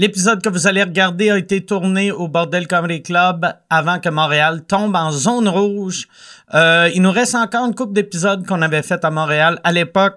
L'épisode que vous allez regarder a été tourné au Bordel Comedy Club avant que Montréal tombe en zone rouge. Euh, il nous reste encore une couple d'épisodes qu'on avait fait à Montréal. À l'époque,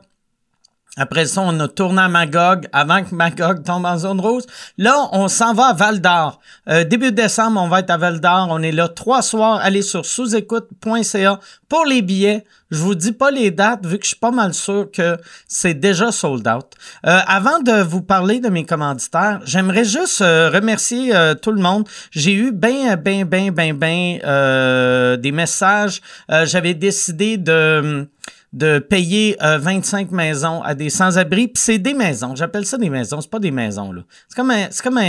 après ça, on a tourné à Magog avant que Magog tombe en zone rose. Là, on s'en va à Val d'Or. Euh, début décembre, on va être à Val d'Or. On est là trois soirs. Allez sur sous-écoute.ca pour les billets. Je vous dis pas les dates vu que je suis pas mal sûr que c'est déjà sold out. Euh, avant de vous parler de mes commanditaires, j'aimerais juste euh, remercier tout le monde. J'ai eu ben, ben, ben, ben, ben des messages. J'avais décidé de de payer 25 euh, maisons à des sans-abri. Puis c'est des maisons. J'appelle ça des maisons. C'est pas des maisons, là. C'est comme, un, comme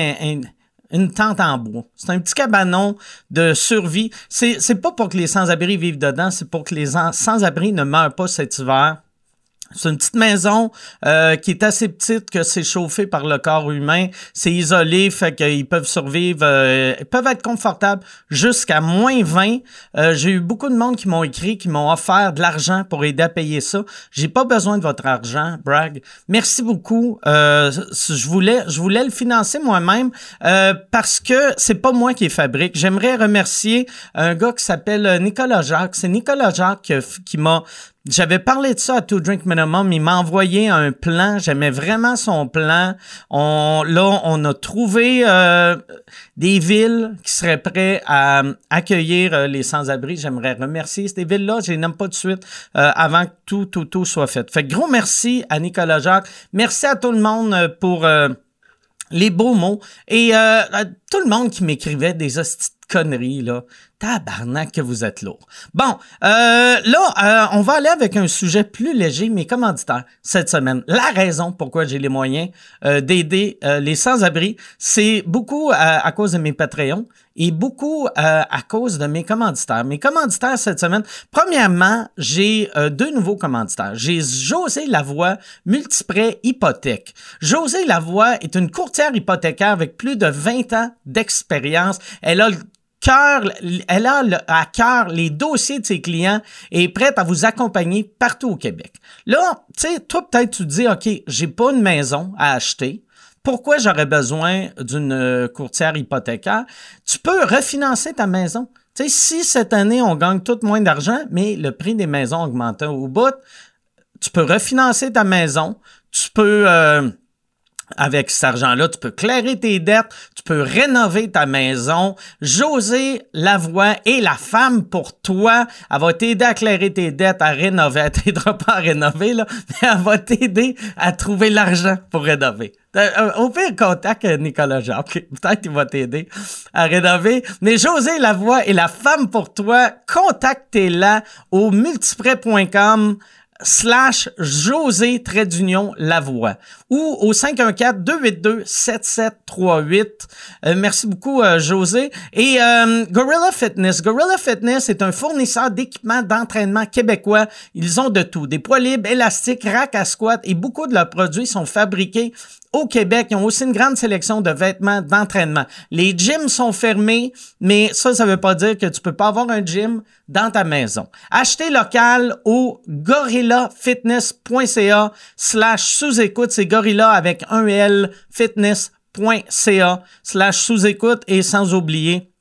une tente en bois. C'est un petit cabanon de survie. C'est, c'est pas pour que les sans-abri vivent dedans, c'est pour que les sans-abri ne meurent pas cet hiver. C'est une petite maison euh, qui est assez petite que c'est chauffé par le corps humain. C'est isolé, fait qu'ils peuvent survivre, euh, ils peuvent être confortables jusqu'à moins 20. Euh, j'ai eu beaucoup de monde qui m'ont écrit, qui m'ont offert de l'argent pour aider à payer ça. J'ai pas besoin de votre argent, Bragg. Merci beaucoup. je voulais, je voulais le financer moi-même parce que c'est pas moi qui fabrique. J'aimerais remercier un gars qui s'appelle Nicolas Jacques. C'est Nicolas Jacques qui m'a j'avais parlé de ça à Two Drink Minimum. Il m'a envoyé un plan. J'aimais vraiment son plan. On, là, on a trouvé euh, des villes qui seraient prêtes à accueillir euh, les sans-abri. J'aimerais remercier ces villes-là. Je les nomme pas de suite euh, avant que tout, tout, tout soit fait. Fait gros merci à Nicolas Jacques. Merci à tout le monde pour les beaux mots. Et tout le monde qui m'écrivait des hosties conneries, là. Tabarnak que vous êtes lourd. Bon, euh, là, euh, on va aller avec un sujet plus léger, mais commanditaire, cette semaine. La raison pourquoi j'ai les moyens euh, d'aider les sans-abri, c'est beaucoup à cause de mes Patreons et beaucoup à cause de mes commanditaires. Mes commanditaires cette semaine, premièrement, j'ai deux nouveaux commanditaires. J'ai José Lavoie, Multiprêt Hypothèque. José Lavoie est une courtière hypothécaire avec plus de 20 ans d'expérience. Elle a elle a à cœur les dossiers de ses clients et est prête à vous accompagner partout au Québec. Là, tu sais, toi peut-être tu te dis, OK, j'ai pas une maison à acheter. Pourquoi j'aurais besoin d'une euh, courtière hypothécaire? Tu peux refinancer ta maison. Tu sais, si cette année on gagne tout moins d'argent, mais le prix des maisons augmente au bout, tu peux refinancer ta maison. Tu peux euh, avec cet argent-là, tu peux clairer tes dettes, tu peux rénover ta maison. José Lavoie est la femme pour toi. Elle va t'aider à clairer tes dettes, à rénover. Elle t'aidera pas à rénover, là, mais elle va t'aider à trouver l'argent pour rénover. Euh, au pire, contacte Nicolas Jacques. Peut-être qu'il va t'aider à rénover. Mais José Lavoie est la femme pour toi. Contactez-la au multiprêt.com slash José trait d'union Lavoie ou au 514-282-7738. Euh, merci beaucoup, euh, José. Et euh, Gorilla Fitness. Gorilla Fitness est un fournisseur d'équipements d'entraînement québécois. Ils ont de tout. Des poids libres, élastiques, racks à squat et beaucoup de leurs produits sont fabriqués au Québec, ils ont aussi une grande sélection de vêtements d'entraînement. Les gyms sont fermés, mais ça, ça veut pas dire que tu peux pas avoir un gym dans ta maison. Achetez local au gorillafitness.ca slash sous-écoute. C'est gorilla avec un L fitness.ca slash sous-écoute et sans oublier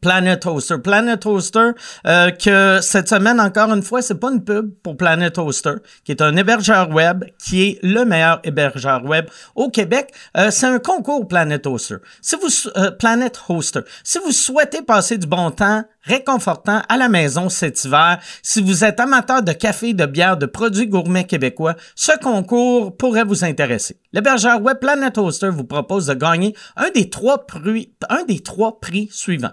Planet Hoster. Planet Hoster, euh, que cette semaine, encore une fois, c'est pas une pub pour Planet Hoster, qui est un hébergeur web, qui est le meilleur hébergeur web au Québec. Euh, c'est un concours Planet Hoster. Si vous, euh, Planet Hoster. Si vous souhaitez passer du bon temps réconfortant à la maison cet hiver. Si vous êtes amateur de café, de bière, de produits gourmets québécois, ce concours pourrait vous intéresser. L'hébergeur web Planet Hoster vous propose de gagner un des trois prix, suivants.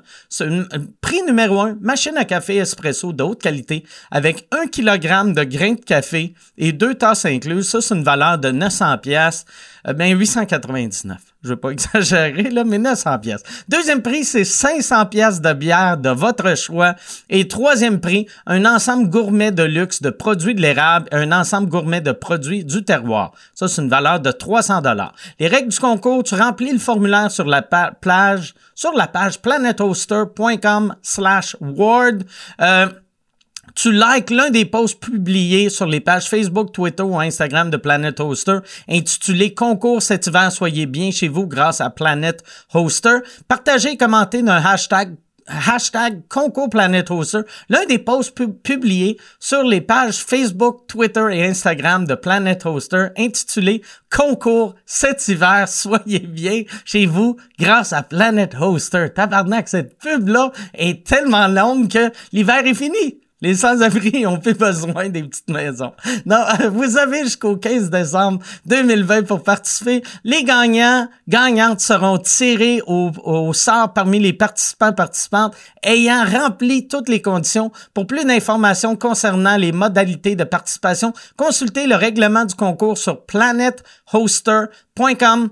prix numéro un, machine à café espresso de haute qualité avec un kilogramme de grains de café et deux tasses incluses. Ça, c'est une valeur de 900 pièces, euh, ben 899 je veux pas exagérer, là, mais 900 pièces. Deuxième prix, c'est 500 pièces de bière de votre choix. Et troisième prix, un ensemble gourmet de luxe de produits de l'érable un ensemble gourmet de produits du terroir. Ça, c'est une valeur de 300 dollars. Les règles du concours, tu remplis le formulaire sur la plage, sur la page planethoster.com slash ward. Euh, tu likes l'un des posts publiés sur les pages Facebook, Twitter ou Instagram de Planet Hoster intitulé Concours cet hiver, soyez bien chez vous grâce à Planet Hoster. Partagez et commentez d'un hashtag hashtag concours Planet Hoster, l'un des posts publiés sur les pages Facebook, Twitter et Instagram de Planet Hoster intitulé Concours cet hiver, soyez bien chez vous grâce à Planet Hoster. Tabarnak, cette pub-là est tellement longue que l'hiver est fini. Les sans-abri ont plus besoin des petites maisons. Non, vous avez jusqu'au 15 décembre 2020 pour participer. Les gagnants, gagnantes seront tirés au, au sort parmi les participants participantes ayant rempli toutes les conditions. Pour plus d'informations concernant les modalités de participation, consultez le règlement du concours sur planethoster.com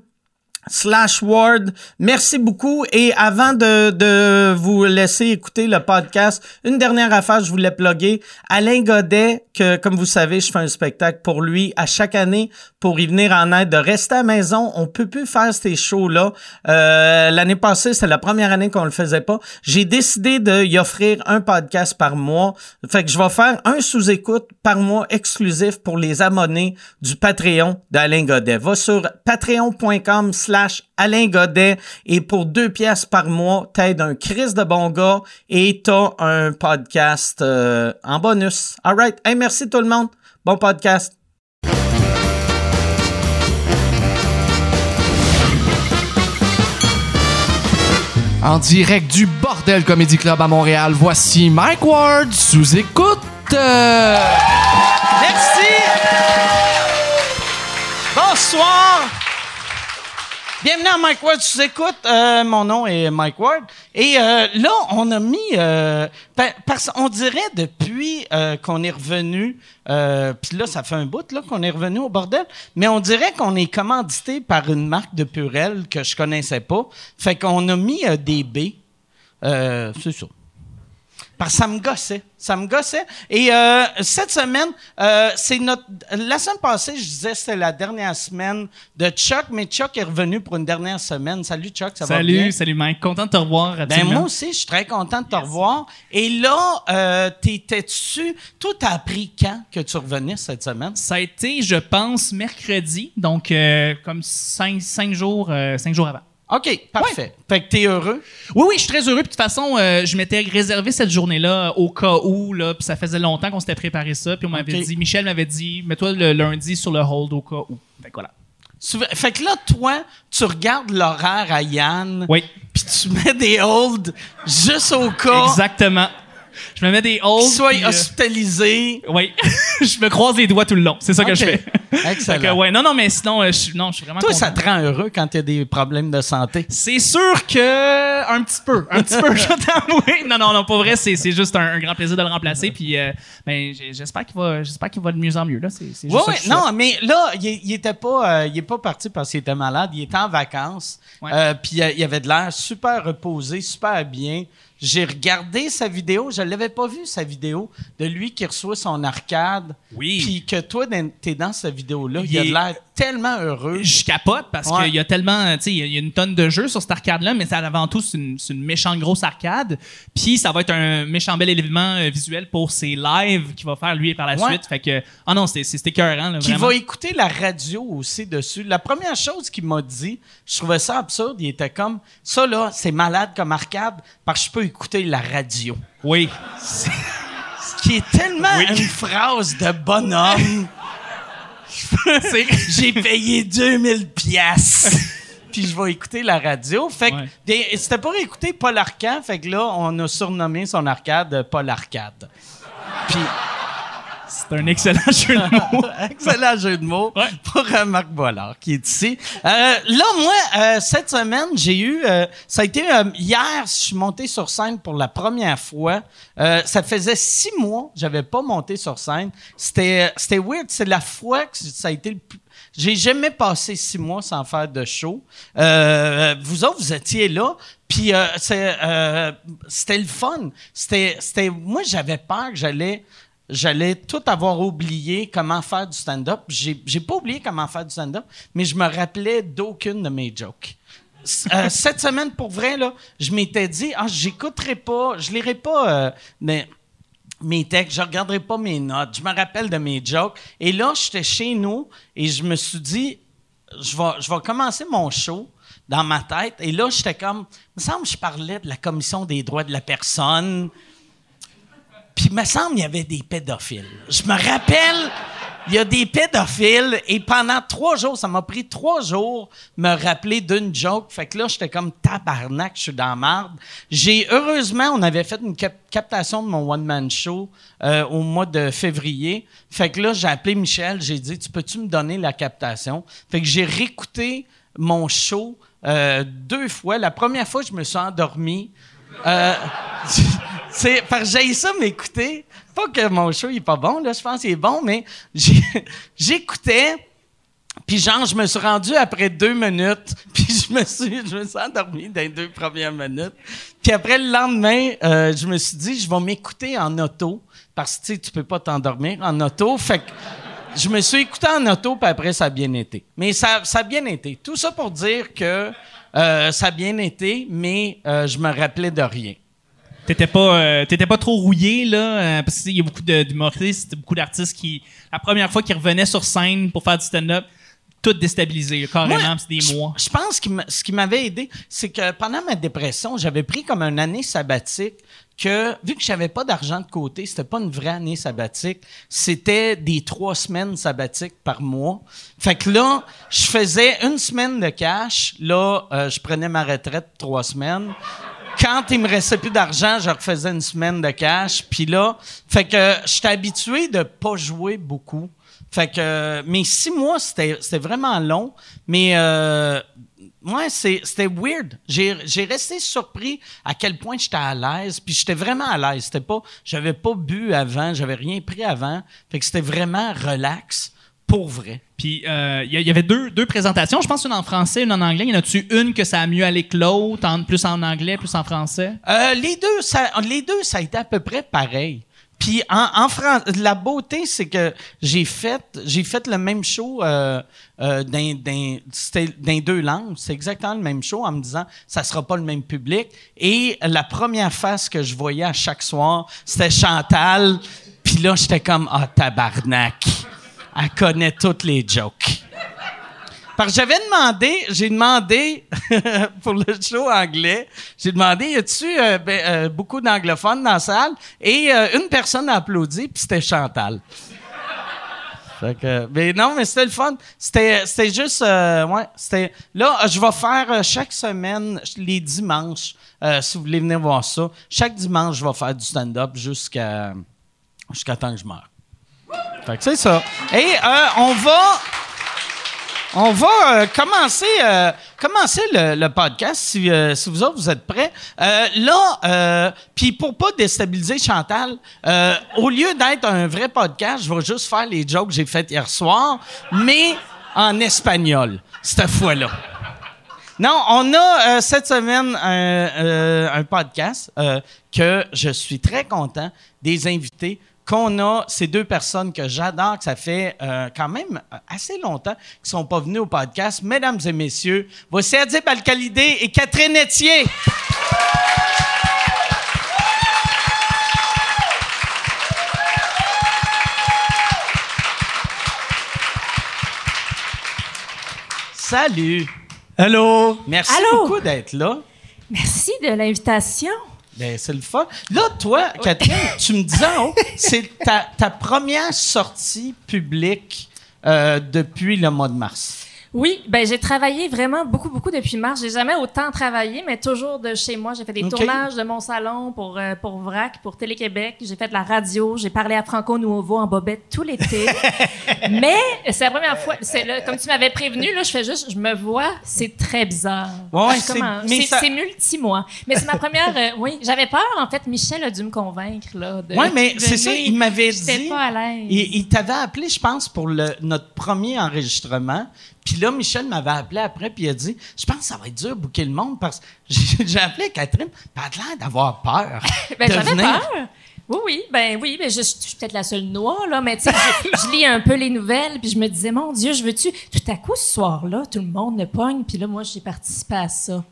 slash word. Merci beaucoup. Et avant de, de vous laisser écouter le podcast, une dernière affaire, je voulais plugger. Alain Godet, que comme vous savez, je fais un spectacle pour lui à chaque année pour y venir en aide, de rester à maison. On peut plus faire ces shows-là. Euh, L'année passée, c'est la première année qu'on le faisait pas. J'ai décidé de y offrir un podcast par mois. Fait que je vais faire un sous-écoute par mois exclusif pour les abonnés du Patreon d'Alain Godet. Va sur patreon.com slash Alain Godet et pour deux pièces par mois, t'aides un Chris de bon gars et t'as un podcast euh, en bonus. Alright. Hey, merci tout le monde. Bon podcast. En direct du Bordel Comedy Club à Montréal, voici Mike Ward sous écoute. Merci. Bonsoir. Bienvenue à Mike Ward sous écoute. Euh, mon nom est Mike Ward. Et euh, là, on a mis... Euh, parce on dirait depuis euh, qu'on est revenu... euh, Puis là, ça fait un bout là qu'on est revenu au bordel. Mais on dirait qu'on est commandité par une marque de Purel que je connaissais pas. Fait qu'on a mis euh, des B. C'est ça. Parce que ça me gossait. Ça me gossait. Et euh, cette semaine, euh, c'est notre. La semaine passée, je disais que c'était la dernière semaine de Chuck, mais Chuck est revenu pour une dernière semaine. Salut Chuck, ça va bien? Salut, salut Mike. Content de te revoir. Ben moi aussi, je suis très content de te revoir. Et là, euh, t'étais-tu. Toi, t'as appris quand que tu revenais cette semaine? Ça a été, je pense, mercredi, donc euh, comme cinq, cinq jours, cinq jours avant. OK, parfait. Fait que t'es heureux? Oui, oui, je suis très heureux. Puis de toute façon, euh, je m'étais réservé cette journée-là au cas où, là, puis ça faisait longtemps qu'on s'était préparé ça. Puis on m'avait dit, Michel m'avait dit, mets-toi le lundi sur le hold au cas où. Fait que voilà. Fait que là, toi, tu regardes l'horaire à Yann. Oui, Puis tu mets des holds juste au cas exactement. Je me mets des soit puis, euh, hospitalisé. oui, je me croise les doigts tout le long. C'est ça que je fais. Excellent. Que, ouais, non, non, mais sinon, euh, je suis non, je suis vraiment Toi, content. ça te rend heureux quand tu as des problèmes de santé? C'est sûr que un petit peu, un petit peu, je vais t'avouer. Non, non, non, pas vrai, c'est, c'est juste un, un grand plaisir de le remplacer. Puis, euh, ben, j'espère qu'il va, j'espère qu'il va de mieux en mieux là. Juste ça que je Non, mais là, il, il était pas, euh, il est pas parti parce qu'il était malade. Il était en vacances. Ouais. Puis il avait de l'air super reposé, super bien. J'ai regardé sa vidéo. Je l'avais pas vu sa vidéo de lui qui reçoit son arcade. Oui. Puis que toi, t'es dans cette vidéo-là. Il, Il a de l'air tellement heureux. Je capote parce Ouais. qu'il y a tellement, tu sais, il y a- il y a une tonne de jeux sur cette arcade-là, mais ça, avant tout, c'est une, méchante grosse arcade. Puis ça va être un méchant bel élément euh, visuel pour ses lives qu'il va faire lui par la Ouais. suite. Fait que, ah non, c'est, écœurant, qui va écouter la radio aussi dessus. La première chose qu'il m'a dit, je trouvais ça absurde, il était comme ça là, c'est malade comme arcade parce que je peux écouter la radio. Oui. Ce qui est tellement Oui. une phrase de bonhomme. J'ai payé 2000 pièces. Puis je vais écouter la radio. Fait que Ouais. c'était pour écouter Paul Arcand. Fait que là, on a surnommé son arcade Paul Arcade. Puis c'est un excellent jeu de mots. Excellent jeu de mots Ouais. pour euh, Marc Bollard qui est ici. Euh, là, moi, euh, cette semaine, j'ai eu... euh, ça a été... euh, hier, je suis monté sur scène pour la première fois. Euh, ça faisait six mois que j'avais pas monté sur scène. C'était c'était weird. C'est la fois que ça a été le plus... J'ai jamais passé six mois sans faire de show. Euh, vous autres, vous étiez là. Puis euh, c'est, euh, c'était le fun. C'était, c'était, moi, j'avais peur que j'allais, j'allais tout avoir oublié comment faire du stand-up. J'ai, j'ai pas oublié comment faire du stand-up, mais je me rappelais d'aucune de mes jokes. Euh, cette semaine, pour vrai, là, je m'étais dit, ah, j'écouterai pas, je lirai pas, euh, mais mes textes, je regarderai pas mes notes, je me rappelle de mes jokes. Et là, j'étais chez nous et je me suis dit, je vais, je vais commencer mon show dans ma tête. Et là, j'étais comme, il me semble que je parlais de la Commission des droits de la personne. Puis, il me semble qu'il y avait des pédophiles. Je me rappelle, il y a des pédophiles et pendant trois jours, ça m'a pris trois jours me rappeler d'une joke. Fait que là, j'étais comme tabarnak, je suis dans la marde. J'ai, heureusement, on avait fait une cap- captation de mon one-man show euh, au mois de février. Fait que là, j'ai appelé Michel, j'ai dit, tu peux-tu me donner la captation? Fait que j'ai réécouté mon show euh, deux fois. La première fois, je me suis endormi. Euh, c'est parce j'ai ça m'écouter. Pas que mon show il est pas bon, là, je pense qu'il est bon, mais j'écoutais. Puis genre, je me suis rendu après deux minutes, puis je me suis, je me suis endormi dans les deux premières minutes. Puis après, le lendemain, euh, je me suis dit, je vais m'écouter en auto, parce que tu peux pas t'endormir en auto. Fait que je me suis écouté en auto, puis après, ça a bien été. Mais ça, ça a bien été. Tout ça pour dire que euh, ça a bien été, mais euh, je me rappelais de rien. T'étais pas, euh, t'étais pas trop rouillé, là, parce qu'il y a beaucoup d'humoristes, beaucoup d'artistes qui, la première fois qu'ils revenaient sur scène pour faire du stand-up, tout déstabilisé, carrément, c'est des mois. Je pense que ce qui m'avait aidé, c'est que pendant ma dépression, j'avais pris comme une année sabbatique vu que j'avais pas d'argent de côté, c'était pas une vraie année sabbatique, c'était des trois semaines sabbatiques par mois. Fait que là, je faisais une semaine de cash, là, euh, je prenais ma retraite trois semaines. Quand il me restait plus d'argent, je refaisais une semaine de cash. Puis là, fait que j'étais habitué de pas jouer beaucoup. Fait que, mais six mois, c'était c'était vraiment long. Mais, euh, ouais, c'est- c'était weird. J'ai resté surpris à quel point j'étais à l'aise. Puis j'étais vraiment à l'aise. C'était pas, j'avais pas bu avant, j'avais rien pris avant. Fait que c'était vraiment relax, pour vrai. Puis euh, il y, il y avait deux, deux présentations, je pense une en français, une en anglais. Y en a-tu une que ça a mieux allé que l'autre, plus en anglais, plus en français? Euh, les deux, ça, les deux, ça a été à peu près pareil. Puis en, France, la beauté, c'est que j'ai fait, j'ai fait le même show euh, euh, dans, deux langues. C'est exactement le même show en me disant, ça sera pas le même public. Et la première face que je voyais à chaque soir, c'était Chantal. Puis là, j'étais comme, ah, tabarnak. Elle connaît toutes les jokes. Parce que j'avais demandé, j'ai demandé pour le show anglais, j'ai demandé y a-tu euh, ben, euh, beaucoup d'anglophones dans la salle? Et euh, une personne a applaudi puis c'était Chantal. Fait que, mais non, mais c'était le fun. C'était, juste, ouais, c'était. Là, je vais faire chaque semaine, les dimanches, si vous voulez venir voir ça, chaque dimanche, je vais faire du stand-up jusqu'à, jusqu'à temps que je meure. Fait que c'est ça. Et on va. On va euh, commencer, euh, commencer le, podcast si, euh, si vous autres vous êtes prêts. Là, puis pour pas déstabiliser Chantal, au lieu d'être un vrai podcast, je vais juste faire les jokes que j'ai faites hier soir, mais en espagnol cette fois-là. Non, on a cette semaine un, podcast que je suis très content des invités qu'on a ces deux personnes que j'adore, que ça fait euh, quand même assez longtemps qu'ils sont pas venus au podcast. Mesdames et messieurs, voici Adib Alcalidé et Catherine Etier. Salut. Allô? Merci Allô? beaucoup d'être là. Merci de l'invitation. Ben, c'est le fun. Là, toi, Catherine, tu me disais, oh, c'est ta, première sortie publique euh, depuis le mois de mars. Oui, ben j'ai travaillé vraiment beaucoup, beaucoup depuis mars. J'ai jamais autant travaillé, mais toujours de chez moi. J'ai fait des tournages de mon salon pour, euh, pour VRAC, pour Télé-Québec. J'ai fait de la radio. J'ai parlé à Franco Nuovo en bobette tout l'été. mais c'est la première fois. C'est là, comme tu m'avais prévenu, là, je fais juste, je me vois, c'est très bizarre. Ouais, c'est- commence- mais c'est ça- c'est multi-mois. Mais c'est ma première. euh, oui, j'avais peur, en fait. Michel a dû me convaincre, là. de Oui, mais c'est ça, il m'avait dit. pas à l'aise. Il, il t'avait appelé, je pense, pour le, notre premier enregistrement. Puis là, Michel m'avait appelé après, puis il a dit Je pense que ça va être dur de booker le monde parce que j'ai appelé Catherine, puis elle l'air d'avoir peur. Ben, j'avais peur. Oui, oui, ben oui, ben je, je suis peut-être la seule noire, là, mais tu sais, je, je lis un peu les nouvelles, puis je me disais, mon Dieu, je veux-tu... Tout à coup, ce soir-là, tout le monde le pogne, puis là, moi, j'ai participé à ça.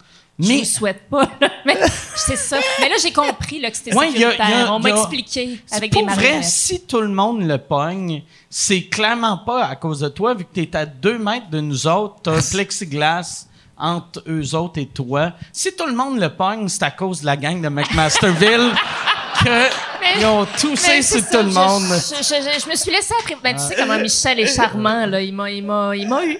Je Mais- ne souhaite pas, là, mais c'est ça. Mais là, j'ai compris là, que c'était Ouais, il y a- sécuritaire. y a- On m'a a- expliqué avec pour des vrai, marionnettes. si tout le monde le pogne, c'est clairement pas à cause de toi, vu que t'es à deux mètres de nous autres, t'as un plexiglas entre eux autres et toi. Si tout le monde le pogne, c'est à cause de la gang de McMasterville que ils ont toussé sur tout le je- monde. Je, je- je- je me suis laissé après. Ben, tu sais comment Michel est charmant, là. Il m'a, il m'a, il m'a eu.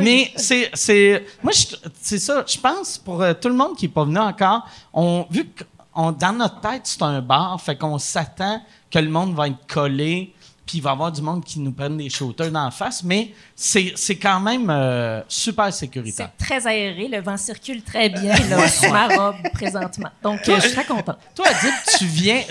Mais c'est, c'est, moi, c'est ça. Je pense pour euh, tout le monde qui est pas venu encore, on, vu que on, dans notre tête c'est un bar, fait qu'on s'attend que le monde va être collé, puis il va y avoir du monde qui nous prenne des shooters dans la face, mais c'est, c'est quand même euh, super sécuritaire. c'est très aéré. Le vent circule très bien, là, sous ma robe, présentement. Donc, euh, je suis très contente. Toi, Adib, tu viens,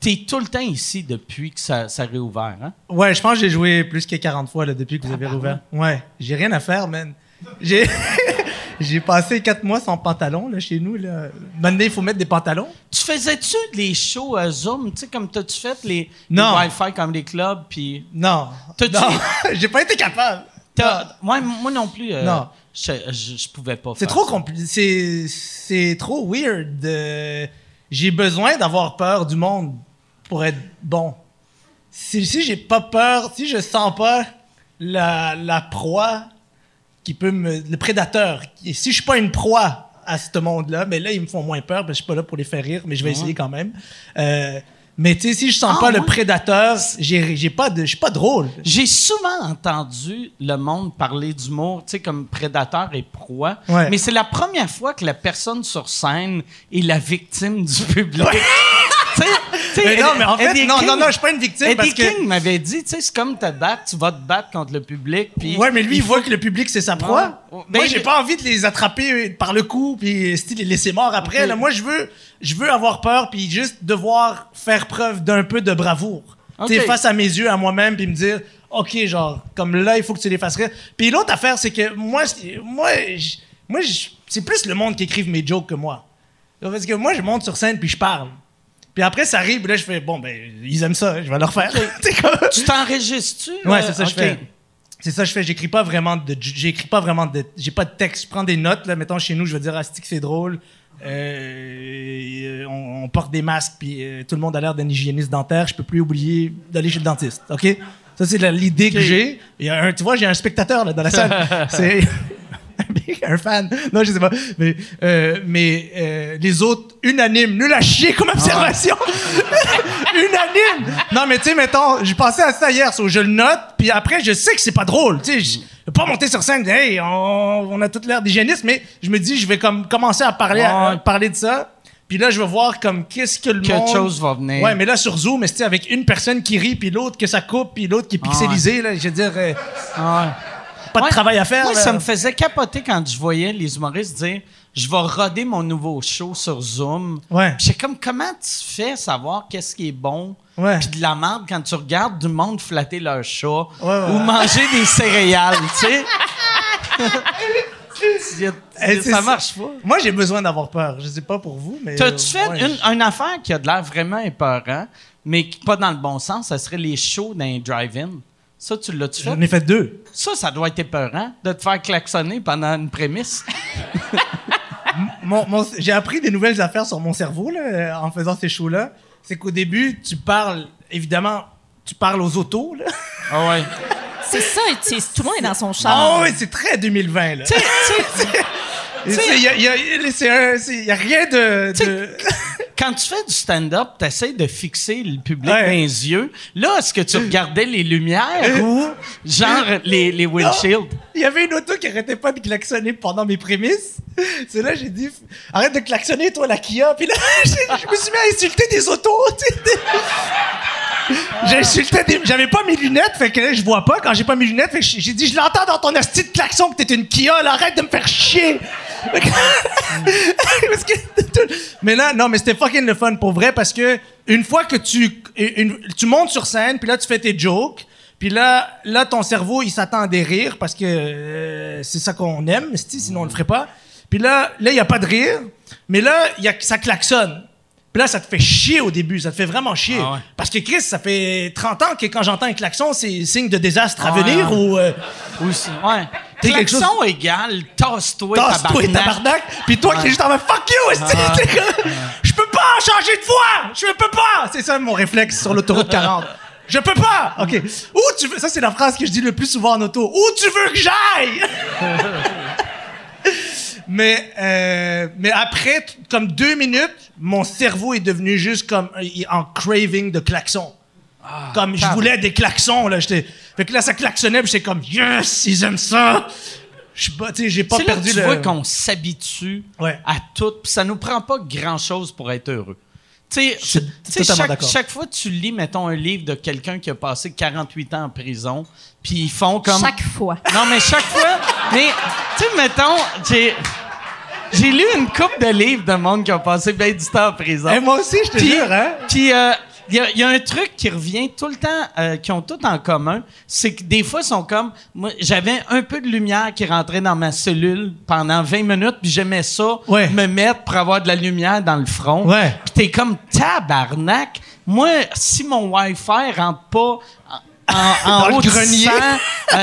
t'es tout le temps ici depuis que ça, ça a réouvert, hein? Ouais, je pense que j'ai joué plus que 40 fois là, depuis que vous avez rouvert. Ouais, j'ai rien à faire, man. J'ai j'ai passé quatre mois sans pantalon là, chez nous. Là. Maintenant, il faut mettre des pantalons. Tu faisais-tu les shows à Zoom, tu sais, comme t'as-tu fait les, Non. les Wi-Fi comme les clubs, puis... Non. Non, j'ai pas été capable. Ouais, moi non plus. euh, Non. Je, je, je pouvais pas C'est trop compliqué. C'est c'est trop weird. J'ai besoin d'avoir peur du monde pour être bon. Si, si j'ai pas peur, si je sens pas la, la proie qui peut me. le prédateur, et si je suis pas une proie à ce monde-là, mais là, ils me font moins peur parce que je suis pas là pour les faire rire, mais je vais essayer quand même. Euh, mais tu sais, si je sens Ah, pas le prédateur, j'ai j'ai pas de. Je suis pas drôle. J'ai souvent entendu le monde parler d'humour, tu sais, comme prédateur et proie. Ouais. Mais c'est la première fois que la personne sur scène est la victime du public. Sais- non, mais en fait, Eddie non, King- non, non, je suis pas une victime Eddie parce que. King m'avait dit, tu sais, c'est comme te battre, tu vas te battre contre le public. Puis Ouais, mais lui, il voit que le public, c'est sa proie. Ouais. Ben, Moi, j'ai pas envie de les attraper par le cou puis les laisser morts après. Là, moi, je veux, je veux avoir peur puis juste devoir faire preuve d'un peu de bravoure. Ok. Tu face à mes yeux, à moi-même, puis me dire, OK, genre, comme là, il faut que tu les fasses rire. Puis l'autre affaire, c'est que moi, moi, moi c'est plus le monde qui écrive mes jokes que moi. Parce que moi, je monte sur scène puis je parle. Puis après, ça arrive, puis là, je fais, bon, ben, ils aiment ça, je vais leur faire. Tu sais, comme- Tu t'enregistres-tu? Ouais, c'est ça que ok. je fais. C'est ça que je fais. J'écris pas vraiment de. J'écris pas vraiment de. J'ai pas de texte. Je prends des notes, là. Mettons, chez nous, je vais dire, ah, c'est drôle. Euh, on, on porte des masques, puis euh, tout le monde a l'air d'un hygiéniste dentaire. Je peux plus oublier d'aller chez le dentiste. OK? Ça, c'est l'idée que j'ai. Tu vois, j'ai un spectateur, là, dans la salle. un fan. Non, je sais pas. Mais, euh, mais euh, les autres, unanimes. Nul à chier comme observation. unanime. Non, mais tu sais, mettons, j'ai pensé à ça hier, so, je le note, puis après, je sais que c'est pas drôle. Tu sais, je vais pas monter sur scène, hey, on, on a toute l'air d'hygiéniste, mais je me dis, je vais comme commencer à parler, à- à Ouais. parler de ça. Puis là, je vais voir comme qu'est-ce que le Quelque monde... chose va venir. Ouais, mais là, sur Zoom, mais sais, avec une personne qui rit, puis l'autre que ça coupe, puis l'autre qui est pixelisé, là, je veux dire, euh, Ah pas Ouais. de travail à faire. Moi, là. ça me faisait capoter quand je voyais les humoristes dire je vais roder mon nouveau show sur Zoom. Ouais. Puis comme comment tu fais savoir qu'est-ce qui est bon Ouais. puis de la merde quand tu regardes du monde flatter leur chat Ouais, ou manger des céréales, tu sais? Ça marche pas. Moi, j'ai besoin d'avoir peur. Je sais pas pour vous, mais... T'as-tu euh, fait ouais. une, une affaire qui a de l'air vraiment épeurant, mais qui- pas dans le bon sens, ça serait les shows les drive-in? Ça, tu l'as-tu fait? J'en ai fait deux. Ça, ça doit être épeurant de te faire klaxonner pendant une prémisse. Mon- mon- j'ai appris des nouvelles affaires sur mon cerveau là, en faisant ces shows-là. C'est qu'au début, tu parles, évidemment, tu parles aux autos. Là. Ah ouais. C'est ça, tu sais, tout le monde est dans son Ah char. oui, c'est très 2020. Là. Tu sais, Il y a, y a- y rien de... de- quand tu fais du stand-up, tu essaies de fixer le public Ouais. dans les yeux. Là, est-ce que tu regardais les lumières ou genre les, les windshields? Il y avait une auto qui arrêtait pas de klaxonner pendant mes prémices. C'est là j'ai dit arrête de klaxonner toi la Kia. Puis là je me suis mis à insulter des autos. insulté des... J'avais pas mes lunettes, fait que là, je vois pas quand j'ai pas mes lunettes. J'ai dit, je l'entends dans ton asti de klaxon que t'es une Kia, arrête de me faire chier. Mais là, non, mais c'était fucking le fun pour vrai parce que une fois que tu, montes sur scène, puis là, tu fais tes jokes, puis là, là, ton cerveau, il s'attend à des rires parce que euh, c'est ça qu'on aime, sinon on le ferait pas. Puis là, là, il y a pas de rire, mais là, ça klaxonne. Puis là, ça te fait chier au début, ça te fait vraiment chier. Ah ouais. Parce que Chris, ça fait 30 ans que quand j'entends un klaxon, c'est signe de désastre à Ah venir ouais. ou euh, Ou si- ouais. T'es quelque Klaxon égal, tasse-toi, tabarnak. tabarnak. Puis toi qui es juste en mode fuck you, esti! Ah. Comme, je peux pas changer de voie, je peux pas. C'est ça mon réflexe sur l'autoroute 40. Je peux pas. OK. Où tu veux ça c'est la phrase que je dis le plus souvent en auto. Où tu veux que j'aille? Mais, euh, mais après, comme deux minutes, mon cerveau est devenu juste comme euh, en craving de klaxons. comme je voulais des klaxons, là. J'étais, fait que là, ça klaxonnait, puis j'étais comme, yes, ils aiment ça. Je pas, j'ai pas C'est là que perdu tu le. vois qu'on s'habitue Ouais. à tout, puis ça nous prend pas grand-chose pour être heureux. Tu sais, chaque, fois que tu lis, mettons, un livre de quelqu'un qui a passé 48 ans en prison, puis ils font comme... Chaque fois. Non, mais chaque fois... mais, tu sais, mettons, j'ai... J'ai lu une couple de livres de monde qui ont passé bien du temps en prison. Eh, moi aussi, je te jure, hein? Puis, euh, il y, y a un truc qui revient tout le temps, euh, qui ont tout en commun, c'est que des fois, ils sont comme. Moi, j'avais un peu de lumière qui rentrait dans ma cellule pendant 20 minutes, puis j'aimais ça, Ouais. me mettre pour avoir de la lumière dans le front. Ouais. Puis t'es comme tabarnak. Moi, si mon Wi-Fi rentre pas. En, en haut de grenier.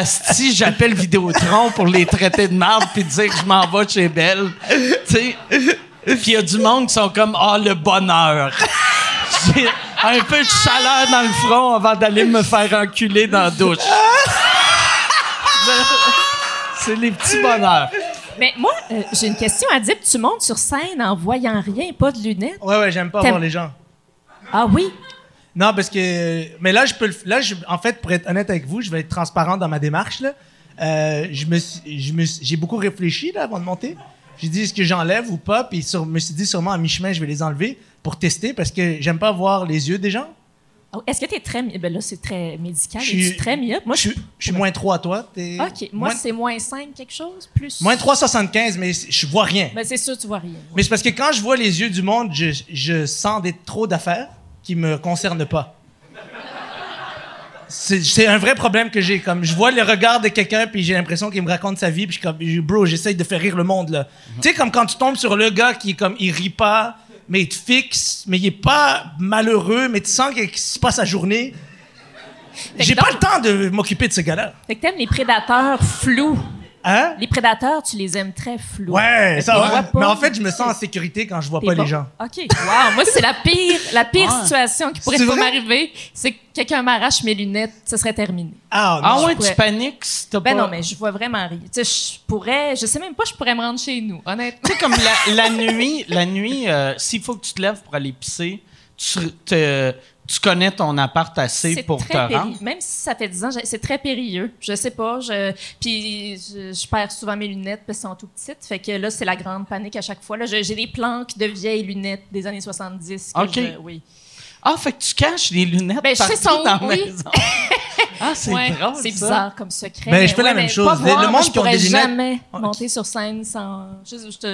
100, si j'appelle Vidéotron pour les traiter de merde puis dire que je m'en vais chez Belle. Tu sais? Puis il y a du monde qui sont comme Ah, le bonheur. Un peu de chaleur dans le front avant d'aller me faire enculer dans la douche. C'est les petits bonheurs. Mais moi, euh, j'ai une question à dire. Tu montes sur scène en voyant rien, pas de lunettes? Ouais, ouais, j'aime pas voir les gens. Ah oui? Non, parce que. Mais là, je peux le. Là, je- en fait, pour être honnête avec vous, je vais être transparent dans ma démarche. Là. Euh, je me je me j'ai beaucoup réfléchi là, avant de monter. J'ai dit est-ce que j'enlève ou pas, puis sur, me suis dit sûrement à mi-chemin, je vais les enlever pour tester parce que j'aime pas voir les yeux des gens. Oh, Est-ce que tu es très. Ben là, c'est très médical. Je suis- très myope? Moi, je suis, je suis moins 3 à toi. OK. Moi, moins, c'est moins 5 quelque chose, plus. moins 3,75, mais je vois rien. Ben, c'est sûr, tu vois rien. Mais c'est parce que quand je vois les yeux du monde, je, je sens des, trop d'affaires qui me concernent pas. C'est un vrai problème que j'ai. Comme je vois le regard de quelqu'un puis j'ai l'impression qu'il me raconte sa vie puis je suis comme bro, j'essaye de faire rire le monde là. Tu sais comme quand tu tombes sur le gars qui comme il rit pas, mais il te fixe, mais il est pas malheureux, mais tu sens qu'il se passe sa journée. J'ai pas le temps de m'occuper de ce gars-là. Fait que t'aimes les prédateurs flous. Hein? Les prédateurs, tu les aimes très flous. Ouais, ça va. Mais en fait, je me sens en sécurité quand je vois pas bon? les gens. OK. Wow. Moi, c'est la pire, la pire situation qui pourrait m'arriver. C'est que quelqu'un m'arrache mes lunettes, ce serait terminé. Ah, non. Ah ouais, pourrais- tu paniques si t'as Ben pas... non, mais je vois vraiment rien. Tu sais, je pourrais, je sais même pas, je pourrais me rendre chez nous, honnêtement. Tu sais, comme la, la nuit, la nuit euh, s'il faut que tu te lèves pour aller pisser, tu, te- tu connais ton appart assez pour te rendre? Même si ça fait 10 ans, c'est très périlleux. Je sais pas. Je, puis je, je perds souvent mes lunettes parce qu'elles sont tout petites. Fait que là, c'est la grande panique à chaque fois. Là, Je- j'ai des planques de vieilles lunettes des années 70. que OK. je- oui. Ah, fait que tu caches les lunettes Ben, je sais partout son- dans la oui. maison. ah, c'est Ouais, drôle, C'est ça. bizarre comme secret. Ben, je fais la même chose. pas Le- voir, le moi, monde je qui ont pourrais des lunettes- jamais monter sur scène sans. Je, je te.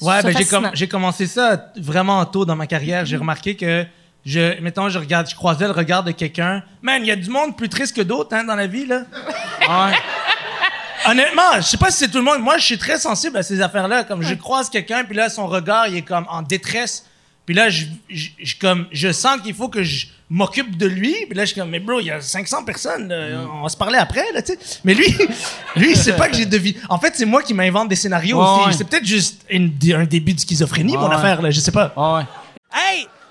je Ouais, ben j'ai, com- fascinant. j'ai commencé ça vraiment tôt dans ma carrière. J'ai remarqué que, je, mettons, je regarde, je croisais le regard de quelqu'un. Man, il y a du monde plus triste que d'autres hein, dans la vie, là. Ouais. Honnêtement, je sais pas si c'est tout le monde. Moi, je suis très sensible à ces affaires-là. Comme je croise quelqu'un, puis là, son regard, il est comme en détresse. Puis là, je, je, je- comme, je sens qu'il faut que je m'occupe de lui. Puis là, je suis comme, mais bro, il y a 500 personnes. là. On va se parler après, là, tu sais. Mais lui, lui, il sait pas que j'ai de vie. En fait, c'est moi qui m'invente des scénarios Ouais, aussi. ouais. C'est peut-être juste une- un début de schizophrénie, mon affaire, là. Je sais pas. Ouais. Hey,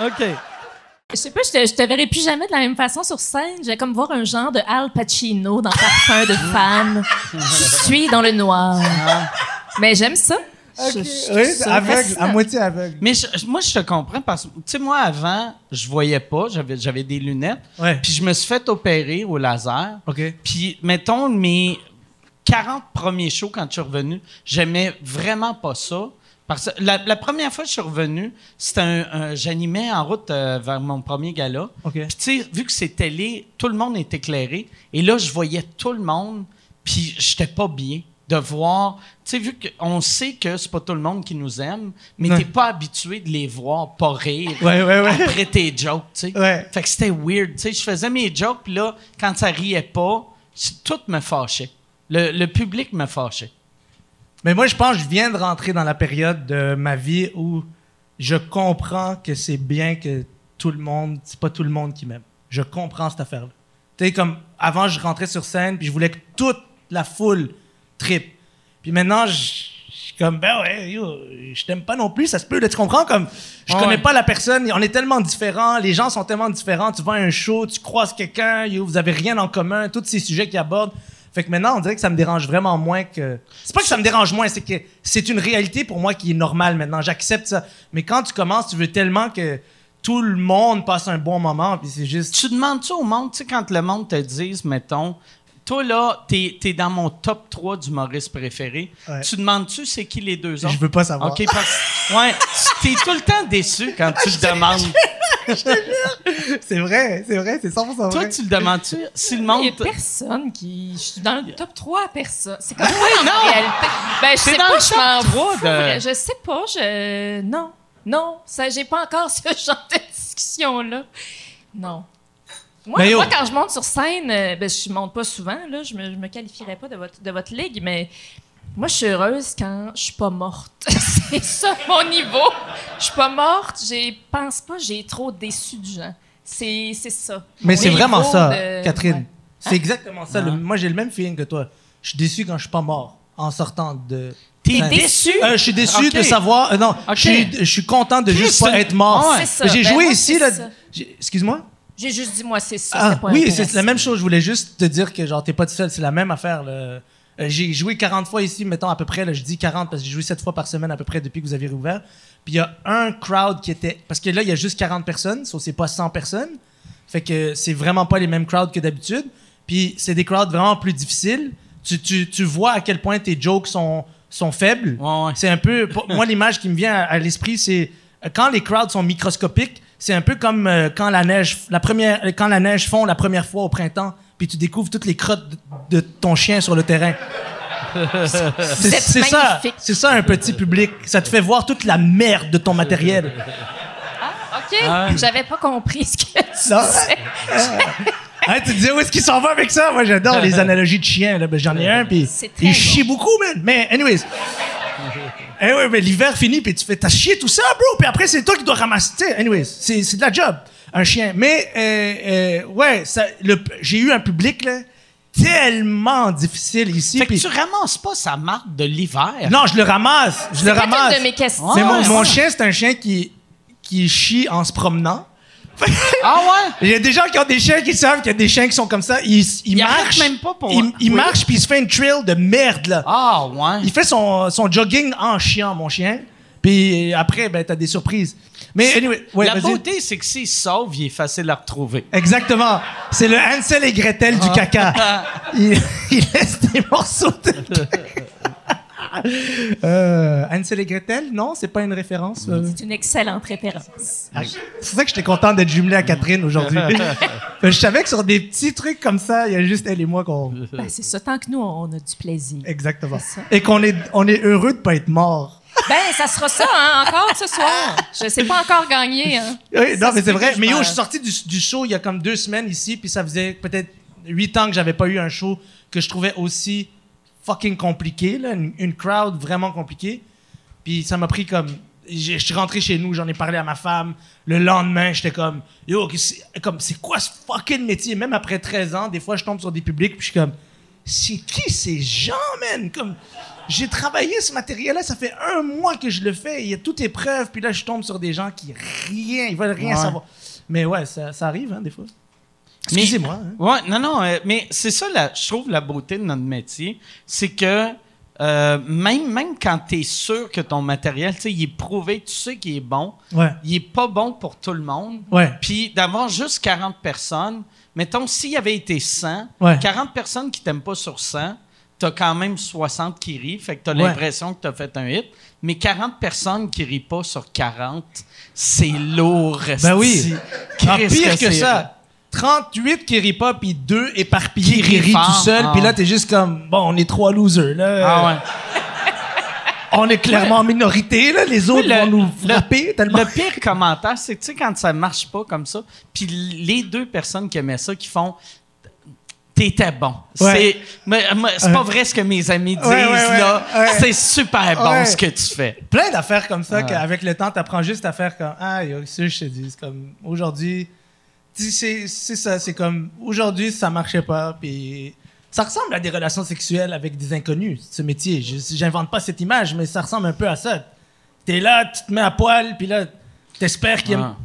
OK. Je sais pas, je te, je te verrai plus jamais de la même façon sur scène. Je vais comme voir un genre de Al Pacino dans Parfum de femme. Je suis dans le noir. Mais j'aime ça. Je- je ça aveugle, à moitié aveugle. Mais je- moi, je te comprends parce que, tu sais, moi, avant, je voyais pas, j'avais, j'avais des lunettes. Ouais. Puis je me suis fait opérer au laser. OK. Puis, mettons, mes. 40 premiers shows quand je suis revenu, j'aimais vraiment pas ça. Parce que la, la première fois que je suis revenu, c'était un, un- j'animais en route euh, vers mon premier gala. Puis tu sais, vu que c'est télé, tout le monde est éclairé. Et là, je voyais tout le monde, puis j'étais pas bien de voir. Tu sais, vu qu'on sait que c'est pas tout le monde qui nous aime, mais Ouais. t'es pas habitué de les voir pas rire Ouais, ouais, après tes jokes, tu sais. Fait que c'était weird. Tu sais, je faisais mes jokes, puis là, quand ça riait pas, tout me fâchait. Le, le public me fâchait. Mais moi, je pense que je viens de rentrer dans la période de ma vie où je comprends que c'est bien que tout le monde, c'est pas tout le monde qui m'aime. Je comprends cette affaire-là. Tu sais, comme avant, je rentrais sur scène, puis je voulais que toute la foule tripe. Puis maintenant, je suis comme, ben ouais, yo, je t'aime pas non plus, ça se peut, là, tu comprends? Comme, je Ouais. connais pas la personne, on est tellement différents, les gens sont tellement différents, tu vas à un show, tu croises quelqu'un, vous avez rien en commun, tous ces sujets qu'ils abordent. Fait que maintenant, on dirait que ça me dérange vraiment moins que. C'est pas que ça me dérange moins, c'est que c'est une réalité pour moi qui est normale maintenant. J'accepte ça. Mais quand tu commences, tu veux tellement que tout le monde passe un bon moment, puis c'est juste. Tu demandes-tu au monde, tu sais, quand le monde te dise, mettons, toi là, t'es es dans mon top 3 d'humoristes préférés, Ouais. tu demandes-tu c'est qui les deux autres? Je veux pas savoir. OK, parce ouais, tu- t'es tout le temps déçu quand tu le demandes. C'est vrai, c'est vrai, c'est 100% Toi, tu le demandes-tu? Si le Il y a personne qui. Je suis dans le top 3 personne. C'est comme ça en réalité. Ben, je sais dans pas, le je m'en 3 fous. de- vrai. Je sais pas, je. Non. Non. Ça, j'ai pas encore ce genre de discussion-là. Non. Moi, Mais yo. moi, quand je monte sur scène, euh, ben, je monte pas souvent, là. Je me, je me qualifierais pas de votre, de votre ligue, mais. Moi, je suis heureuse quand je suis pas morte. c'est ça mon niveau. Je suis pas morte. Je pense pas, j'ai trop déçu de gens. C'est c'est ça. Mais c'est vraiment ça, de- Catherine. Ouais. C'est exactement ça. Le- moi, j'ai le même feeling que toi. Je suis déçu quand je suis pas mort en sortant de. T'es scène. déçu? Euh, je suis déçu de savoir. euh, non, je, suis, je suis content de juste pas être mort. Ouais. C'est ça. J'ai Ben, joué moi, ici. Excuse-moi? J'ai juste dit, moi, c'est ça. Ah, pas oui, c'est la même chose. Je voulais juste te dire que genre t'es pas tout seul. C'est la même affaire. là. Euh, j'ai joué 40 fois ici, mettons à peu près. Là, je dis 40 parce que j'ai joué 7 fois par semaine à peu près depuis que vous avez rouvert. Puis il y a un crowd qui était parce que là il y a juste 40 personnes, sauf c'est pas 100 personnes. Fait que c'est vraiment pas les mêmes crowds que d'habitude. Puis c'est des crowds vraiment plus difficiles. Tu, tu, tu vois à quel point tes jokes sont, sont faibles. Ouais, ouais. C'est un peu. Moi, l'image qui me vient à, à l'esprit, c'est quand les crowds sont microscopiques, c'est un peu comme euh, quand la neige, la première, quand la neige fond la première fois au printemps, puis tu découvres toutes les crottes de, de ton chien sur le terrain. C'est ça, c'est ça un petit public. Ça te fait voir toute la merde de ton matériel. OK. J'avais pas compris ce que tu Non. disais. Hein, tu te disais où est-ce qu'il s'en va avec ça? Moi, j'adore les analogies de chiens. Ben, j'en ai un, puis il bon. chie beaucoup, man. Mais anyways. Eh ouais, mais l'hiver finit, puis tu fais, t'as chié tout ça, bro. Puis après, c'est toi qui dois ramasser. Anyways, c'est, c'est de la job, un chien. Mais, euh, euh, ouais, ça, le, j'ai eu un public, là, tellement difficile ici. Fait que tu ramasses pas sa marque de l'hiver. non, je le ramasse. Je le C'est ramasse. une de mes questions. Mais mon, mon chien, c'est un chien qui, qui chie en se promenant. Ah ouais? Il y a des gens qui ont des chiens qui savent qu'il y a des chiens qui sont comme ça. Ils, ils Il arrête marchent. même pas pour- Il, il Oui. marche puis il se fait une trail de merde, là. Ah ouais. Il fait son, son jogging en chiant, mon chien. Puis après, ben, t'as des surprises. Mais anyway, ouais, La beauté, c'est que s'il sauve, il est facile à retrouver. Exactement. C'est le Hansel et Gretel Ah. du caca. il, il laisse des morceaux de euh, Hansel et Gretel, non, c'est pas une référence. euh. C'est une excellente référence. Ah, C'est ça que j'étais content d'être jumelé à Catherine aujourd'hui. je savais que sur des petits trucs comme ça, il y a juste elle et moi qu'on. Ben, c'est ça. Tant que nous, on a du plaisir. Exactement. Et qu'on est, on est heureux de pas être mort. Ben, ça sera ça, hein, encore ce soir. Je sais pas encore gagner, hein. Oui, non, Ça mais c'est vrai. Mais yo, je suis sorti du, du show il y a comme deux semaines ici, puis ça faisait peut-être huit ans que j'avais pas eu un show que je trouvais aussi fucking compliqué, là, une, une crowd vraiment compliquée. Puis ça m'a pris comme. Je suis rentré chez nous, j'en ai parlé à ma femme. Le lendemain, j'étais comme, yo, c'est- comme, c'est quoi ce fucking métier? Même après 13 ans, des fois, je tombe sur des publics, puis je suis comme, c'est qui ces gens, man? Comme, j'ai travaillé ce matériel-là, ça fait un mois que je le fais, il y a toutes les preuves, puis là, je tombe sur des gens qui rien, ils veulent rien Ouais. savoir. Mais ouais, ça, ça arrive, hein, des fois. Mais- Excusez-moi. hein. Ouais, non, non, euh, mais c'est ça, la, je trouve, la beauté de notre métier. C'est que euh, même, même quand tu es sûr que ton matériel, tu sais, il est prouvé, tu sais qu'il est bon, Ouais. il est pas bon pour tout le monde. Ouais. Puis d'avoir juste 40 personnes, mettons, s'il y avait été 100, Ouais. 40 personnes qui t'aiment pas sur 100, t'as quand même 60 qui rient, fait que t'as Ouais. l'impression que t'as fait un hit. Mais 40 personnes qui rient pas sur 40, c'est lourd. Ben oui. Ah, pire que ça. 38 qui rient pas, puis 2 éparpillés Qui rient fort. tout seul, Ah puis là, t'es juste comme, bon, on est trois losers, là. Ah ouais. On est clairement en minorité, là. Les autres Le- vont nous le- frapper tellement. Le pire commentaire, c'est que tu sais, quand ça marche pas comme ça, puis les deux personnes qui aimaient ça, qui font T'étais bon. Ouais. C'est pas vrai ce que mes amis disent, Ouais, ouais, ouais, là. C'est super bon ce que tu fais. Plein d'affaires comme ça qu'avec le temps, t'apprends juste à faire comme, ah, yo, ça, je te dis, comme, aujourd'hui, c'est ça, c'est comme, aujourd'hui, ça marchait pas, puis ça ressemble à des relations sexuelles avec des inconnus, ce métier. J'invente pas cette image, mais ça ressemble un peu à ça. T'es là, tu te mets à poil, puis là, t'espères aiment Ah.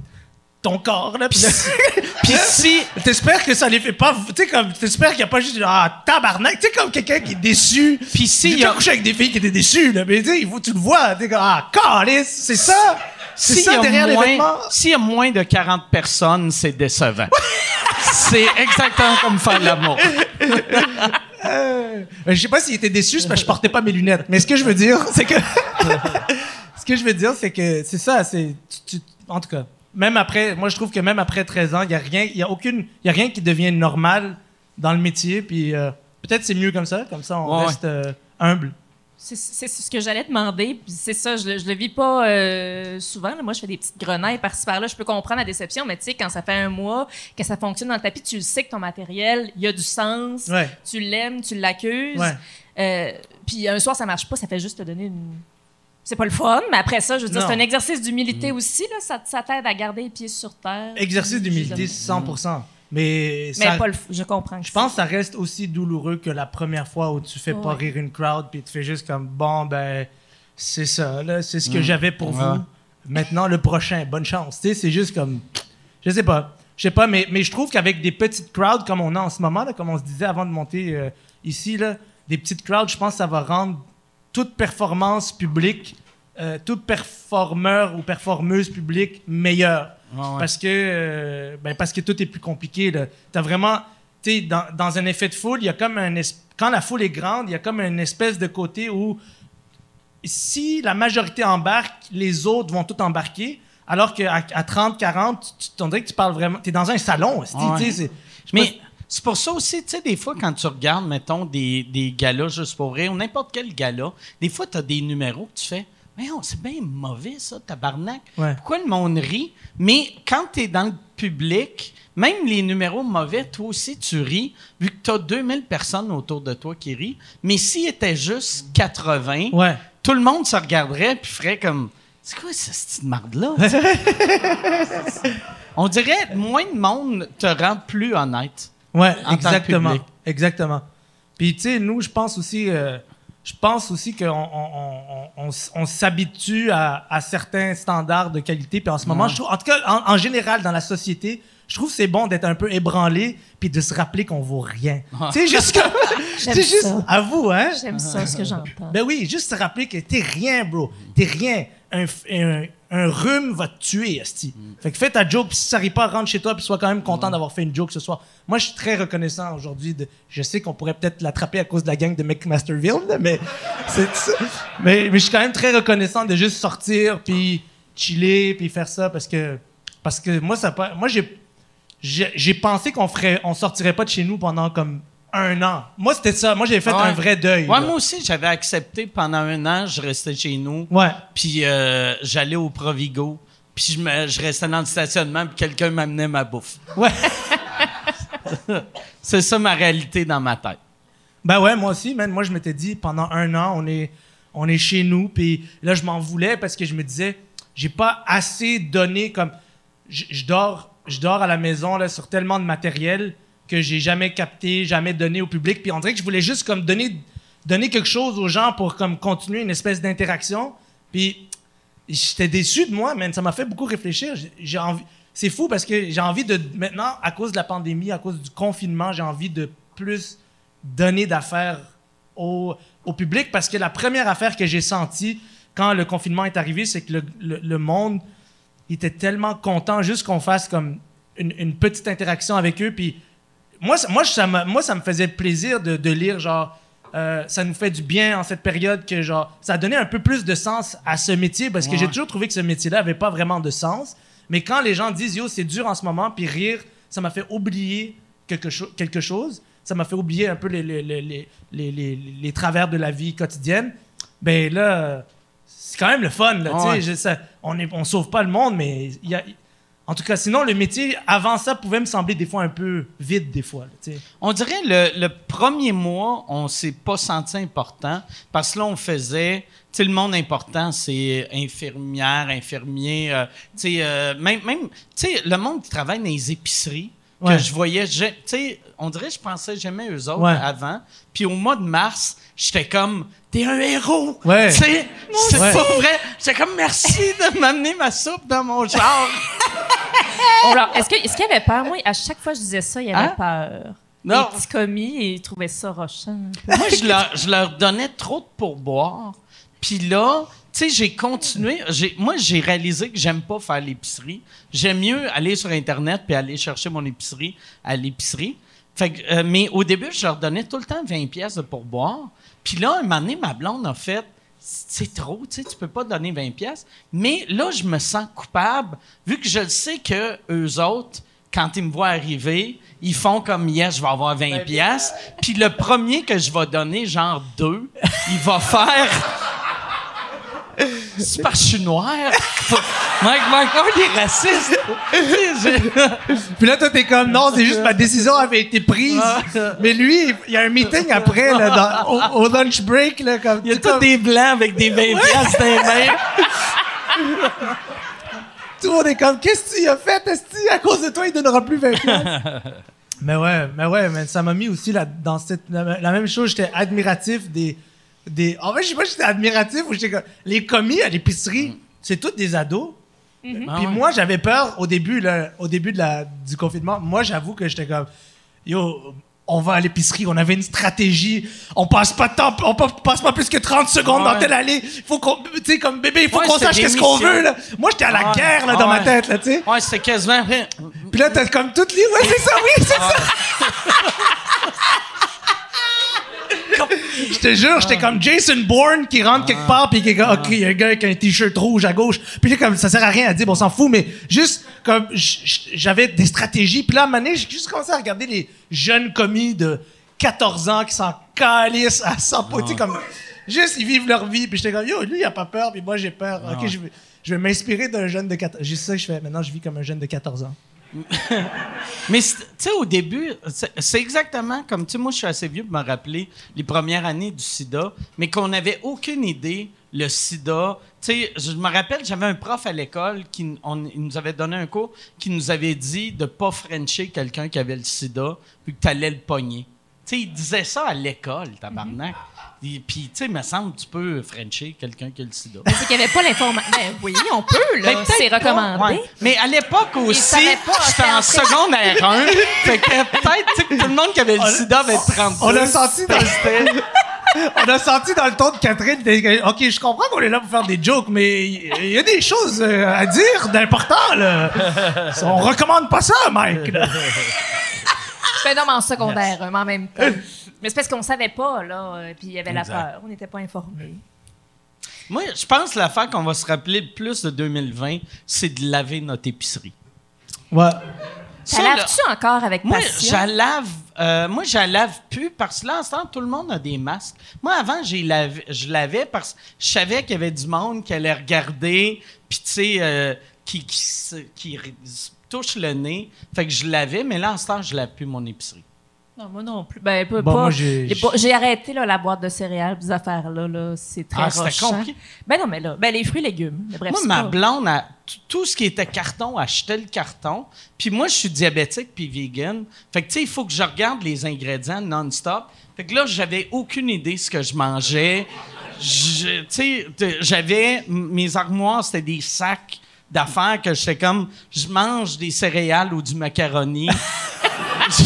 ton corps, là, puis là, Puis si t'espères que ça les fait pas, tu sais, comme, t'espères qu'il y a pas juste, ah, tabarnak, tu sais, comme quelqu'un qui est déçu. Puis si y déjà a- couché avec des filles qui étaient déçues, là, mais tu sais, il faut tu le vois, t'es comme, ah, calice, c'est ça! C'est ça les moins- vêtements? S'il y a moins de 40 personnes, c'est décevant. c'est exactement comme faire l'amour. Euh, je sais pas s'il était déçu, c'est parce que je portais pas mes lunettes. Mais ce que je veux dire, c'est que. ce que je veux dire, c'est que c'est ça, c'est. tu- tu- en tout cas, même après. Moi, je trouve que même après 13 ans, il y a rien, il y a aucune. Il y a rien qui devient normal dans le métier, puis euh, peut-être c'est mieux comme ça, comme ça, on Ouais, reste euh, humble. C'est ce que j'allais demander, c'est ça, je, le- je le vis pas euh, souvent. là. Moi, je fais des petites grenailles par-ci par-là. Je peux comprendre la déception, mais tu sais, quand ça fait un mois que ça fonctionne dans le tapis, tu le sais que ton matériel, il y a du sens, Ouais. tu l'aimes, tu l'accuses. Ouais. Euh, puis un soir, ça marche pas, ça fait juste te donner une. C'est pas le fun, mais après ça, je veux dire, c'est un exercice d'humilité aussi, là. Ça, ça t'aide à garder les pieds sur terre. Exercice d'humilité, je- 100%. Mais, Mais ça- pas le. f- Je comprends. que Je pense que ça reste aussi douloureux que la première fois où tu fais pas rire une crowd puis tu fais juste comme bon ben c'est ça là, c'est ce que j'avais pour Ouais. vous. Maintenant le prochain, bonne chance. Tu sais, c'est juste comme je sais pas. Je sais pas mais, mais je trouve qu'avec des petites crowds comme on a en ce moment là, comme on se disait avant de monter euh, ici là, des petites crowds, je pense que ça va rendre toute performance publique euh, tout performeur ou performeuse publique ouais. Parce que euh, ben parce que tout est plus compliqué. vraiment, tu sais, dans, dans un effet de foule, il y a comme un es- quand la foule est grande, il y a comme une espèce de côté où si la majorité embarque, les autres vont tout embarquer. Alors qu'à à 30, 40, tu, tu dirait que tu parles vraiment. T'es dans un salon, Ouais. tu Mais c'est pour ça aussi, tu sais, des fois, quand tu regardes, mettons, des, des galas juste pour rire, ou n'importe quel gala, des fois, tu as des numéros que tu fais. Mais c'est bien mauvais, ça, tabarnak. Ouais. Pourquoi le monde rit? Mais quand tu es dans le public, même les numéros mauvais, toi aussi, tu ris, vu que tu as 2000 personnes autour de toi qui rient. Mais s'il était juste 80, Ouais. tout le monde se regarderait puis ferait comme c'est quoi cette petite marde-là? On dirait moins de monde te rend plus honnête. Ouais, exactement. Exactement. Puis, tu sais, nous, je pense aussi, euh, je pense aussi qu'on on, on, on, s'habitue à, à certains standards de qualité. Puis en ce moment, je trouve, en tout cas, en, en général, dans la société, je trouve que c'est bon d'être un peu ébranlé puis de se rappeler qu'on vaut rien. Tu sais, juste c'est juste, ça. à vous, hein? J'aime ça, ce que j'entends. Ben oui, juste se rappeler que t'es rien, bro. T'es rien. Un, un, un rhume va te tuer, esti. Fait que fais ta joke, puis si ça arrive pas, rentre chez toi, puis sois quand même content d'avoir fait une joke ce soir. Moi, je suis très reconnaissant aujourd'hui. De, je sais qu'on pourrait peut-être l'attraper à cause de la gang de McMasterville, là, mais, c'est, mais, mais je suis quand même très reconnaissant de juste sortir, puis chiller, puis faire ça, parce que, parce que moi, ça, moi j'ai, j'ai, j'ai pensé qu'on ferait, on sortirait pas de chez nous pendant comme un an. Moi, c'était ça. Moi, j'ai fait Ouais. un vrai deuil. Ouais, moi aussi, j'avais accepté pendant un an, je restais chez nous. Ouais. Puis euh, j'allais au Provigo. Puis je, me- je restais dans le stationnement, puis quelqu'un m'amenait ma bouffe. Ouais. C'est ça ma réalité dans ma tête. Ben ouais, moi aussi, man. Moi, je m'étais dit, pendant un an, on est, on est chez nous. Puis là, je m'en voulais parce que je me disais, j'ai pas assez donné comme. Je, je dors, je dors à la maison là, sur tellement de matériel que j'ai jamais capté, jamais donné au public. Puis on dirait que je voulais juste comme donner, donner quelque chose aux gens pour comme continuer une espèce d'interaction. Puis j'étais déçu de moi, man. Ça m'a fait beaucoup réfléchir. C'est fou parce que j'ai envie de maintenant, à cause de la pandémie, à cause du confinement, j'ai envie de plus donner d'affaires au, public parce que la première affaire que j'ai sentie quand le confinement est arrivé, c'est que le monde était tellement content juste qu'on fasse comme une, une petite interaction avec eux. Puis moi, ça- moi, ça me, moi, ça me faisait plaisir de, de lire genre euh, ça nous fait du bien en cette période que genre ça a donné un peu plus de sens à ce métier parce que Ouais. j'ai toujours trouvé que ce métier-là avait pas vraiment de sens. Mais quand les gens disent yo c'est dur en ce moment puis rire, ça m'a fait oublier quelque, cho- quelque chose. Ça m'a fait oublier un peu les, les, les, les, les, travers de la vie quotidienne. Ben là, c'est quand même le fun. Là, tu sais, Ouais. je- ça- on ne on sauve pas le monde, mais il y a, en tout cas, sinon, le métier, avant ça, pouvait me sembler des fois un peu vide, des fois. On dirait le, le premier mois, on s'est pas senti important parce que là, on faisait. Tu sais, le monde important, c'est infirmière, infirmier. euh, tu sais, euh, même, même tu sais, le monde qui travaille dans les épiceries, Ouais. que je voyais, tu sais, on dirait que je pensais jamais eux autres Ouais. avant. Puis au mois de mars, j'étais comme, t'es un héros. Ouais. Tu sais, c'est Ouais. pas vrai. J'étais comme, merci de m'amener ma soupe dans mon genre. Est-ce que- est-ce qu'il y avait peur? Moi, à chaque fois que je disais ça, il y avait Hein? peur. Non. Les petits commis, ils trouvaient ça rochant. Moi, je leur, je leur donnais trop de pourboire. Puis là, tu sais, j'ai continué. Moi, j'ai réalisé que j'aime pas faire l'épicerie. J'aime mieux aller sur Internet puis aller chercher mon épicerie à l'épicerie. Fait que, euh, mais au début, je leur donnais tout le temps 20 pièces de pourboire. Puis là, un moment donné, ma blonde a fait c'est trop, tu sais, tu peux pas donner 20 pièces. Mais là, je me sens coupable, vu que je le sais que eux autres, quand ils me voient arriver, ils font comme yes, je vais avoir 20 pièces. Puis le premier que je vais donner, genre deux, il va faire. C'est parce que je suis noir. Mike, Mike, oh, il est raciste. Puis là, toi, t'es comme, non, c'est juste ma décision avait été prise. Mais lui, il y a un meeting après, là, dans- au, au lunch break, là, comme. Il y a tous comme- des blancs avec des 20 pièces dans les mains. Tout le monde est comme, qu'est-ce que tu as fait, Esti? À cause de toi, il donnera plus 20 piastres. mais ouais, mais ouais, mais ça m'a mis aussi là, dans cette, la, la même chose, j'étais admiratif des, des. En fait, je sais pas si j'étais admiratif ou j'étais comme. Les commis à l'épicerie, c'est tous des ados. Ah Puis moi, j'avais peur au début, là, au début de la, du confinement. Moi, j'avoue que j'étais comme, yo, on va à l'épicerie, on avait une stratégie, on passe pas de temps, on pa- passe pas plus que 30 secondes dans telle allée. Faut qu'on, tu sais, comme bébé, il faut Ouais, qu'on sache qu'est-ce qu'on veut, là. Moi, j'étais à la Ouais. guerre, là, dans Ouais. ma tête, là, tu sais. Ouais, c'était quasiment. Puis là, t'as comme toutes les, ouais, c'est ça, oui, c'est ça. Je te jure, j'étais comme Jason Bourne qui rentre quelque part puis qui est comme, OK, il y a un gars avec un t-shirt rouge à gauche. Puis là, comme, ça sert à rien à dire, bon, on s'en fout, mais juste, comme, j'avais des stratégies. Puis là, à un moment donné, j'ai juste commencé à regarder les jeunes commis de 14 ans qui s'en calissent à 100 tu sais, comme, juste, ils vivent leur vie. Puis j'étais comme, yo, lui, il a pas peur, puis moi, j'ai peur. OK, je vais, je vais m'inspirer d'un jeune de 14 J'ai ça que je fais. Maintenant, je vis comme un jeune de 14 ans. Mais tu sais, au début, c'est exactement comme, tu sais, moi, je suis assez vieux pour me rappeler les premières années du sida, mais qu'on n'avait aucune idée, le sida. Tu sais, je me rappelle, j'avais un prof à l'école qui on- il nous avait donné un cours qui nous avait dit de pas frencher quelqu'un qui avait le sida, puis que tu allais le pogner. Tu sais, il disait ça à l'école, tabarnak. Et Puis, tu sais, il me semble, tu peux frencher quelqu'un qui a le sida. C'est qu'il n'y avait pas l'information. Ben oui, on peut, là. Ben, peut-être c'est pas, recommandé. ouais. Mais à l'époque aussi, j'étais c'était en en secondaire 1. fait que peut-être que tout le monde qui avait le sida avait 32. On a senti dans le On a senti dans le ton de Catherine, ok, je comprends qu'on est là pour faire des jokes, mais il y a des choses euh, à dire d'important, là. On recommande pas ça, Mike. là. Ben non, mais en secondaire, mais en même temps. Mais c'est parce qu'on savait pas, là. euh, Puis il y avait la Exact. peur. On n'était pas informés. Moi, je pense que l'affaire qu'on va se rappeler le plus de 2020, c'est de laver notre épicerie. Ouais. Ça laves-tu encore avec Moi, passion? je lave, euh, moi, je lave plus parce que là, en ce temps, tout le monde a des masques. Moi, avant, j'ai lavé, je lavais parce que je savais qu'il y avait du monde qui allait regarder, puis tu sais, euh, qui, qui, touche le nez. Fait que je lavais, mais là, en ce temps, je lave plus mon épicerie. Non, moi non plus. Ben, pas, Bon, pas- moi, j'ai- arrêté là, la boîte de céréales, des affaires-là. Là, c'est très Ah, c'était compliqué. Ben non, mais là, ben les fruits et légumes. Mais bref, Moi, ma pas- blonde, a- tout ce qui était carton, achetait le carton. Puis moi, je suis diabétique puis vegan. Fait que, tu sais, il faut que je regarde les ingrédients non-stop. Fait que là, j'avais aucune idée ce que je mangeais. Tu sais, j'avais... Mes armoires, c'était des sacs d'affaires que j'étais comme... Je mange des céréales ou du macaroni. je,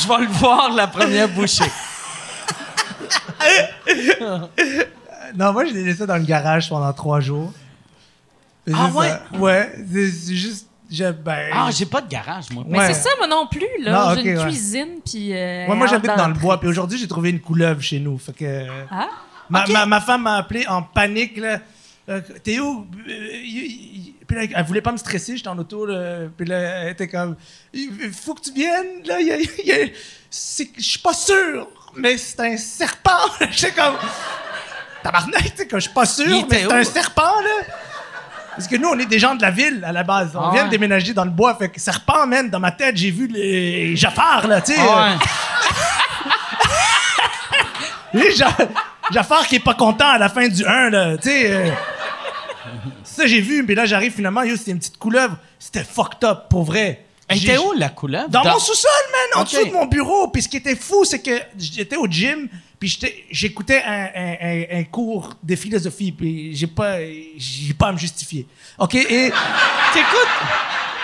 je vais le voir la première bouchée. Non, moi, j'ai laissé ça dans le garage pendant trois jours. Ah juste, ouais? euh, ouais, c'est juste. Je, ben, Ah, j'ai pas de garage, moi. Mais Ouais. c'est ça, moi non plus, là. Non, j'ai une ouais. cuisine, puis. euh, ouais, moi, j'habite dans le bois, puis aujourd'hui, j'ai trouvé une couleuvre chez nous. Fait que. Ah? Ma, ma, ma femme m'a appelé en panique, là. Euh, T'es où? Euh, y- y- Puis là, elle voulait pas me stresser, j'étais en auto, là. Puis là, elle était comme, il faut que tu viennes, là. y a- y a- Je suis pas sûr, mais c'est un serpent. J'étais comme, tabarnak, tu sais, je suis pas Il sûr, mais c'est un serpent, là. Parce que nous, on est des gens de la ville, à la base. On Ah vient de déménager dans le bois. Fait que serpent, man, dans ma tête, j'ai vu les Jafar, là, tu sais. Ah ouais. Ja- Jafar qui est pas content à la fin du 1, là, tu sais. Ça, j'ai vu, mais là, j'arrive finalement, yo, c'était une petite couleuvre. C'était fucked up, pour vrai. Elle était où, la couleuvre? Dans, mon sous-sol, man, en Ok. dessous de mon bureau. Puis ce qui était fou, c'est que j'étais au gym, puis j'étais- j'écoutais un, un- un- un cours de philosophie, puis j'ai pas, j'ai pas à me justifier. OK? Et, T'écoutes,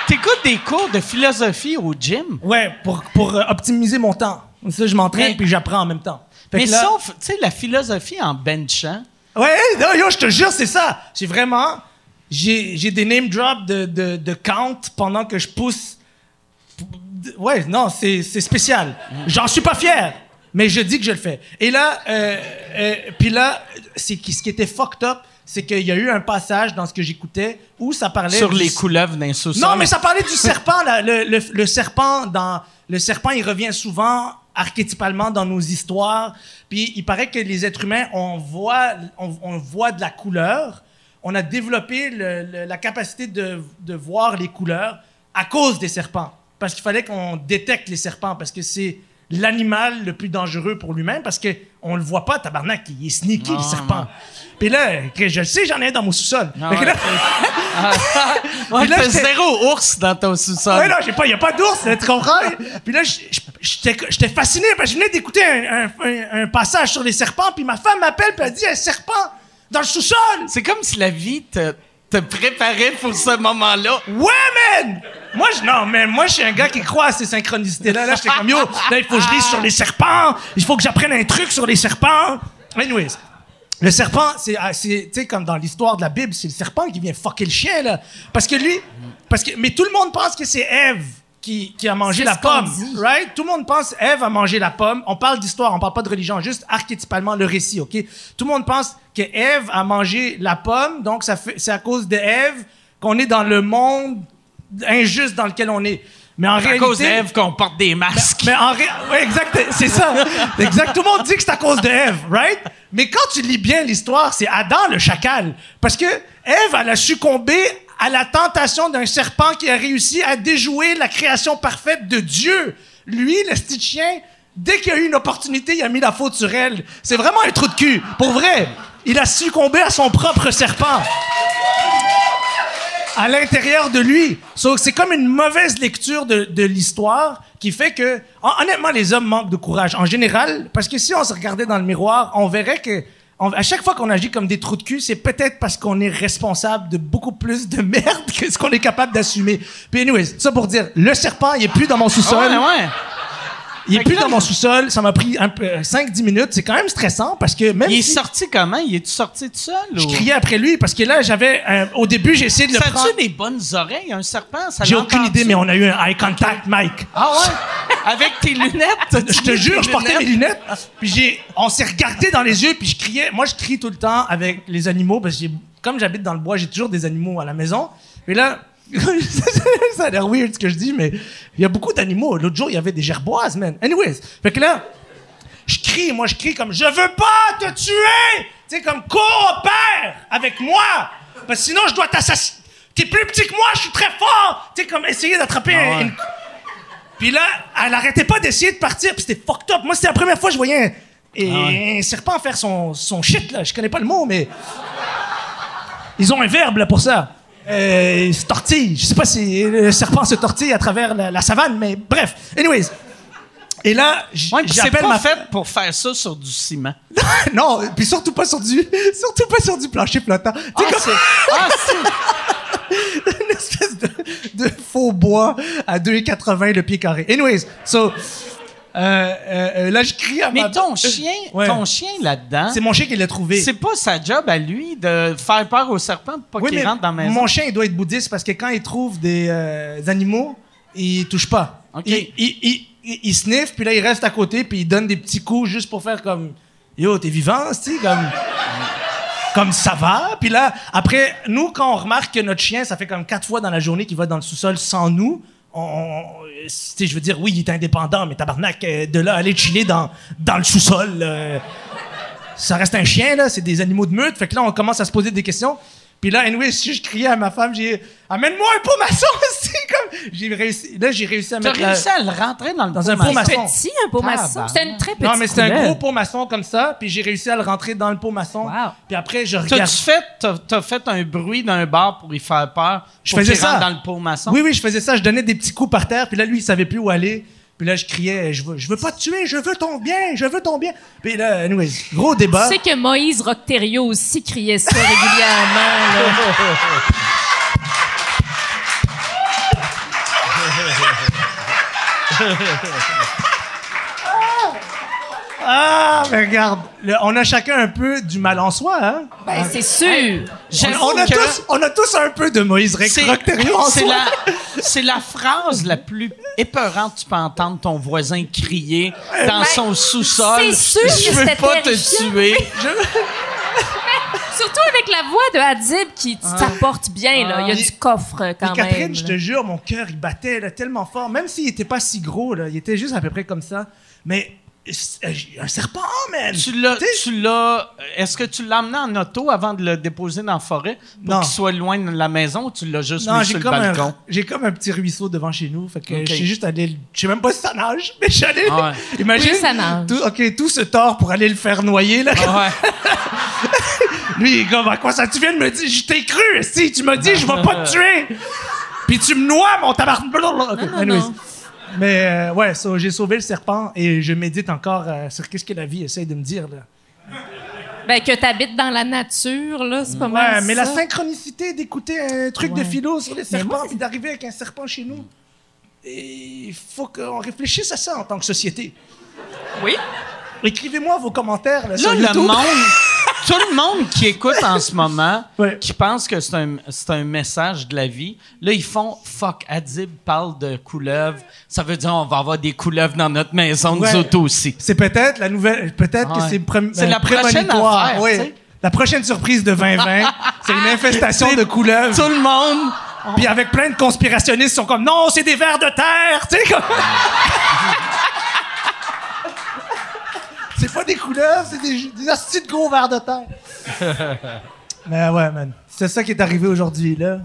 t'écoutes des cours de philosophie au gym? ouais, pour, pour euh, optimiser mon temps. Ça, je m'entraîne, Mais- puis j'apprends en même temps. Fait Mais que là- sauf, tu sais, la philosophie en benchant. Ouais, non, yo, je te jure, c'est ça. J'ai vraiment. J'ai des name drops de, de, de count pendant que je pousse. Ouais, non, c'est spécial. J'en suis pas fier, mais je dis que je le fais. Et là, euh, euh, puis là, c'est ce qui était fucked up, c'est qu'il y a eu un passage dans ce que j'écoutais où ça parlait. Sur du- les couleuvres d'un non, mais ça parlait du serpent. là. Le, le- le serpent, dans, le serpent, il revient souvent archétypalement dans nos histoires. Puis il paraît que les êtres humains, on voit, on, on voit de la couleur. On a développé le- le- la capacité de, de voir les couleurs à cause des serpents. Parce qu'il fallait qu'on détecte les serpents, parce que c'est l'animal le plus dangereux pour lui-même, parce qu'on le voit pas, tabarnak, il est sneaky, Non, le serpent. Puis là, je le sais, j'en ai un dans mon sous-sol. Ah ouais. là- Ouais, là, zéro ours dans ton sous-sol. Ouais, non, j'ai pas, y a pas d'ours, tu comprends? puis là, j'étais j'étais fasciné parce que je venais d'écouter un, un- un- un passage sur les serpents, puis ma femme m'appelle, puis elle dit, un serpent dans le sous-sol! C'est comme si la vie te, te préparait pour ce moment-là. Ouais, man! Moi, je, non, mais moi, je suis un gars qui croit à ces synchronicités-là. Là, j'étais comme, yo, là, il faut que je lise sur les serpents, il faut que j'apprenne un truc sur les serpents. Anyways. Le serpent, c'est, ah, c'est, tu sais, comme dans l'histoire de la Bible, c'est le serpent qui vient fucker le chien, là. Parce que lui, parce que, mais tout le monde pense que c'est Ève qui, qui a mangé la pomme, right? Tout le monde pense Ève a mangé la pomme. On parle d'histoire, on parle pas de religion, juste archétypalement le récit, ok? Tout le monde pense que Ève a mangé la pomme, donc ça fait, c'est à cause de Ève qu'on est dans le monde injuste dans lequel on est. Mais en À réalité, cause d'Ève qu'on porte des masques. mais en ré... ouais, exact, c'est ça. Exact. Tout le monde dit que c'est à cause de Ève, right? Mais quand tu lis bien l'histoire, c'est Adam le chacal. Parce que Ève, elle a succombé à la tentation d'un serpent qui a réussi à déjouer la création parfaite de Dieu. Lui, le petit chien, dès qu'il a eu une opportunité, il a mis la faute sur elle. C'est vraiment un trou de cul. Pour vrai. Il a succombé à son propre serpent à l'intérieur de lui. So, c'est comme une mauvaise lecture de, de l'histoire qui fait que, hon- honnêtement, les hommes manquent de courage en général, parce que si on se regardait dans le miroir, on verrait que à chaque fois qu'on agit comme des trous de cul, c'est peut-être parce qu'on est responsable de beaucoup plus de merde que ce qu'on est capable d'assumer. Puis anyways, ça pour dire, le serpent, il est plus dans mon Ah sous-sol. ouais, ouais. Il est Fait plus dans mon sous-sol. Ça m'a pris un peu- 5-10 minutes. C'est quand même stressant parce que même Il est si sorti comment? Il est-tu sorti tout seul? je ou- criais après lui parce que là, j'avais, un- au début, j'ai essayé de le Ça prendre. a-tu des bonnes oreilles, un serpent? Ça J'ai aucune idée, mais on a eu un eye contact, Mike. Ah ouais? Avec tes lunettes? Je te jure, je portais mes lunettes. Puis j'ai, on s'est regardé dans les yeux, puis je criais. Moi, je crie tout le temps avec les animaux, parce que j'ai- comme j'habite dans le bois, j'ai toujours des animaux à la maison. Et là, ça a l'air weird ce que je dis, mais il y a beaucoup d'animaux. L'autre jour, il y avait des gerboises, man. Anyways, fait que là, je crie, moi, je crie comme je veux pas te tuer! Tu sais, comme coopère avec moi! Parce que sinon, je dois t'assassiner. T'es plus petit que moi, je suis très fort! Tu sais, comme essayer d'attraper un- une. Puis là, elle arrêtait pas d'essayer de partir, puis c'était fucked up. Moi, c'était la première fois que je voyais un, et un serpent faire son, son shit, là. Je connais pas le mot, mais. Ils ont un verbe, là, pour ça. Euh, se tortille. Je sais pas si le serpent se tortille à travers la, la savane, mais bref. Anyways. Et là, Ouais, j'appelle pas ma fait pour faire ça sur du ciment. non, puis surtout pas sur du, surtout pas sur du plancher flottant. Tu sais, Ah, c'est- ah, une espèce de, de faux bois à 2,80 le pied carré. Anyways, so, Euh, euh, euh, là, je crie à ma... Mais ton chien, Ouais. ton chien là-dedans, C'est mon chien qui l'a trouvé. c'est pas sa job à lui de faire peur au serpent pour pas Oui, qu'il rentre dans la maison? Mon chien, il doit être bouddhiste parce que quand il trouve des euh, animaux, il touche pas. Il, il, il, sniffe, puis là, il reste à côté, puis il donne des petits coups juste pour faire comme Yo, t'es vivant, tu comme. Comme ça va? Puis là, après, nous, quand on remarque que notre chien, ça fait comme quatre fois dans la journée qu'il va dans le sous-sol sans nous, on, je veux dire, oui, il est indépendant, mais tabarnak, euh, de là, aller chiller dans, dans le sous-sol, euh, ça reste un chien, là, c'est des animaux de meute. Fait que là, on commence à se poser des questions. Puis là, anyway, si je criais à ma femme, j'ai Amène-moi un pot maçon, c'est comme. J'ai réussi. Là, j'ai réussi à T'as mettre. la- réussi à le rentrer dans le Dans pot un pot maçon. maçon. Petit, un pot maçon. C'était une très petite Non, mais c'était un gros pot maçon comme ça, puis j'ai réussi à le rentrer dans le pot maçon. Wow. Puis après, je regarde. T'as-tu fait, t'as, t'as fait un bruit d'un bar pour y faire peur? Je pour faisais ça. dans le pot maçon? Oui, oui, je faisais ça. Je donnais des petits coups par terre, puis là, lui, il savait plus où aller. Puis là, je criais, je veux, je veux pas te tuer, je veux ton bien, je veux ton bien. Puis là, anyway, gros débat. Tu sais que Moïse Rocterio aussi criait ça régulièrement. là. Ah, mais regarde, le- on a chacun un peu du mal en soi, hein? Ben, c'est sûr. On a, que tous, on a tous un peu de Moïse Rec- c'est, Rocterio en c'est soi. la, c'est la phrase la plus épeurante que tu peux entendre ton voisin crier dans Ben, son sous-sol. c'est sûr Je veux c'était pas terrifiant. te tuer. Surtout avec la voix de Hadib qui t'apporte bien. Là. Il y a Ah. du coffre quand Et Catherine, même. je te jure, mon cœur, il battait là, tellement fort. Même s'il était pas si gros, là, il était juste à peu près comme ça. Mais un serpent, man! Tu l'as, Tu sais, tu l'as, est-ce que tu l'as emmené en auto avant de le déposer dans la forêt pour qu'il soit loin de la maison ou tu l'as juste Non, mis j'ai sur le comme, balcon? un, j'ai comme un petit ruisseau devant chez nous. Fait que je suis juste allé. le- Je sais même pas si ça nage, mais je suis allé. Ah ouais. Imagine. Oui, ça nage. Tout, ok, tout ce tort pour aller le faire noyer, là. Ah ouais. Lui, il est comme, à quoi ça tu viens de me dire? Je t'ai cru, si tu m'as dit, je vais pas te tuer. Puis tu me noies, mon tabarnak. Ok, non, anyways. non. Mais euh, ouais, so, j'ai sauvé le serpent et je médite encore euh, sur qu'est-ce que la vie essaie de me dire, là. Ben, que t'habites dans la nature, là, c'est pas Ouais, mal mais la synchronicité d'écouter un truc de philo sur les serpents puis d'arriver avec un serpent chez nous, il faut qu'on réfléchisse à ça en tant que société. Oui. Écrivez-moi vos commentaires là, sur le YouTube. monde, tout le monde qui écoute en ce moment, Ouais. qui pense que c'est un, un message de la vie, là, ils font fuck, Adib parle de couleuvres. Ça veut dire on va avoir des couleuvres dans notre maison, Ouais. nous autres aussi. C'est peut-être la nouvelle. Peut-être que c'est C'est euh, la prochaine affaire, Oui. La prochaine surprise de 2020, c'est une infestation de couleuvres. Tout le monde. Puis avec plein de conspirationnistes qui sont comme non, c'est des vers de terre, tu sais comme. c'est pas des couleuvres, c'est des, des hosties de gros vers de terre. Mais ouais, man. C'est ça qui est arrivé aujourd'hui, là.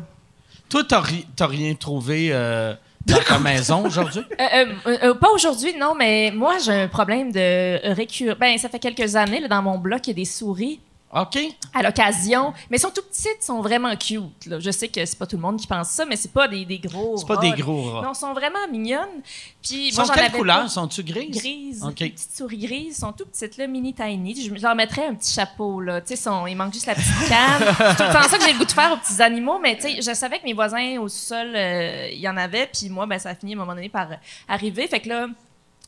Toi, t'as, ri- t'as rien trouvé euh, dans ta maison aujourd'hui? Euh, euh, euh, pas aujourd'hui, non, mais moi, j'ai un problème de récurrent. Ben, ça fait quelques années, là, dans mon bloc, il y a des souris OK. à l'occasion. Mais elles sont tout petites, sont vraiment cute. là. Je sais que c'est pas tout le monde qui pense ça, mais c'est pas des, des gros C'est pas des gros rats. Non, sont vraiment mignonnes. Puis moi, sont j'en quelle couleur? Sont-tu grises? Grises. OK. Des petites souris grises. sont tout petites, là, mini tiny. Je leur mettrais un petit chapeau, là. Tu sais, il manque juste la petite canne. c'est tout le temps ça que j'ai le goût de faire aux petits animaux, mais tu sais, je savais que mes voisins au sol, euh, il y en avait, puis moi, ben, ça a fini à un moment donné par arriver. Fait que là,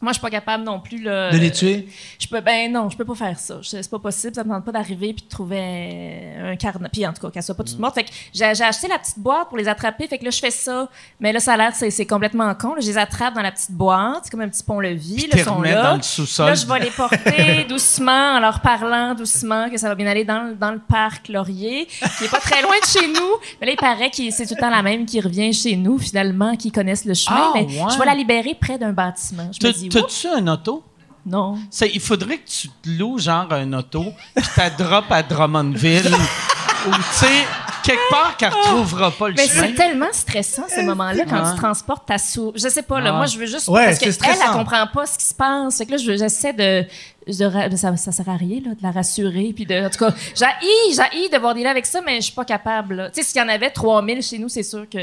moi, je suis pas capable non plus, là. De les tuer? Je peux, ben non, je peux pas faire ça. C'est pas possible. Ça me tente pas d'arriver puis de trouver un, carnet. Puis en tout cas, qu'elles soient pas Mm. toutes mortes. Fait que j'ai acheté la petite boîte pour les attraper. Fait que là, je fais ça. Mais là, ça a l'air, c'est complètement con. là. Je les attrape dans la petite boîte. C'est comme un petit pont-levis. Là, sont là. dans le sous-sol. Là, je vais les porter doucement en leur parlant doucement que ça va bien aller dans, le- dans le parc Laurier, qui est pas très loin de chez nous. Mais là, il paraît que c'est tout le temps la même qui revient chez nous, finalement, qui connaissent le chemin. Ah, mais ouais. je vais la libérer près d'un bâtiment. Je me dis, T'as-tu un auto? Non. C'est- il faudrait que tu te loues genre un auto, puis t'as drop à Drummondville, ou tu sais, quelque part qu'elle retrouvera pas le Mais chemin. c'est tellement stressant ces moments-là quand Ouais. tu transportes ta souris. Je sais pas là, Ouais. moi je veux juste Ouais, parce que c'est elle, elle comprend pas ce qui se passe. Fait que là je- j'essaie de, de ra- ça, ça sert à rien là, de la rassurer puis de en tout cas, j'ai j'ai de dealer avec ça mais je suis pas capable. là. Tu sais s'il y en avait 3000 chez nous, c'est sûr que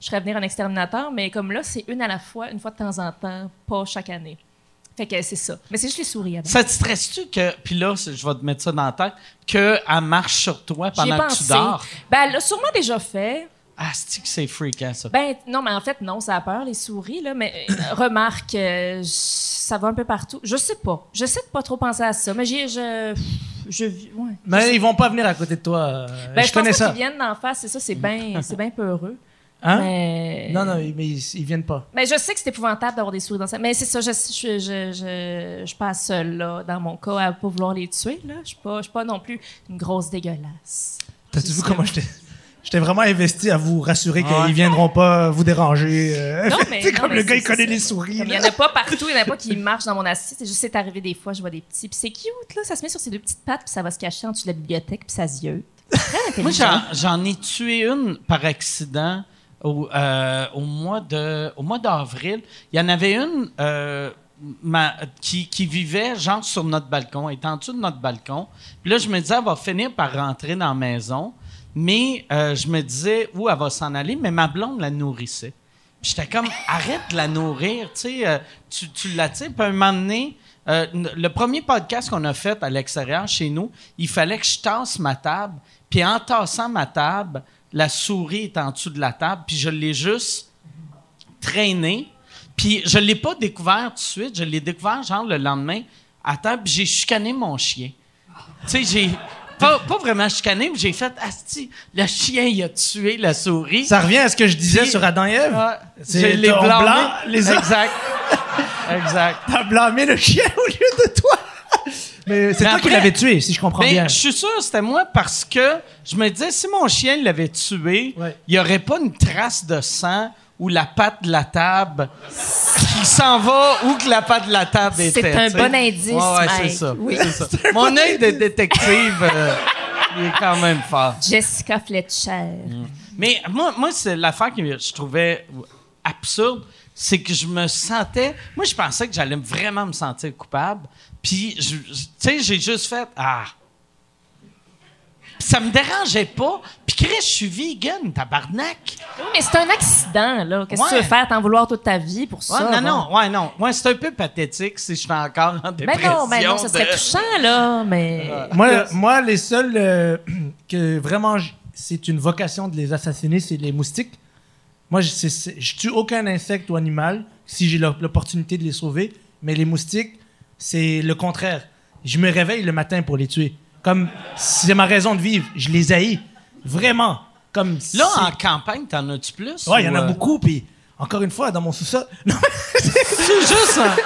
je ferais venir un exterminateur mais comme là c'est une à la fois, une fois de temps en temps, pas chaque année. Fait que c'est ça. Mais c'est juste les souris avant. Ça te stresse-tu que, puis là, je vais te mettre ça dans la tête, qu'elle marche sur toi pendant que tu dors? Ben, elle l'a sûrement déjà fait. Ah, c'est que c'est freakant, ça? Ben, non, mais en fait, non, ça a peur, les souris, là. Mais euh, remarque, euh, ça va un peu partout. Je sais pas. J'essaie de pas trop penser à ça. Mais j'ai. Je. Je. Ouais. Mais ils vont pas venir à côté de toi. euh, Ben, je, je, connais pense pas ça. qu'ils viennent d'en face, c'est ça, c'est bien c'est bien peureux. Hein? Mais... Non, non, mais ils, ils viennent pas. Mais je sais que c'est épouvantable d'avoir des souris dans ça. Mais c'est ça, je, je, je, je, je suis pas seule, là, dans mon cas, à pas vouloir les tuer, là. Je suis pas, je suis pas non plus une grosse dégueulasse. T'as-tu vu comment j'étais. J'étais vraiment investi à vous rassurer qu'ils Ouais. viendront pas vous déranger. euh. Non, mais. c'est comme mais le gars, il connaît les souris. Il y en a pas partout, il y en a pas qui marchent dans mon assiette. C'est juste, c'est arrivé des fois, je vois des petits. Puis c'est cute, là. Ça se met sur ses deux petites pattes, puis ça va se cacher en dessous de la bibliothèque, puis ça ziote. Très Moi, j'en ai tué une par accident au, euh, au mois de au mois d'avril. Il y en avait une euh, qui, qui vivait genre sur notre balcon, elle en dessous de notre balcon. Puis là, je me disais, elle va finir par rentrer dans la maison. Mais euh, je me disais où elle va s'en aller, mais ma blonde la nourrissait. Puis j'étais comme, arrête de la nourrir, tu sais, tu, l'attires. Puis un moment donné, le premier podcast qu'on a fait à l'extérieur chez nous, il fallait que je tasse ma table. Puis en tassant ma table, la souris est en dessous de la table, puis je l'ai juste traîné. Puis je l'ai pas découvert tout de suite, je l'ai découvert genre le lendemain à table, puis j'ai chicané mon chien. Tu sais, j'ai pas, pas vraiment chicané, mais j'ai fait Asti, le chien il a tué la souris. Ça revient à ce que je disais Puis- sur Adam et Ève. C'est Je l'ai en blâmé. blanc, les- Exact. exact. T'as blâmé le chien au lieu de toi. Mais c'est toi qui l'avais tué, si je comprends Mais bien. je suis sûr que c'était moi parce que je me disais, si mon chien l'avait tué, Ouais. il n'y aurait pas une trace de sang ou la patte de la table qui s'en va où que la patte de la table C'est était. un tu sais. bon indice, Ouais, ouais, c'est ça. Oui. c'est ça. Mon œil de détective, euh, il est quand même fort. Jessica Fletcher. Mais moi, moi c'est l'affaire que je trouvais absurde, c'est que je me sentais. Moi, je pensais que j'allais vraiment me sentir coupable. Puis, tu sais, j'ai juste fait Ah. Puis ça me dérangeait pas. Puis, Chris, je suis vegan, tabarnak. Oui, mais c'est un accident, là. Qu'est-ce que tu veux faire? T'en vouloir toute ta vie pour Ouais, ça? non, bon. non, ouais, non. Ouais, c'est un peu pathétique si je suis encore en Ben dépression. non, ben non, ça serait de- touchant, là, mais... Moi, moi, les seuls euh, que vraiment c'est une vocation de les assassiner, c'est les moustiques. Moi, je, c'est- c'est- je tue aucun insecte ou animal si j'ai l'op- l'opportunité de les sauver. Mais les moustiques, c'est le contraire. Je me réveille le matin pour les tuer. Comme c'est ma raison de vivre. Je les haïs. Vraiment. Comme Là, en campagne, t'en as-tu plus? Ouais, il y en a euh, beaucoup. Puis encore une fois, dans mon sous-sol. C'est juste. hein,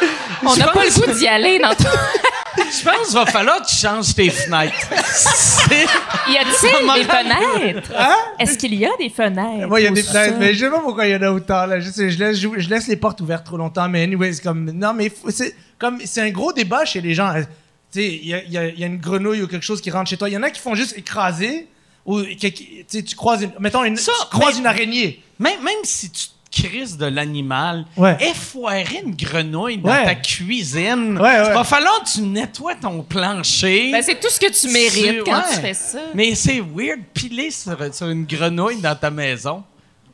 On n'a pas le goût d'y aller dans tout. Je pense qu'il va falloir que tu changes tes fenêtres. Y a-t-il Maman. des fenêtres? Hein? Est-ce qu'il y a des fenêtres? Moi, il y a des fenêtres, mais je sais pas pourquoi il y en a autant. Là. Je, sais, je, laisse, je, je laisse les portes ouvertes trop longtemps, mais anyway, c'est comme. Non, mais c'est comme c'est un gros débat chez les gens. Tu sais, il y a, y a- y a une grenouille ou quelque chose qui rentre chez toi. Il y en a qui font juste écraser. Ou tu croises une. Mettons, une, Ça, tu croises mais- une araignée. Même, même si tu te crises de l'animal, Ouais. effoirer une grenouille dans Ouais. ta cuisine, Ouais, ouais. il va falloir que tu nettoies ton plancher. Ben, c'est tout ce que tu mérites quand ouais. tu fais ça. Mais c'est weird, piler sur, sur une grenouille dans ta maison.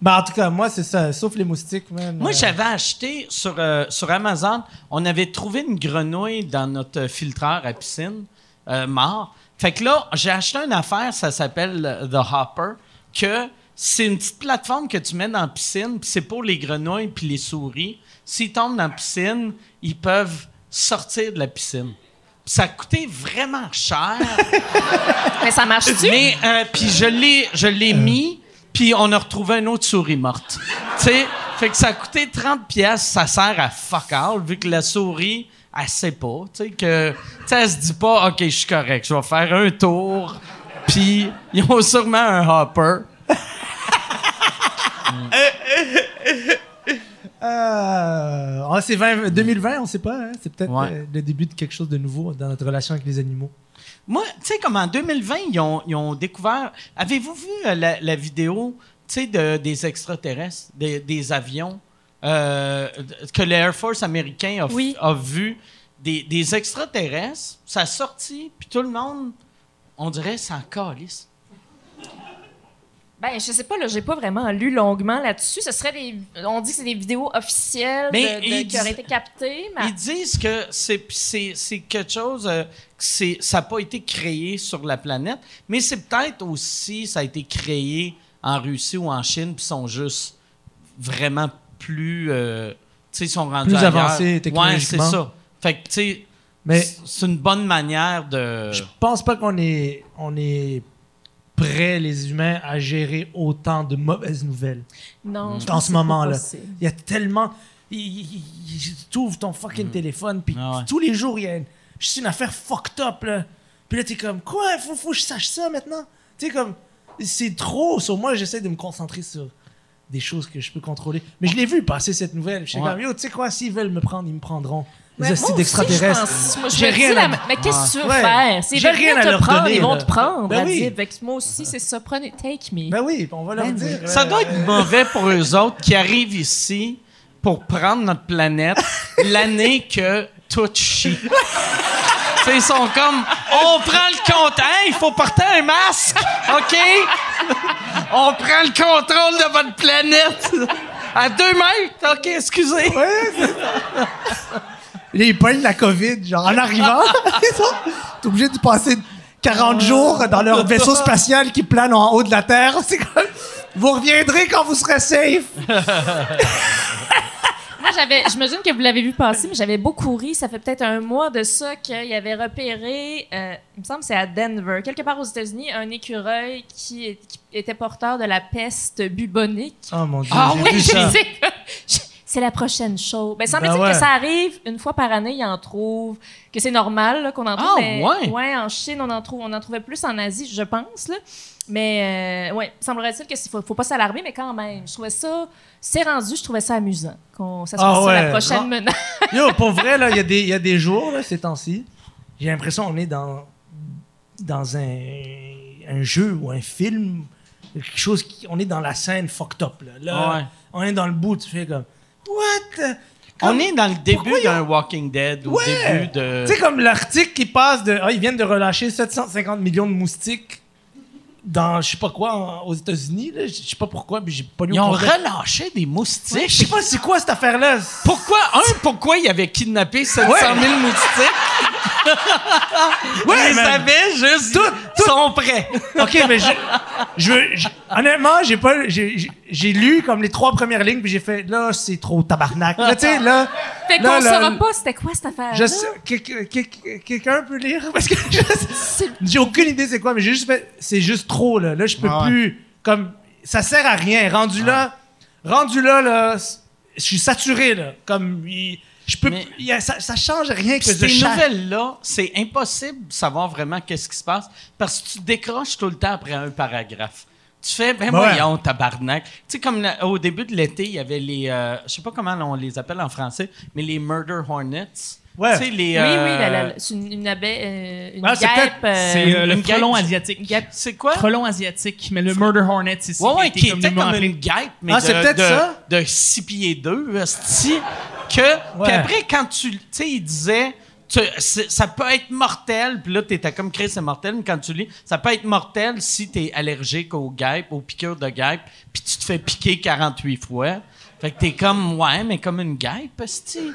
Ben, en tout cas, moi, c'est ça. Sauf les moustiques, man. Moi, Euh, j'avais acheté sur, euh, sur Amazon, on avait trouvé une grenouille dans notre filtreur à piscine, euh, mort. Fait que là, j'ai acheté une affaire, ça s'appelle euh, The Hopper, que c'est une petite plateforme que tu mets dans la piscine, puis c'est pour les grenouilles puis les souris. S'ils tombent dans la piscine, ils peuvent sortir de la piscine. Ça a coûté vraiment cher. Mais ça marche-tu? Mais euh, puis je l'ai je l'ai mis puis on a retrouvé une autre souris morte. tu sais, fait que ça a coûté 30 pièces, ça sert à fuck all vu que la souris elle sait pas, tu sais que tu sais elle se dit pas OK, je suis correct, je vais faire un tour. Puis ils ont sûrement un hopper. Euh, ah, c'est 20 2020, on sait pas. hein. C'est peut-être Ouais. euh, le début de quelque chose de nouveau dans notre relation avec les animaux. Moi, tu sais, comme en 2020, ils ont, ils ont découvert. Avez-vous vu euh, la, la vidéo, tu sais, de, des extraterrestres, des, des avions, euh, que l'Air Force américain a, f- Oui. a vu des, des extraterrestres, ça a sorti, puis tout le monde, on dirait, s'en calisse. Ben, je sais pas, là, j'ai pas vraiment lu longuement là-dessus. Ce serait des. On dit que c'est des vidéos officielles Mais de- de- ils qui auraient disent- été captées. Mais... Ils disent que c'est, c'est, c'est quelque chose, euh, que c'est, ça n'a pas été créé sur la planète, mais c'est peut-être aussi, ça a été créé en Russie ou en Chine, puis sont juste vraiment plus. euh, tu sais, ils sont rendus Plus avancés Ouais, technologiquement. c'est ça. Fait que, tu sais, Mais c'est une bonne manière de. je pense pas qu'on est, on est prêts, les humains, à gérer autant de mauvaises nouvelles. Non, je En ce moment-là. Il y a tellement. Tu ouvres ton fucking téléphone, puis Ah ouais. tous les jours, il y a une, juste une affaire fucked up, là. Puis là, t'es comme, quoi? Faut, faut que je sache ça maintenant? Tu sais, comme, c'est trop. Sur moi, j'essaie de me concentrer sur des choses que je peux contrôler. Mais je l'ai vu passer cette nouvelle. Je suis comme, yo, tu sais quoi? S'ils veulent me prendre, ils me prendront. Les Ouais, hosties moi aussi, d'extraterrestres. J'ai rien à- Mais qu'est-ce que tu veux Ouais. faire? Veulent rien à te leur prendre, donner, ils vont te prendre. Ben moi aussi, c'est ça. Prenez, take me. Ben oui, on va leur Ben dire. oui. Ça ouais. doit être mauvais pour eux autres qui arrivent ici pour prendre notre planète l'année que tout chie. Ils sont comme, on prend le hein, il faut porter un masque, OK? On prend le contrôle de votre planète. À deux mètres, OK, excusez. Là, ils pognent la COVID, genre en arrivant. T'es obligé de passer 40 jours dans leur vaisseau spatial qui plane en haut de la Terre. C'est comme, vous reviendrez quand vous serez safe. Moi, j'avais, j'imagine que vous l'avez vu passer, mais j'avais beaucoup ri. Ça fait peut-être un mois de ça qu'il avait repéré, euh, il me semble que c'est à Denver, quelque part aux États-Unis, un écureuil qui, est- qui était porteur de la peste bubonique. Oh mon dieu. Ah j'ai oui, vu ça. C'est la prochaine chose. Ben, semble-t-il Ben ouais. que ça arrive une fois par année, ils en trouvent, que c'est normal qu'on en trouve. Ah, mais, ouais? en Chine, on en, trouve, on en trouvait plus en Asie, je pense. Là. Mais, euh, ouais, semblerait-il que faut, faut pas s'alarmer, mais quand même, je trouvais ça, c'est rendu, je trouvais ça amusant, qu'on, ça soit Ah ouais. la prochaine Ren- menace. Yo, pour vrai, là, il y, a des- il y a des jours, là, ces temps-ci, j'ai l'impression qu'on est dans, dans un, un jeu ou un film, quelque chose qui. On est dans la scène fucked up. Là, Là, Ouais. on est dans le bout, tu fais comme. What? On est dans le début d'un Walking Dead, au Ouais. début de... Tu sais, comme l'article qui passe de. Ah, ils viennent de relâcher 750 millions de moustiques dans je sais pas quoi en- aux États-Unis. là. Je sais pas pourquoi, mais j'ai pas lu Ils ont relâché des moustiques. Je sais pas c'est quoi cette affaire-là? Pourquoi, un, pourquoi il avait kidnappé 700 000 moustiques? Man. savaient juste, Tout- sont prêts. Ok, mais je, je, honnêtement, j'ai pas, j'ai, lu comme les trois premières lignes puis j'ai fait là c'est trop tabarnak. Là, tu sais là. Fait qu'on saura pas c'était quoi cette affaire. Quelqu'un peut lire? Parce que je- j'ai aucune idée c'est quoi, mais j'ai juste fait, c'est juste trop là. Là, je peux Ah ouais. plus, comme, ça sert à rien. Rendu là, rendu là là, je suis saturé là. Comme, il- je peux, Mais- il y a- ça, ça change rien que de ces chaque- nouvelles-là, c'est impossible de savoir vraiment qu'est-ce qui se passe parce que tu décroches tout le temps après un paragraphe. Tu fais, ben Ouais. voyons, tabarnak. Tu sais, comme la- au début de l'été, il y avait les, euh, je sais pas comment on les appelle en français, mais les Murder Hornets. Ouais. Tu sais, les. Oui, euh, oui, la- la- c'est une, une abeille, euh, une Ah, c'est guêpe. euh, C'est euh, le une frelon guêpe. asiatique. C'est quoi? Frelon asiatique, mais le Murder Hornet ici. Ouais, ouais, été qui était communément comme une guêpe, mais Ah, de, c'est peut-être de, ça? de 6 pieds 2, esti, que, Ouais. puis après, quand tu, tu sais, il disait, tu- c'est- ça peut être mortel, puis là, t'étais comme, Chris, c'est mortel, mais quand tu lis, ça peut être mortel si t'es allergique aux guêpes, aux piqûres de guêpes, puis tu te fais piquer 48 fois. Fait que t'es comme, ouais, mais comme une guêpe, esti.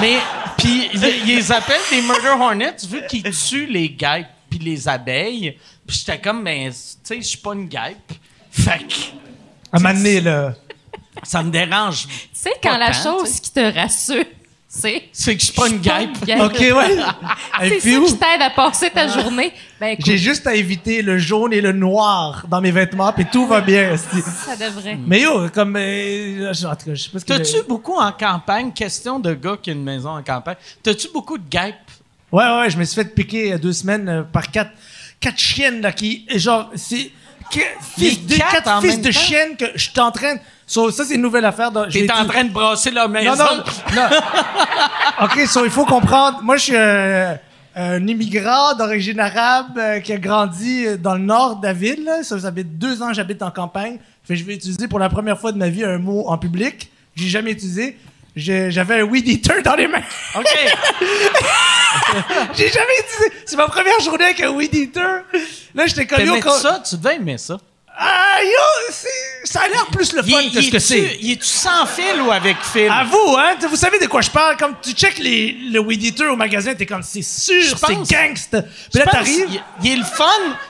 Mais, puis ils les appellent des murder hornets, vu qu'ils tuent les guêpes puis les abeilles. Puis j'étais comme, ben, tu sais, je suis pas une guêpe. Fait que à m'amener là. ça me dérange. Tu sais, quand la tant, chose tu qui te rassure, c'est. C'est que je suis pas une guêpe. Ok, ouais. C'est Et puis ça où? qui t'aide à passer ta journée. Ben J'ai juste à éviter le jaune et le noir dans mes vêtements, puis tout va bien. ça devrait. Mais yo, comme. euh, en tout cas, je sais pas ce que. T'as-tu beaucoup en campagne, question de gars qui a une maison en campagne, t'as-tu beaucoup de guêpes? Ouais, ouais, je me suis fait piquer il y a deux semaines euh, par quatre, quatre chiennes, là, qui. Genre, c'est. Fils de, quatre quatre fils de chiennes que je suis en train. de- So, ça, c'est une nouvelle affaire. T'es en train de brasser leur maison? Non, non, non. OK, so, il faut comprendre. Moi, je suis euh, un immigrant d'origine arabe euh, qui a grandi euh, dans le nord de la ville. Là. Ça, ça fait deux ans que j'habite en campagne. Fait je vais utiliser pour la première fois de ma vie un mot en public. que J'ai jamais utilisé. J'avais un weed eater dans les mains. OK. J'ai jamais utilisé. C'est ma première journée avec un weed eater. Là, j'étais. T'aimais quand- ça? Tu devais aimer ça. Ah, yo, ça a l'air plus le fun Il- que ce que c'est. Il est-tu sans fil ou avec fil? À vous, hein? Vous savez de quoi je parle? Comme tu check les, le weed eater au magasin, t'es comme, c'est sûr, c'est gangsta. Puis là, t'arrives. Il, il est le fun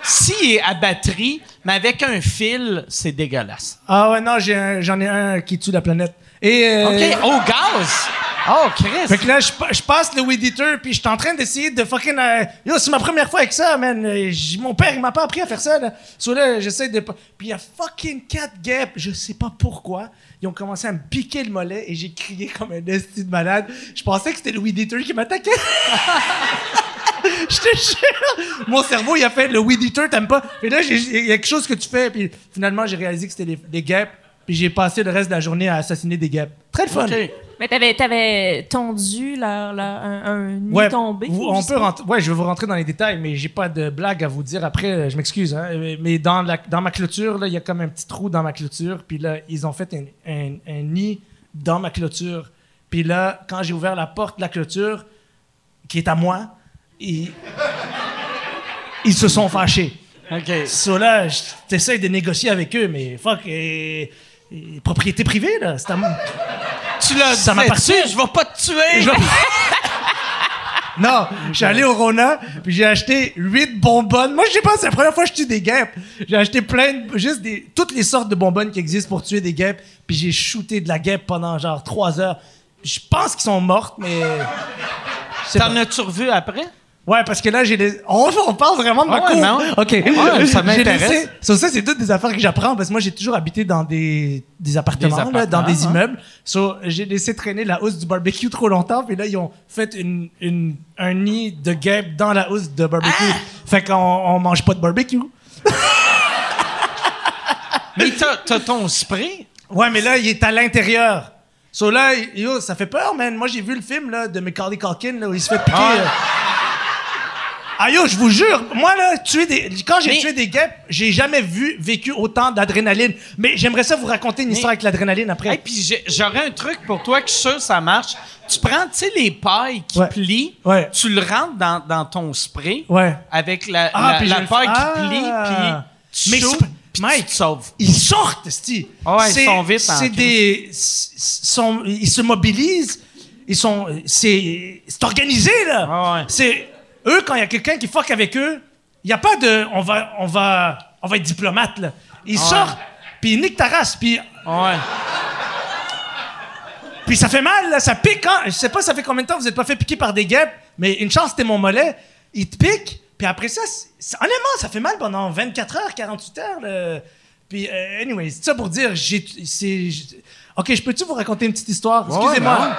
s'il est à batterie, mais avec un fil, c'est dégueulasse. Ah ouais, non, j'ai un- j'en ai un qui tue la planète. Et, euh, OK, au gaz! Oh, Chris! Fait que là, je, pa- je passe le weed eater, puis je suis en train d'essayer de fucking. euh, yo, c'est ma première fois avec ça, man. Euh, j- mon père, il m'a pas appris à faire ça, là. So là, j'essaie de. Puis il y a fucking quatre guêpes, je sais pas pourquoi. Ils ont commencé à me piquer le mollet et j'ai crié comme un esti de malade. Je pensais que c'était le weed eater qui m'attaquait. Je te jure! Mon cerveau, il a fait le weed eater, t'aimes pas? Et là, il y a quelque chose que tu fais, puis finalement, j'ai réalisé que c'était les, les guêpes, puis j'ai passé le reste de la journée à assassiner des guêpes. Très le fun! Mais t'avais, t'avais tondu leur, leur- un, un nid Ouais, tombé. vous- on je peut rentrer. Ouais, je vais vous rentrer dans les détails, mais j'ai pas de blague à vous dire après. euh, Je m'excuse, hein, euh, mais dans la, dans ma clôture, là, il y a comme un petit trou dans ma clôture, puis là, ils ont fait un, un- un nid dans ma clôture. Puis là, quand j'ai ouvert la porte de la clôture, qui est à moi, ils, ils se sont fâchés. OK. So là, je- t'essayes de négocier avec eux, mais fuck, euh, euh, propriété privée, là, c'est à moi. Tu l'as Ça m'appartient. je vais pas te tuer! Je- Non, je suis allé au Rona, puis j'ai acheté 8 bonbonnes. Moi, je sais pas, c'est la première fois que je tue des guêpes. J'ai acheté plein de, juste des, toutes les sortes de bonbonnes qui existent pour tuer des guêpes, puis j'ai shooté de la guêpe pendant genre 3 heures. Je pense qu'ils sont mortes, mais. T'en as-tu revu après? Ouais, parce que là, j'ai des. On, on parle vraiment de ma Ah ouais, cour. non? OK. Ouais, ça m'intéresse. laissé- So, ça, c'est toutes des affaires que j'apprends parce que moi, j'ai toujours habité dans des, des appartements, Des là, dans des hein. immeubles. So, j'ai laissé traîner la housse du barbecue trop longtemps, puis là, ils ont fait une, une- un nid de guêpes dans la housse de barbecue. Ah! Fait qu'on on mange pas de barbecue. Mais t'as, t'as ton spray? Ouais, mais là, il est à l'intérieur. So là, yo, ça fait peur, man. Moi, j'ai vu le film là, de Macaulay Culkin là, où il se fait piquer. Ah. euh. Ah yo, je vous jure, moi là, tuer des, quand j'ai Mais- tué des guêpes, j'ai jamais vu vécu autant d'adrénaline. Mais j'aimerais ça vous raconter une histoire avec l'adrénaline après. Hey, puis j'aurais un truc pour toi que je suis sûr ça marche. Tu prends, tu sais, les pailles qui Ouais. plient, Ouais. tu le rentres dans, dans ton spray Ouais. avec la, Ah, la, puis la paille qui Ah. plie, puis tu Mais Mike. tu te sauves. Ils sortent, sti. Ah ouais, ils sont vite en C'est des, sont, ils se mobilisent. Ils sont, c'est, c'est organisé là. Ah ouais. C'est eux quand il y a quelqu'un qui fuck avec eux, il y a pas de, on va, on va, on va être diplomate là. Ils sortent, puis ils niquent ta race, puis Ouais. puis ça fait mal, là, ça pique. Hein? Je sais pas, ça fait combien de temps vous êtes pas fait piquer par des guêpes, mais une chance, c'était mon mollet. Il te pique, puis après ça, honnêtement, ça fait mal pendant 24 heures, 48 heures. là. Puis, euh, anyway, c'est ça pour dire, j'ai. Ok, je peux-tu vous raconter une petite histoire? Excusez-moi.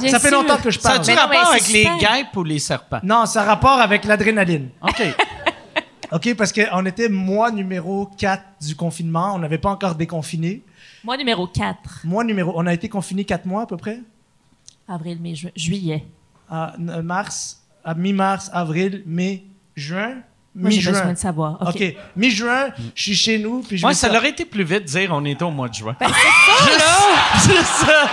Bien ça fait sûr. longtemps que je Ça parle. a-tu Mais non, rapport mais avec les super. guêpes ou les serpents? Non, ça a rapport avec l'adrénaline. OK. OK, parce qu'on était mois numéro 4 du confinement. On n'avait pas encore déconfiné. Mois numéro 4. Mois numéro. On a été confiné 4 mois à peu près? Avril, mai, ju- juillet. à n- mars, à mi-mars, avril, mai, juin, Moi, j'ai besoin mi-juin. de savoir. OK. Mi-juin, je suis chez nous, puis je ça aurait été plus vite de dire on était au mois de juin. Ben, C'est ça.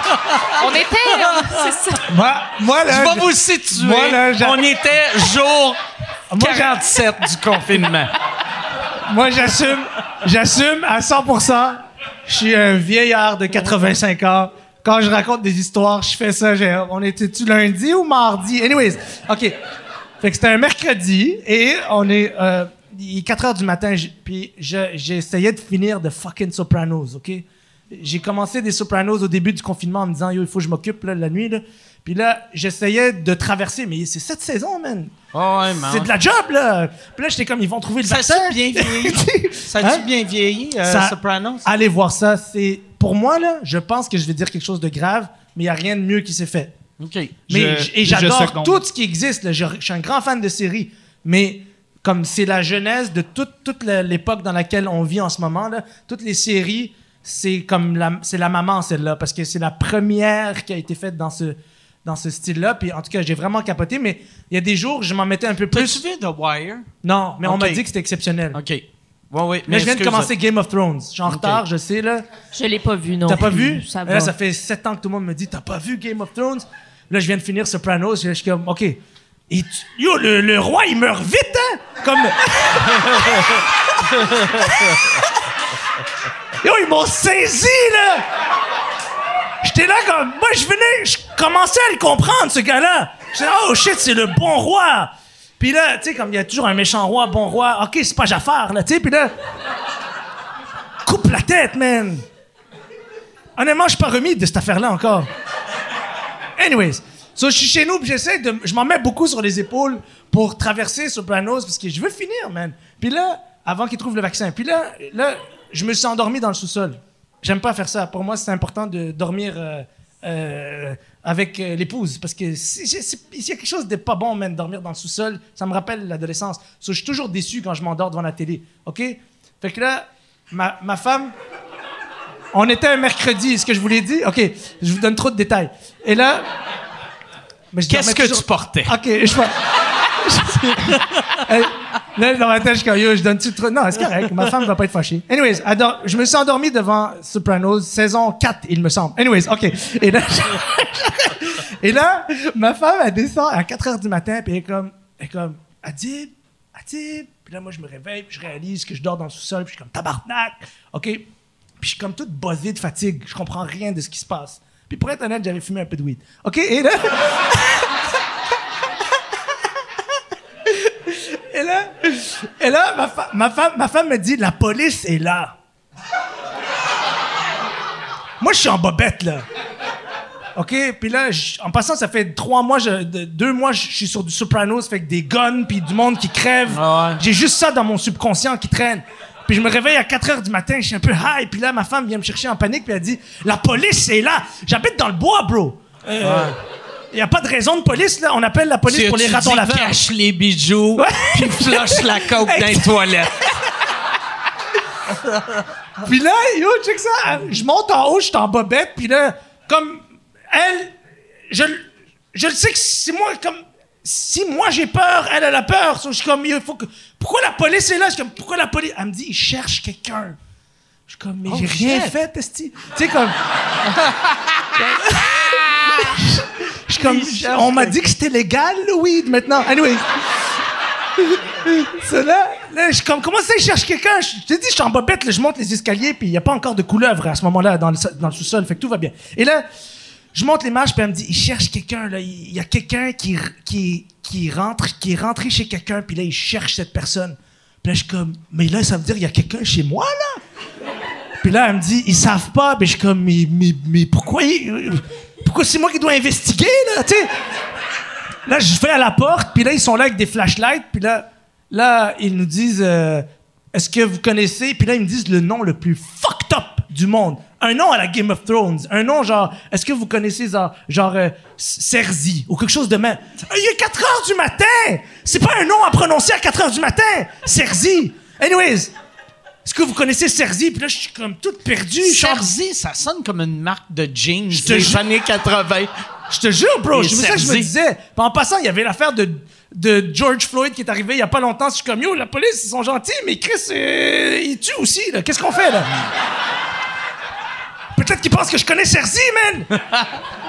On était, on- c'est ça. Moi, moi, là, Je vais je- vous situer. Moi, là, j'a- on était jour Moi, j'a- 47 du confinement. moi, j'assume, j'assume à 100%. Je suis un vieillard de 85 ans. Quand je raconte des histoires, je fais ça. j'ai- on était-tu lundi ou mardi? Anyways, OK. Fait que c'était un mercredi et on est... euh, il est 4 heures du matin, puis je- j'essayais de finir de fucking Sopranos, OK? J'ai commencé des Sopranos au début du confinement en me disant, yo, il faut que je m'occupe la nuit. Là. Puis là, j'essayais de traverser, mais c'est cette saison, man. Oh, ouais, man. C'est de la job, là. Puis là, j'étais comme, ils vont trouver le Ça vaccin. a-tu bien vieilli? Ça a-tu Hein? bien vieilli, euh, Ça- Sopranos? Allez voir ça. C'est pour moi là. Je pense que je vais dire quelque chose de grave, mais il y a rien de mieux qui s'est fait. OK. Mais Je- et j'adore tout ce qui existe. là. Je, je suis un grand fan de séries, mais comme c'est la genèse de toute, l'époque dans laquelle on vit en ce moment là, toutes les séries, c'est comme la, c'est la maman celle-là parce que c'est la première qui a été faite dans ce dans ce style-là. Puis en tout cas, j'ai vraiment capoté. Mais il y a des jours, je m'en mettais un peu plus. vu The Wire? Non, mais on m'a dit que c'était exceptionnel. OK. Ouais, ouais. Mais je viens de commencer Game of Thrones. Je suis en retard, je sais là. Je l'ai pas vu, non. T'as pas vu? Ça Là, va. ça fait sept ans que tout le monde me dit T'as pas vu Game of Thrones? Là, je viens de finir Sopranos. Je suis comme, OK. Et tu- yo, le, le roi, il meurt vite, hein? Comme. yo, ils m'ont saisi, là! J'étais là comme. Moi, je venais. Je commençais à le comprendre, ce gars-là. Je disais, oh shit, c'est le bon roi. Puis là, tu sais, comme il y a toujours un méchant roi, bon roi, ok, c'est pas Jafar, là, tu sais, puis là, coupe la tête, man. Honnêtement, je suis pas remis de cette affaire-là encore. Anyways, je suis chez nous, j'essaie de. Je m'en mets beaucoup sur les épaules pour traverser Sopranos parce que je veux finir, man. Puis là, avant qu'ils trouvent le vaccin. Puis là, là, je me suis endormi dans le sous-sol. J'aime pas faire ça. Pour moi, c'est important de dormir euh, euh, avec euh, l'épouse. Parce que si- si- si- s'il y a quelque chose de pas bon, man, dormir dans le sous-sol, ça me rappelle l'adolescence. So, je suis toujours déçu quand je m'endors devant la télé. OK? Fait que là, ma, ma femme. On était un mercredi, est-ce que je vous l'ai dit? OK, je vous donne trop de détails. Et là. je Qu'est-ce que toujours- tu portais? OK, je vois. Là, dans ma tête, je suis yo, je donne-tu trop. Non, c'est correct. Ma femme va pas être fâchée. Anyways, je me suis endormi devant Sopranos, saison 4, il me semble. Anyways, OK. Et là, et là ma femme, elle descend à 4 heures du matin, puis elle est comme, elle est comme, Adib, Adib. Puis là, moi, je me réveille, puis je réalise que je dors dans le sous-sol, puis je suis comme, tabarnak. OK. Puis je suis comme toute buzzée de fatigue. Je comprends rien de ce qui se passe. Puis pour être honnête, j'avais fumé un peu de weed. OK? Et là. Et là, et là ma, fa- ma femme, ma femme me dit La police est là. Moi, je suis en bobette, là. OK? Puis là, en passant, ça fait trois mois, je- deux mois, je suis sur du Sopranos, fait que des guns, puis du monde qui crève. Ah ouais. J'ai juste ça dans mon subconscient qui traîne. Puis je me réveille à 4 heures du matin, je suis un peu high, puis là, ma femme vient me chercher en panique, puis elle dit La police est là. J'habite dans le bois, bro. Il n'y a pas de raison de police, là. On appelle la police pour les ratons laveurs. cache les bijoux, Ouais. puis flush la coke dans les toilettes. Puis là, yo, check ça. Je monte en haut, je suis en bobette, puis là, comme elle, je, je le sais que c'est moi, comme si moi j'ai peur, elle elle a peur. So, je suis comme, il faut que. Pourquoi la police est là? Je suis comme, pourquoi la police? Elle me dit, il cherche quelqu'un. Je suis comme, mais j'ai rien fait, Esti. Tu sais, comme. Je comme, on m'a dit que c'était légal, le weed, maintenant. Anyway. Ça, là, là, je comme, comment ça, il cherche quelqu'un? Je t'ai dit, je suis en bobette, là, je monte les escaliers, puis il n'y a pas encore de couleuvre à ce moment-là dans le, so- dans le sous-sol, fait que tout va bien. Et là, je monte les marches, puis elle me dit, il cherche quelqu'un, là, il y a quelqu'un qui, qui rentre, qui est rentré chez quelqu'un, puis là, il cherche cette personne. Puis là, je suis comme, mais là, ça veut dire, il y a quelqu'un chez moi, là? Puis là, elle me dit, ils savent pas, puis je suis comme, mais, mais, mais pourquoi, ils- pourquoi c'est moi qui dois investiguer, là? Là, je vais à la porte, puis là, ils sont là avec des flashlights, puis là, là, ils nous disent euh, Est-ce que vous connaissez? Puis là, ils me disent le nom le plus fucked up du monde. Un nom à la Game of Thrones. Un nom genre Est-ce que vous connaissez genre, euh, Cersei ou quelque chose de même? Il est 4 heures du matin C'est pas un nom à prononcer à 4 heures du matin Cersei Anyways, est-ce que vous connaissez Cersei Puis là, je suis comme toute perdue. Cersei, ça sonne comme une marque de jeans des années 80. Je te jure, bro, c'est ça que je me disais. Puis en passant, il y avait l'affaire de, de George Floyd qui est arrivé il y a pas longtemps. Je suis comme, yo, la police, ils sont gentils, mais Chris, euh, il tue aussi, là. Qu'est-ce qu'on fait, là? Peut-être qu'ils pensent que je connais Cersei, man!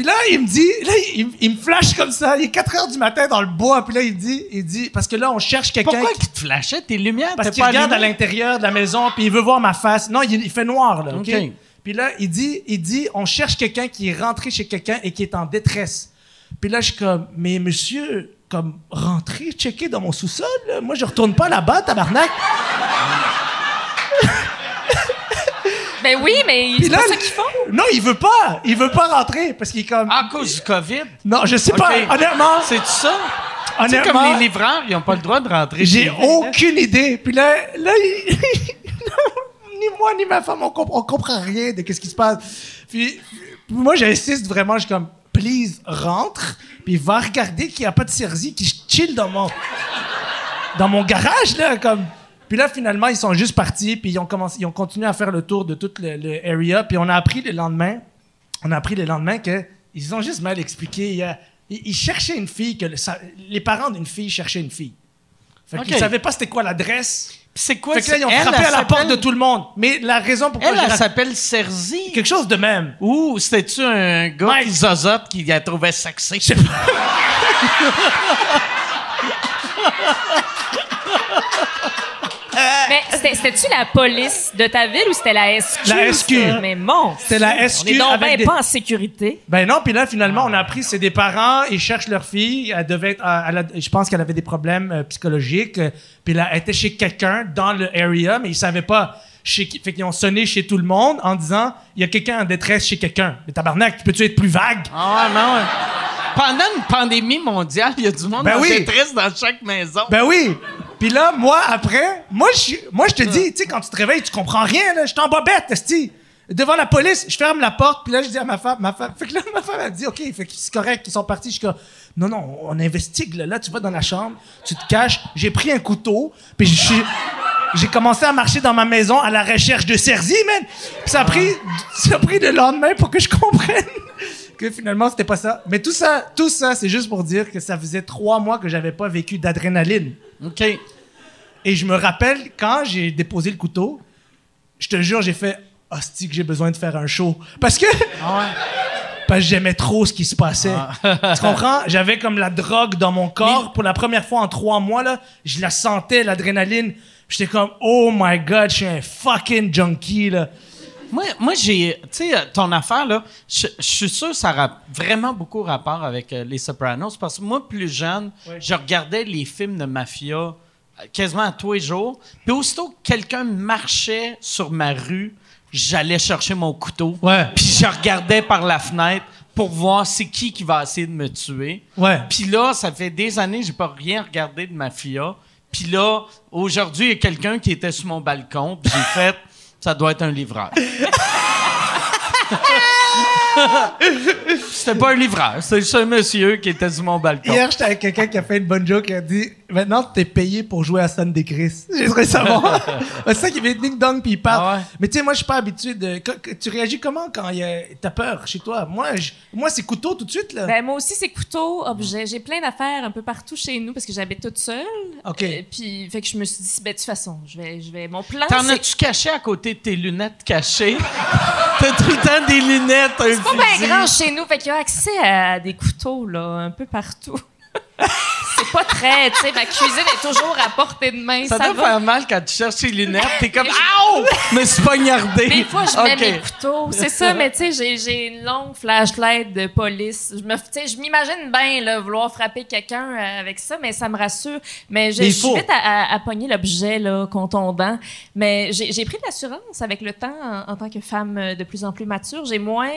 Puis là, il me dit, là, il, il me flash comme ça. Il est 4 heures du matin dans le bois. Puis là, il dit, il dit, parce que là, on cherche quelqu'un. Pourquoi qui- qu'il te flashait tes lumières? parce qu'il regarde à allumé? l'intérieur de la maison, puis il veut voir ma face. Non, il, il fait noir, là, OK? Puis là, il dit, il dit, on cherche quelqu'un qui est rentré chez quelqu'un et qui est en détresse. Puis là, je suis comme, mais monsieur, comme, rentrez, checker dans mon sous-sol. Moi, je retourne pas là-bas, tabarnak. Ben oui, mais c'est pas ça qu'ils font. non, il veut pas. Il veut pas rentrer parce qu'il est comme, À cause du COVID? non, je sais pas. Honnêtement, C'est ça? Tu sais, honnêtement, comme les livreurs, ils n'ont pas le droit de rentrer. J'ai aucune idée. Puis là, là il- ni moi ni ma femme, on, comp- on comprend rien de ce qui se passe. Puis, puis moi, j'insiste vraiment. Je suis comme, please, rentre. Puis va regarder qu'il n'y a pas de Cersei qui chill dans mon, dans mon garage, là. Comme. Puis là, finalement, ils sont juste partis. Puis ils ont, commencé, ils ont continué à faire le tour de tout le, le area. Puis on a appris le lendemain, on a appris le lendemain que ils ont juste mal expliqué. Ils, ils cherchaient une fille, que le- ça- les parents d'une fille cherchaient une fille. Fait qu'ils OK. savaient pas c'était quoi l'adresse. C'est quoi? fait que là, ils ont elle, frappé elle à la porte de tout le monde. Mais la raison pourquoi Elle, elle s'appelle Cersei. quelque chose de même. Ou c'était-tu un gars Mike. qui zozote qui la trouvait sexy? Je sais pas. Mais c'était- c'était-tu la police de ta ville ou c'était la SQ? La SQ. ça? Mais mon. C'était la On est SQ donc avec ben des- pas en sécurité. Ben non, puis là, finalement, on a appris, c'est des parents, ils cherchent leur fille, elle devait être, elle a- je pense qu'elle avait des problèmes euh, psychologiques, euh, puis là, elle était chez quelqu'un dans le area, mais ils savaient pas chez qui, fait qu'ils ont sonné chez tout le monde en disant, il y a quelqu'un en détresse chez quelqu'un. Mais tabarnak, tu peux-tu être plus vague? Ah non. ouais. Pendant une pandémie mondiale, il y a du monde Ben en oui. détresse dans chaque maison. Ben oui! Puis là, moi, après, moi, je, moi, je te dis, tu sais, quand tu te réveilles, tu comprends rien, là. Je suis en bobette. Devant la police, je ferme la porte, puis là, je dis à ma femme, ma femme, fait que là, ma femme, elle dit, OK, fait que c'est correct, ils sont partis. Je suis comme, non, non, on investigue, là. Là, tu vas dans la chambre, tu te caches. J'ai pris un couteau, puis je suis- j'ai commencé à marcher dans ma maison à la recherche de Sergi, man. Puis ça a pris, ça a pris le lendemain pour que je comprenne que finalement, c'était pas ça. Mais tout ça, tout ça, c'est juste pour dire que ça faisait trois mois que j'avais pas vécu d'adrénaline. OK. Et je me rappelle, quand j'ai déposé le couteau, je te jure, j'ai fait Hostie, que j'ai besoin de faire un show. Parce que. Parce que j'aimais trop ce qui se passait. tu comprends? J'avais comme la drogue dans mon corps. Pour la première fois en trois mois, là, je la sentais, l'adrénaline. J'étais comme, oh my god, je suis un fucking junkie, là. Moi, moi j'ai. Tu sais, euh, ton affaire, là, je suis sûr que ça a vraiment beaucoup rapport avec euh, Les Sopranos. Parce que moi, plus jeune, je regardais les films de mafia euh, quasiment à tous les jours. Puis aussitôt que quelqu'un marchait sur ma rue, j'allais chercher mon couteau. Ouais. Puis je regardais par la fenêtre pour voir c'est qui qui va essayer de me tuer. Ouais. Puis là, ça fait des années que j'ai pas rien regardé de mafia. Puis là, aujourd'hui, il y a quelqu'un qui était sur mon balcon. Puis j'ai fait, ça doit être un livreur. C'était pas un livreur, c'était juste un monsieur qui était sur mon balcon. Hier, j'étais avec quelqu'un qui a fait une bonne joke. Il a dit Maintenant, t'es payé pour jouer à Sunday Chris. J'ai trouvé ça bon. c'est ça qui fait ding dong puis il parle. Ah ouais? Mais tu sais, moi, je suis pas habitué de. Tu réagis comment quand il y a- t'as peur chez toi? Moi, je- moi c'est couteau tout de suite, là. Ben, moi aussi, c'est couteau, objet. J'ai plein d'affaires un peu partout chez nous parce que j'habite toute seule. OK. Euh, puis, fait que je me suis dit, ben, de toute façon, je vais, je vais. Mon plan, T'en c'est. as-tu caché à côté de tes lunettes cachées? T'as tout le temps des lunettes, un C'est pas bien grand chez nous, fait qu'il y a accès à des couteaux, là, un peu partout. C'est pas très, tu sais, ma cuisine est toujours à portée de main. Ça, Ça, doit va. faire mal quand tu cherches tes lunettes. T'es comme, Aouh! Me suis poignardé. Des fois, je mets Ok. mes couteaux. C'est ça, mais tu sais, j'ai- j'ai une longue flashlight de police. Je me, tu sais, je m'imagine bien là, vouloir frapper quelqu'un euh, avec ça, mais ça me rassure. Mais je Mais suis vite à, à- à pogner l'objet là, contondant. Mais j'ai pris de l'assurance avec le temps en, en tant que femme euh, de plus en plus mature. J'ai moins.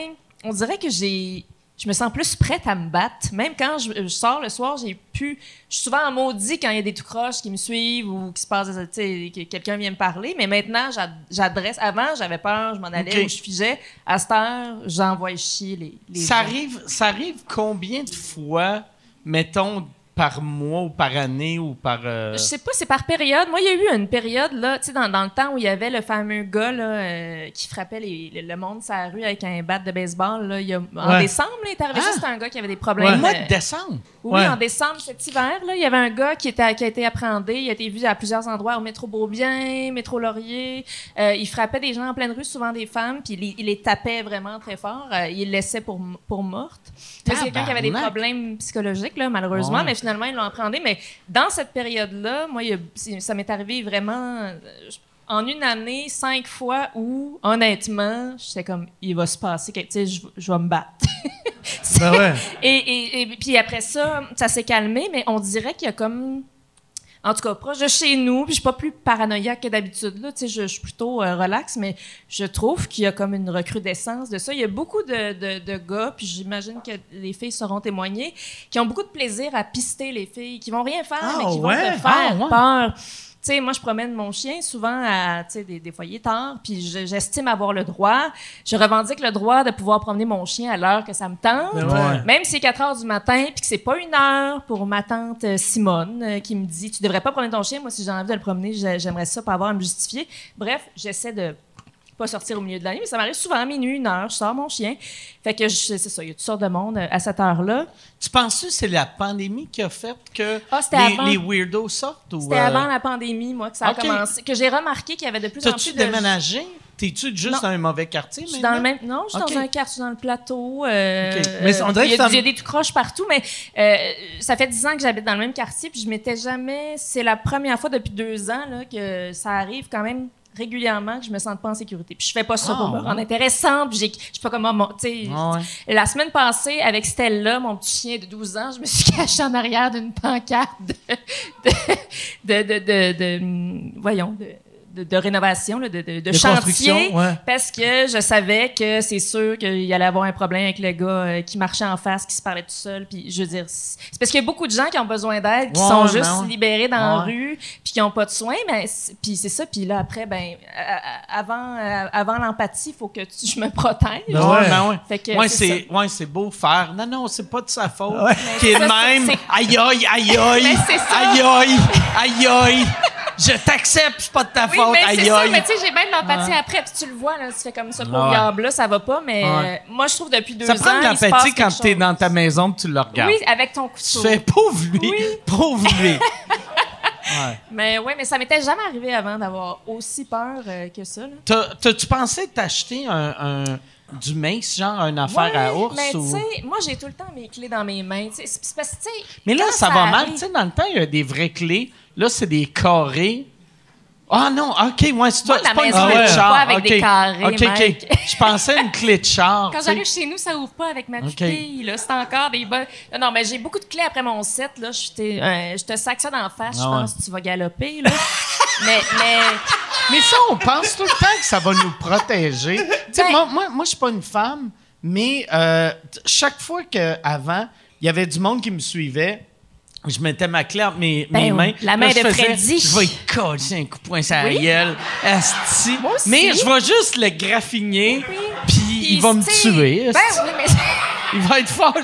On dirait que j'ai. Je me sens plus prête à me battre. Même quand je, je sors le soir, j'ai pu. Je suis souvent en maudit quand il y a des tout croches qui me suivent ou qui se passent, tu sais, que quelqu'un vient me parler. Mais maintenant, j'ad- j'adresse. Avant, j'avais peur, je m'en allais où je figeais. À cette heure, j'envoie chier les. les Ça gens. arrive, ça arrive combien de fois, mettons, par mois ou par année ou par. euh, Je sais pas, c'est par période. Moi, il y a eu une période, là, tu sais, dans, dans le temps où il y avait le fameux gars, là, euh, qui frappait les- le, le monde sur la rue avec un bat de baseball, là. Il y a, en Ouais. décembre, là, il est arrivé Ah! c'était un gars qui avait des problèmes. mois euh, de décembre? Oui, Ouais. en décembre cet hiver, là, il y avait un gars qui, était, qui a été appréhendé. Il a été vu à plusieurs endroits, au métro Beaubien, métro Laurier. Euh, il frappait des gens en pleine rue, souvent des femmes, puis il, les- il les tapait vraiment très fort. Euh, il les laissait pour, pour mortes. C'est quelqu'un qui avait des problèmes psychologiques, là, malheureusement, Ouais. mais finalement, ils l'ont appréhendé. Mais dans cette période-là, moi, il ça m'est arrivé vraiment... euh, je- en une année, cinq fois où, honnêtement, j'étais comme, il va se passer, quelque- sais, je, je vais me battre. Ben ouais. Et, et, et puis après ça, ça s'est calmé, mais on dirait qu'il y a comme. En tout cas, proche de chez nous, puis je suis pas plus paranoïaque que d'habitude. Là, tu sais, je, je suis plutôt euh, relax, mais je trouve qu'il y a comme une recrudescence de ça. Il y a beaucoup de, de, de gars, puis j'imagine que les filles sauront témoigner, qui ont beaucoup de plaisir à pister les filles, qui vont rien faire, Ah, mais qui vont ouais? te faire Ah, ouais. peur. Tu sais, moi, je promène mon chien souvent à, des, des foyers tard, puis je- j'estime avoir le droit. Je revendique le droit de pouvoir promener mon chien à l'heure que ça me tente. Ben ouais. Même si c'est 4 heures du matin, puis que c'est pas une heure pour ma tante euh, Simone euh, qui me dit Tu devrais pas promener ton chien. Moi, si j'ai envie de le promener, j'ai- j'aimerais ça pas avoir à me justifier. Bref, j'essaie de pas sortir au milieu de la nuit, mais ça m'arrive souvent à minuit, une heure, je sors mon chien. Fait que je- c'est ça, il y a toutes sortes de monde euh, à cette heure-là. Tu penses que c'est la pandémie qui a fait que Ah, les, avant. les weirdos sortent? ou, C'était euh, avant la pandémie, moi, que ça a commencé, que j'ai remarqué qu'il y avait de plus en T'as-tu plus de déménagé? T'es-tu juste Non. dans un mauvais quartier, Je suis dans le même. Non, je suis dans un quartier dans le plateau. euh. Mais on dirait il y a, que ça il y a me- des tout croches partout, mais euh, ça fait dix ans que j'habite dans le même quartier, puis je m'étais jamais. C'est la première fois depuis deux ans là, que ça arrive quand même régulièrement que je me sente pas en sécurité. Puis je fais pas ça Ah, pour me rendre intéressante. Puis j'ai- je suis pas comme tu sais. Ah ouais. La semaine passée, avec Stella, mon petit chien de 12 ans, je me suis cachée en arrière d'une pancarte de, de, de, de, de- voyons, de, de, de rénovation, là, de, de, de De chantier. ouais. Parce que je savais que c'est sûr qu'il allait avoir un problème avec le gars euh, qui marchait en face, qui se parlait tout seul. Puis je veux dire, c'est parce qu'il y a beaucoup de gens qui ont besoin d'aide, qui Ouais, sont juste ben libérés dans la rue, puis qui n'ont pas de soins. Mais c'est- puis c'est ça. Puis là après, ben à- à- avant, euh, avant l'empathie, il faut que tu- je me protège. Ben ouais, ouais. ben ouais. Fait que ouais, c'est c'est ouais, c'est beau faire. Non, non, c'est pas de sa faute. Ouais. Qui est même. Aïe, aïe, aïe, aïe. Mais c'est ça. Aïe, aïe, aïe, aïe. Je t'accepte, c'est pas de ta Oui, faute. Mais c'est Aïe, ça. aïe. Mais tu sais, j'ai même l'empathie après. Puis tu le vois, là, tu fais comme ça, pour ouais. diable là, ça va pas. Mais Ouais. euh, moi, je trouve depuis deux Ça ans, prend de l'empathie quand t'es dans ta maison que tu le regardes. Oui, avec ton Tu couteau. fais pauvre lui, Oui. pauvre lui. Mais ouais, mais ça m'était jamais arrivé avant d'avoir aussi peur euh, que ça. T'as-tu pensé t'acheter un, un- du mace, genre une affaire Ouais, à ours? Mais ou- tu sais, moi, j'ai tout le temps mes clés dans mes mains. tu sais. C'est c'est parce que, tu sais. Mais là, ça, va mal. arrive- Tu sais, dans le temps, il y a des vraies clés. Là, c'est des carrés. Ah non, OK, ouais, c'est toi. Moi, la C'est pas une clé de char. pas avec des carrés. Je pensais à une clé de char. Quand j'arrive chez nous, ça ouvre pas avec ma. Là, c'est encore des bonnes. Non, mais j'ai beaucoup de clés après mon set. Là, je, t'ai- euh, je te sac ça d'en face. Je Ah ouais. pense que tu vas galoper. Là. mais, mais Mais ça, on pense tout le temps que ça va nous protéger. Ben- moi, moi, moi je suis pas une femme, mais euh, chaque fois qu'avant, il y avait du monde qui me suivait, je mettais ma clé entre mes, Ben mes oui, mains. la main Là, de faisais, Freddy. Je vais coller un coup de poing sur la Oui. gueule. asti. Moi aussi. Mais je vais juste le graffiner, puis Puis, il va me tuer. Ben asti. oui, mais, Il va être fort.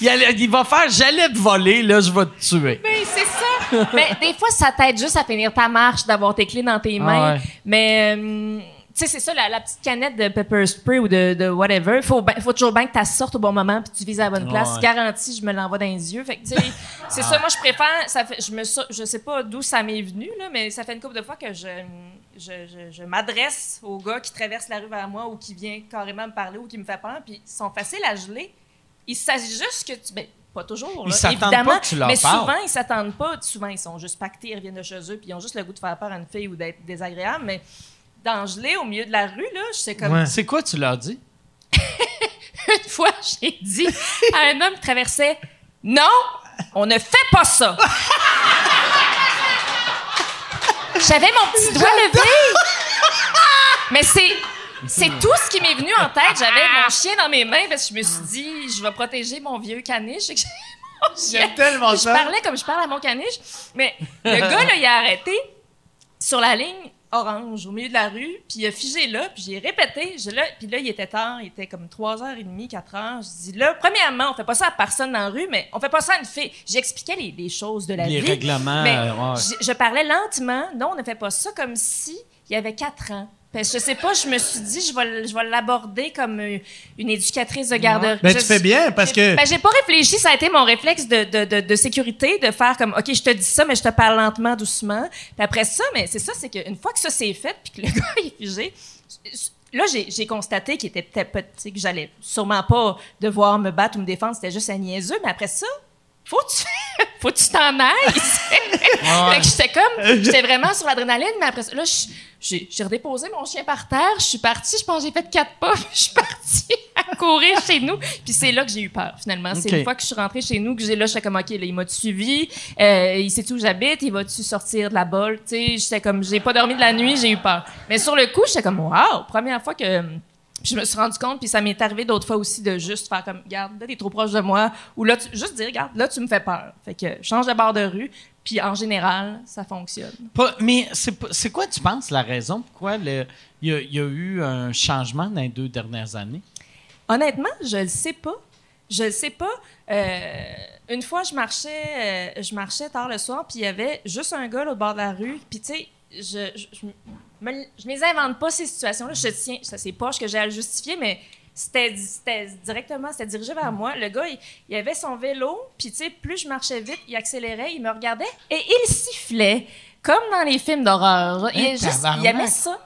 Il, il va faire « j'allais te voler, là, je vais te tuer mais c'est ça. mais des fois, ça t'aide juste à finir ta marche, d'avoir tes clés dans tes mains. Ah ouais. Mais, euh, sais, c'est ça, la, la petite canette de pepper spray ou de, de whatever. Faut, faut toujours bien que tu sortes au bon moment puis tu vises à la bonne place. Ouais. Garanti, je me l'envoie dans les yeux. Fait que, tu sais, c'est ça. Moi, je préfère. Ça fait, je me, je sais pas d'où ça m'est venu, là, mais ça fait une couple de fois que je, je, je, je m'adresse aux gars qui traversent la rue vers moi ou qui vient carrément me parler ou qui me fait peur. Puis ils sont faciles à geler. Il s'agit juste que tu. Ben, pas toujours, Ils s'attendent évidemment, pas que tu leur mais parles. souvent, ils s'attendent pas. Souvent, ils sont juste pactés, ils reviennent de chez eux, puis ils ont juste le goût de faire peur à une fille ou d'être désagréable. Mais dans au milieu de la rue, là, je sais comme. Ouais. C'est quoi tu leur dis? Une fois, j'ai dit à un homme qui traversait Non, on ne fait pas ça. J'avais mon petit doigt levé. Mais c'est. C'est tout ce qui m'est venu en tête. J'avais mon chien dans mes mains parce que je me suis dit, je vais protéger mon vieux caniche. J'aime tellement je ça. parlais comme je parle à mon caniche. Mais le gars, là, il a arrêté sur la ligne orange au milieu de la rue, puis il a figé là, puis j'ai répété, je, là, puis là, il était tard, il était comme 3h30, 4h. Je dis, là, premièrement, on fait pas ça à personne dans la rue, mais on fait pas ça à une fille. J'expliquais les, les choses de la Les vie. règlements, Mais euh, ouais. je, je parlais lentement. Non, on ne fait pas ça comme si il y avait 4 ans. Parce que je sais pas, je me suis dit, je vais, je vais l'aborder comme euh, une éducatrice de garderie. Ben, Je- tu fais bien, parce que- Ben, j'ai pas réfléchi, ça a été mon réflexe de, de, de, de sécurité, de faire comme, OK, je te dis ça, mais je te parle lentement, doucement. Puis après ça, mais c'est ça, c'est qu'une fois que ça s'est fait, puis que le gars est figé, là, j'ai constaté qu'il était peut-être, que j'allais sûrement pas devoir me battre ou me défendre, c'était juste un niaiseux, mais après ça, faut tu, faut tu t'en ailles. fait que j'étais comme, j'étais vraiment sur l'adrénaline, mais après ça, là, j'ai redéposé mon chien par terre, je suis partie, je pense que j'ai fait quatre pas, je suis partie à courir chez nous. Puis c'est là que j'ai eu peur, finalement. C'est une fois que je suis rentrée chez nous que j'ai là, j'étais comme, OK, là, il m'a-tu suivi? Euh, il sait où j'habite? Il va-tu sortir de la bolle? Tu sais, j'étais comme, j'ai pas dormi de la nuit, j'ai eu peur. Mais sur le coup, j'étais comme, wow, première fois que je me suis rendu compte, puis ça m'est arrivé d'autres fois aussi de juste faire comme, regarde, là, t'es trop proche de moi, ou là, tu- juste dire, regarde, là, tu me fais peur. Fait que change de bord de rue, puis en général, ça fonctionne. Pas- mais c'est quoi, tu penses, la raison pourquoi il y, a- il y a eu un changement dans les deux dernières années? Honnêtement, je le sais pas. Je le sais pas. Euh, une fois, je marchais, euh, je marchais tard le soir, puis il y avait juste un gars là, au bord de la rue. Puis tu sais, je, je, je les invente pas ces situations-là. Je tiens, ça c'est poche que j'ai à le justifier, mais c'était, directement, c'était dirigé vers moi. Le gars, il, il avait son vélo, puis tu sais, plus je marchais vite, il accélérait, il me regardait et il sifflait comme dans les films d'horreur. Il, Hein, il aimait ça.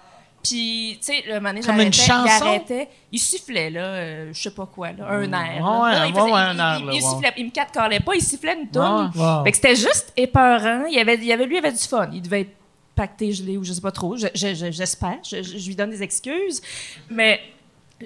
Puis, tu sais, le moment donné, Comme une j'arrêtais, il chanson? arrêtait. Il sifflait, là, euh, je sais pas quoi, là, un air. là. Ouais, il, faisait- ouais, il- un air, il- là, il ouais. sifflait, il me catcallait pas, il sifflait une. Ouais. Wow. Fait que c'était juste épeurant. Il avait, il avait, lui, il avait du fun. Il devait être pacté, gelé ou je sais pas trop. Je- je- je- J'espère. Je, lui donne des excuses. Mais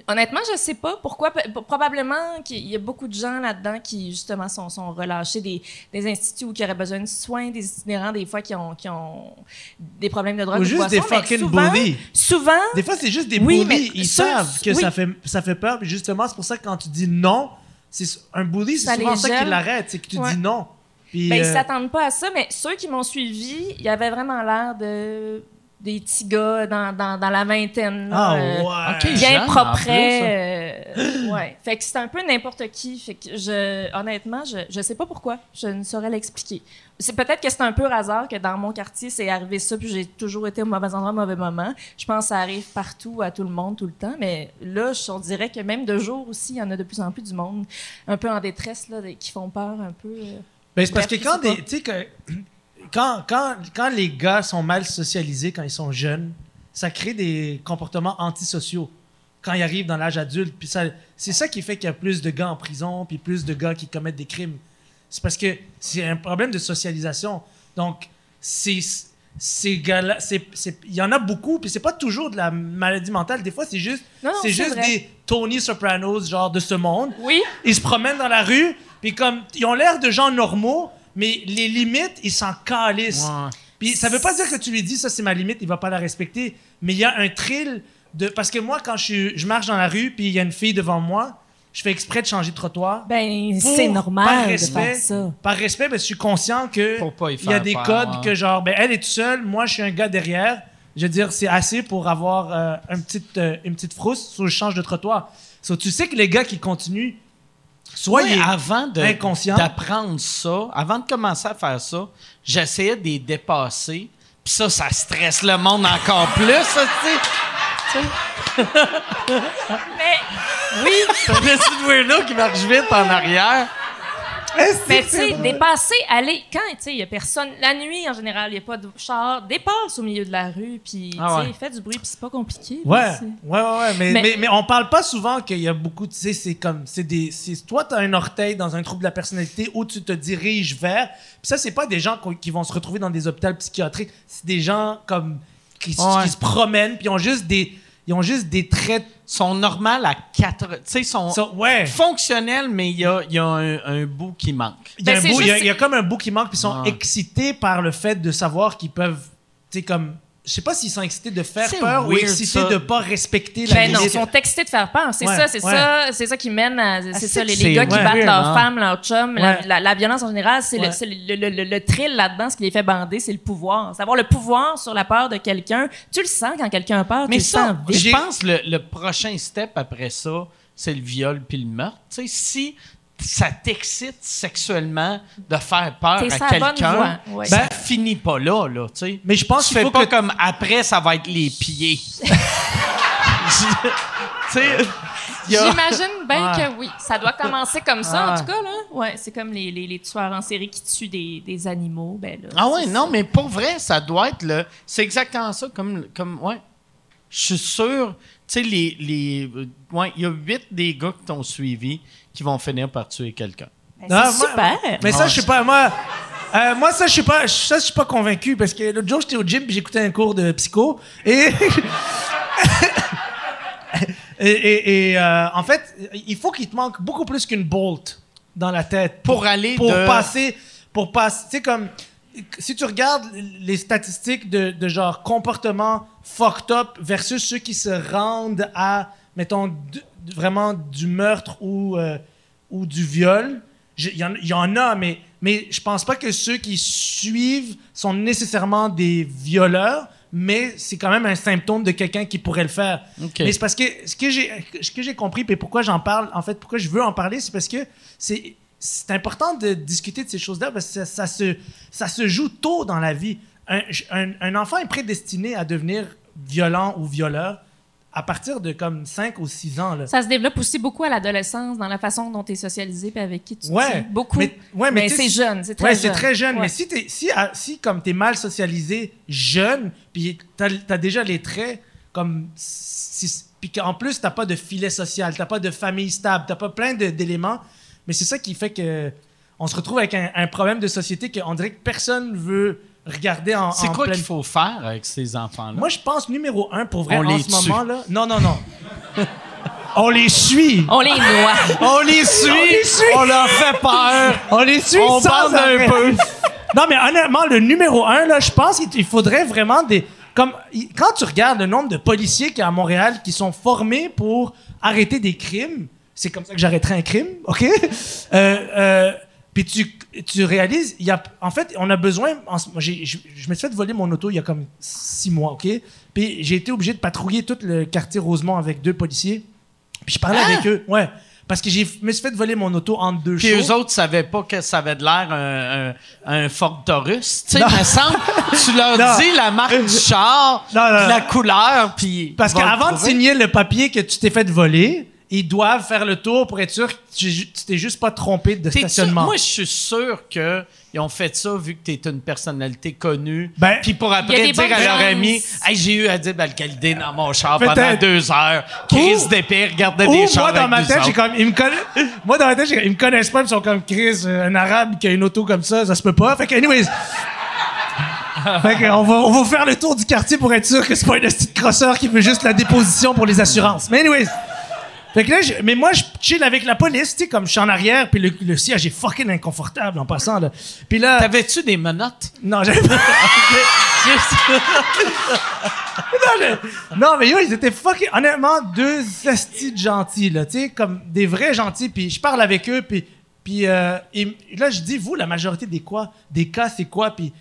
honnêtement, je sais pas pourquoi. Probablement qu'il y a beaucoup de gens là-dedans qui, justement, sont, sont relâchés des, des instituts ou qui auraient besoin de soins, des itinérants, des fois, qui ont, qui ont des problèmes de drogue Ou de juste des fucking souvent, bullies. Souvent, Des fois, c'est juste des Oui, bullies. Ils savent que oui. ça, fait, ça fait peur. Puis justement, c'est pour ça que quand tu dis non, c'est un bully, c'est souvent ça qui l'arrête. C'est que tu Ouais. dis non. Puis, Ben, ils euh, s'attendent pas à ça, mais ceux qui m'ont suivi, il y avait vraiment l'air de des petits gars dans, dans, dans la vingtaine. Ah euh, ouais. Bien propre. plus, euh, ouais. Fait que c'est un peu n'importe qui. Fait que je, honnêtement, je, je sais pas pourquoi. Je ne saurais l'expliquer. C'est peut-être que c'est un peu hasard que dans mon quartier, c'est arrivé ça, puis j'ai toujours été au mauvais endroit, au mauvais moment. Je pense que ça arrive partout, à tout le monde, tout le temps. Mais là, je- on dirait que même de jour aussi, il y en a de plus en plus du monde un peu en détresse, là, qui font peur un peu. euh. Ben, c'est parce que quand, je sais des, tu sais que, quand, quand, quand les gars sont mal socialisés quand ils sont jeunes, ça crée des comportements antisociaux quand ils arrivent dans l'âge adulte. Puis ça, c'est ça qui fait qu'il y a plus de gars en prison, puis plus de gars qui commettent des crimes. C'est parce que c'est un problème de socialisation. Donc, c'est ces gars-là, c'est- c'est- il y en a beaucoup, puis c'est pas toujours de la maladie mentale. Des fois, c'est juste, c'est vrai. des Tony Sopranos, genre de ce monde. Oui, Ils se promènent dans la rue, puis comme ils ont l'air de gens normaux, mais les limites, ils s'en calissent. Ouais. Puis ça veut pas dire que tu lui dis ça c'est ma limite, il va pas la respecter, mais il y a un thrill de parce que moi quand je, marche dans la rue puis il y a une fille devant moi, je fais exprès de changer de trottoir. ben c'est par normal de respect, faire ça. Par respect, ben, je suis conscient que Pour pas y il y a des peur, codes ouais. que genre ben elle est toute seule, moi je suis un gars derrière. Je veux dire c'est assez pour avoir euh, un petit, euh, une petite frousse, so, je change de trottoir. So, tu sais que les gars qui continuent, Moi, ils- avant de- inconscient. d'apprendre ça, avant de commencer à faire ça, j'essayais de les dépasser. Puis ça, ça stresse le monde encore plus, ça, tu sais. Mais Oui, c'est un petit weirdo qui marche vite en arrière. Mais tu sais, dépasser, aller, quand tu sais, il y a personne, la nuit en général, il n'y a pas de char, dépasse au milieu de la rue, puis tu sais, Ah ouais. fais du bruit, puis c'est pas compliqué. Ouais, ouais, ouais, ouais, mais, Mais- mais, mais on parle pas souvent qu'il y a beaucoup, tu sais, c'est comme, c'est des, c'est, toi, t'as un orteil dans un trouble de la personnalité où tu te diriges vers, puis ça, c'est pas des gens qui vont se retrouver dans des hôpitaux psychiatriques, c'est des gens comme, qui, Ouais. qui se promènent, puis ils ont juste des, ils ont juste des traits, sont normales à 4. Tu sais, sont ouais. fonctionnels, mais il y a, il y a un, un bout qui manque. Il y, a Ben, il y a- y comme un bout qui manque, puis ils sont excités par le fait de savoir qu'ils peuvent, tu sais, comme, je sais pas s'ils sont excités de faire peur ou excités ça. de pas respecter la Ben non, ils sont excités de faire peur. C'est Ouais, ça, c'est ouais. ça, c'est ça qui mène à, c'est c'est ça, les, gars qui ouais, battent leurs hein. femmes, leurs chums, la, Ouais. la- la violence en général, c'est Ouais. le, le, le- le- le thrill là-dedans, ce qui les fait bander, c'est le pouvoir. Savoir le pouvoir sur la peur de quelqu'un. Tu le sens quand quelqu'un a peur, Mais tu le sens ça, je pense que le, le prochain step après ça, c'est le viol puis le meurtre. Tu sais, si ça t'excite sexuellement de faire peur à quelqu'un, ouais. ça finit pas là, là, tu sais. Mais je pense Tu qu'il fais faut pas que comme après, ça va être les pieds. J'imagine bien Ouais. que oui. Ça doit commencer comme ça, en tout cas, là. Ouais, c'est comme les, les, les tueurs en série qui tuent des, des animaux. Ben là, Ah ouais, non, ça. mais pour vrai, ça doit être le. C'est exactement ça, comme. comme ouais. Je suis sûr. Tu sais, les. les euh, ouais, il y a huit des gars qui t'ont suivi qui vont finir par tuer quelqu'un. Ben, Ah, c'est moi- super. Mais ça, je sais pas, moi. euh, moi, ça, je sais pas, ça, je suis pas convaincu parce que l'autre jour, j'étais au gym j'écoutais un cours de psycho et. et, et- et, euh, en fait, il faut qu'il te manque beaucoup plus qu'une bolt dans la tête Pour aller pour de- passer, pour passer, tu sais comme si tu regardes les statistiques de, de genre comportement fucked up versus ceux qui se rendent à, mettons, vraiment du meurtre ou, euh, ou du viol, il y, en- il y en a, mais, mais je pense pas que ceux qui suivent sont nécessairement des violeurs, mais c'est quand même un symptôme de quelqu'un qui pourrait le faire. Mais c'est parce que ce que j'ai ce que j'ai compris et pourquoi j'en parle en fait pourquoi je veux en parler c'est parce que c'est c'est important de discuter de ces choses-là parce que ça, ça se ça se joue tôt dans la vie. Un, un- un enfant est prédestiné à devenir violent ou violeur à partir de comme 5 ou 6 ans là. Ça se développe aussi beaucoup à l'adolescence, dans la façon dont tu es socialisé et avec qui tu te Ouais, tiens. Beaucoup. mais- ouais, mais tu c'est jeune, c'est très ouais, jeune. c'est très jeune. Mais si, t'es- si, à- si comme tu es mal socialisé jeune, puis tu as, déjà les traits, comme si, puis qu'en plus t'as pas de filet social, t'as pas de famille stable, t'as pas plein d'éléments, mais c'est ça qui fait que on se retrouve avec un, un problème de société qu'on dirait que personne veut regarder en, C'est quoi pleine- qu'il faut faire avec ces enfants-là? Moi, je pense numéro un pour vrai On en les ce tue. moment là. Non, non, non. on les suit. On les noie. On les suit! On les suit! On leur fait peur! On les suit On sans arrêt. un peu. Non, mais honnêtement, le numéro un, là, je pense qu'il il faudrait vraiment des. Comme, quand tu regardes le nombre de policiers qu'il y a à Montréal qui sont formés pour arrêter des crimes, c'est comme ça que j'arrêterais un crime, OK? Euh, euh, puis tu, tu réalises, il y a, en fait, on a besoin. en j'ai- je, je me suis fait voler mon auto il y a comme six mois, OK? Puis j'ai été obligé de patrouiller tout le quartier Rosemont avec deux policiers. Puis je parlais avec eux, ouais. Parce que j'ai me suis fait voler mon auto entre deux Puis shows. eux autres savaient pas que ça avait de l'air un, un, un Ford Taurus. Tu sais, me semble, tu leur Non. dis la marque du char, Non, non, non. la couleur, puis... Parce qu'avant de signer le papier que tu t'es fait voler, ils doivent faire le tour pour être sûr que tu t'es juste pas trompé de T'es sûr- stationnement. Moi, je suis sûr qu'ils ont fait ça vu que tu es une personnalité connue. Ben, Puis pour après dire à leur ami Hey, j'ai eu Adib Al-Khalidé dans mon char pendant deux heures. Chris d'épée regardait des chars moi dans ma tête, j'ai comme ils me connaissent. Moi dans ma tête, ils me connaissent pas, ils sont comme Chris, euh, un arabe qui a une auto comme ça, ça se peut pas. Fait que anyways. fait que on va on va faire le tour du quartier pour être sûr que c'est pas un petit crosseur qui veut juste la déposition pour les assurances. Mais anyways. Fait que là, je- mais moi, je chill avec la police, tu sais, comme je suis en arrière, puis le, le siège est fucking inconfortable en passant, là. Puis là. T'avais-tu des menottes? Non, j'avais pas. non, je- non, mais yo, ils étaient fucking. Honnêtement, deux estis de gentils, là, tu sais, comme des vrais gentils. Puis je parle avec eux, puis. Puis euh, là, je dis, vous, la majorité des quoi? Des cas, c'est quoi? Puis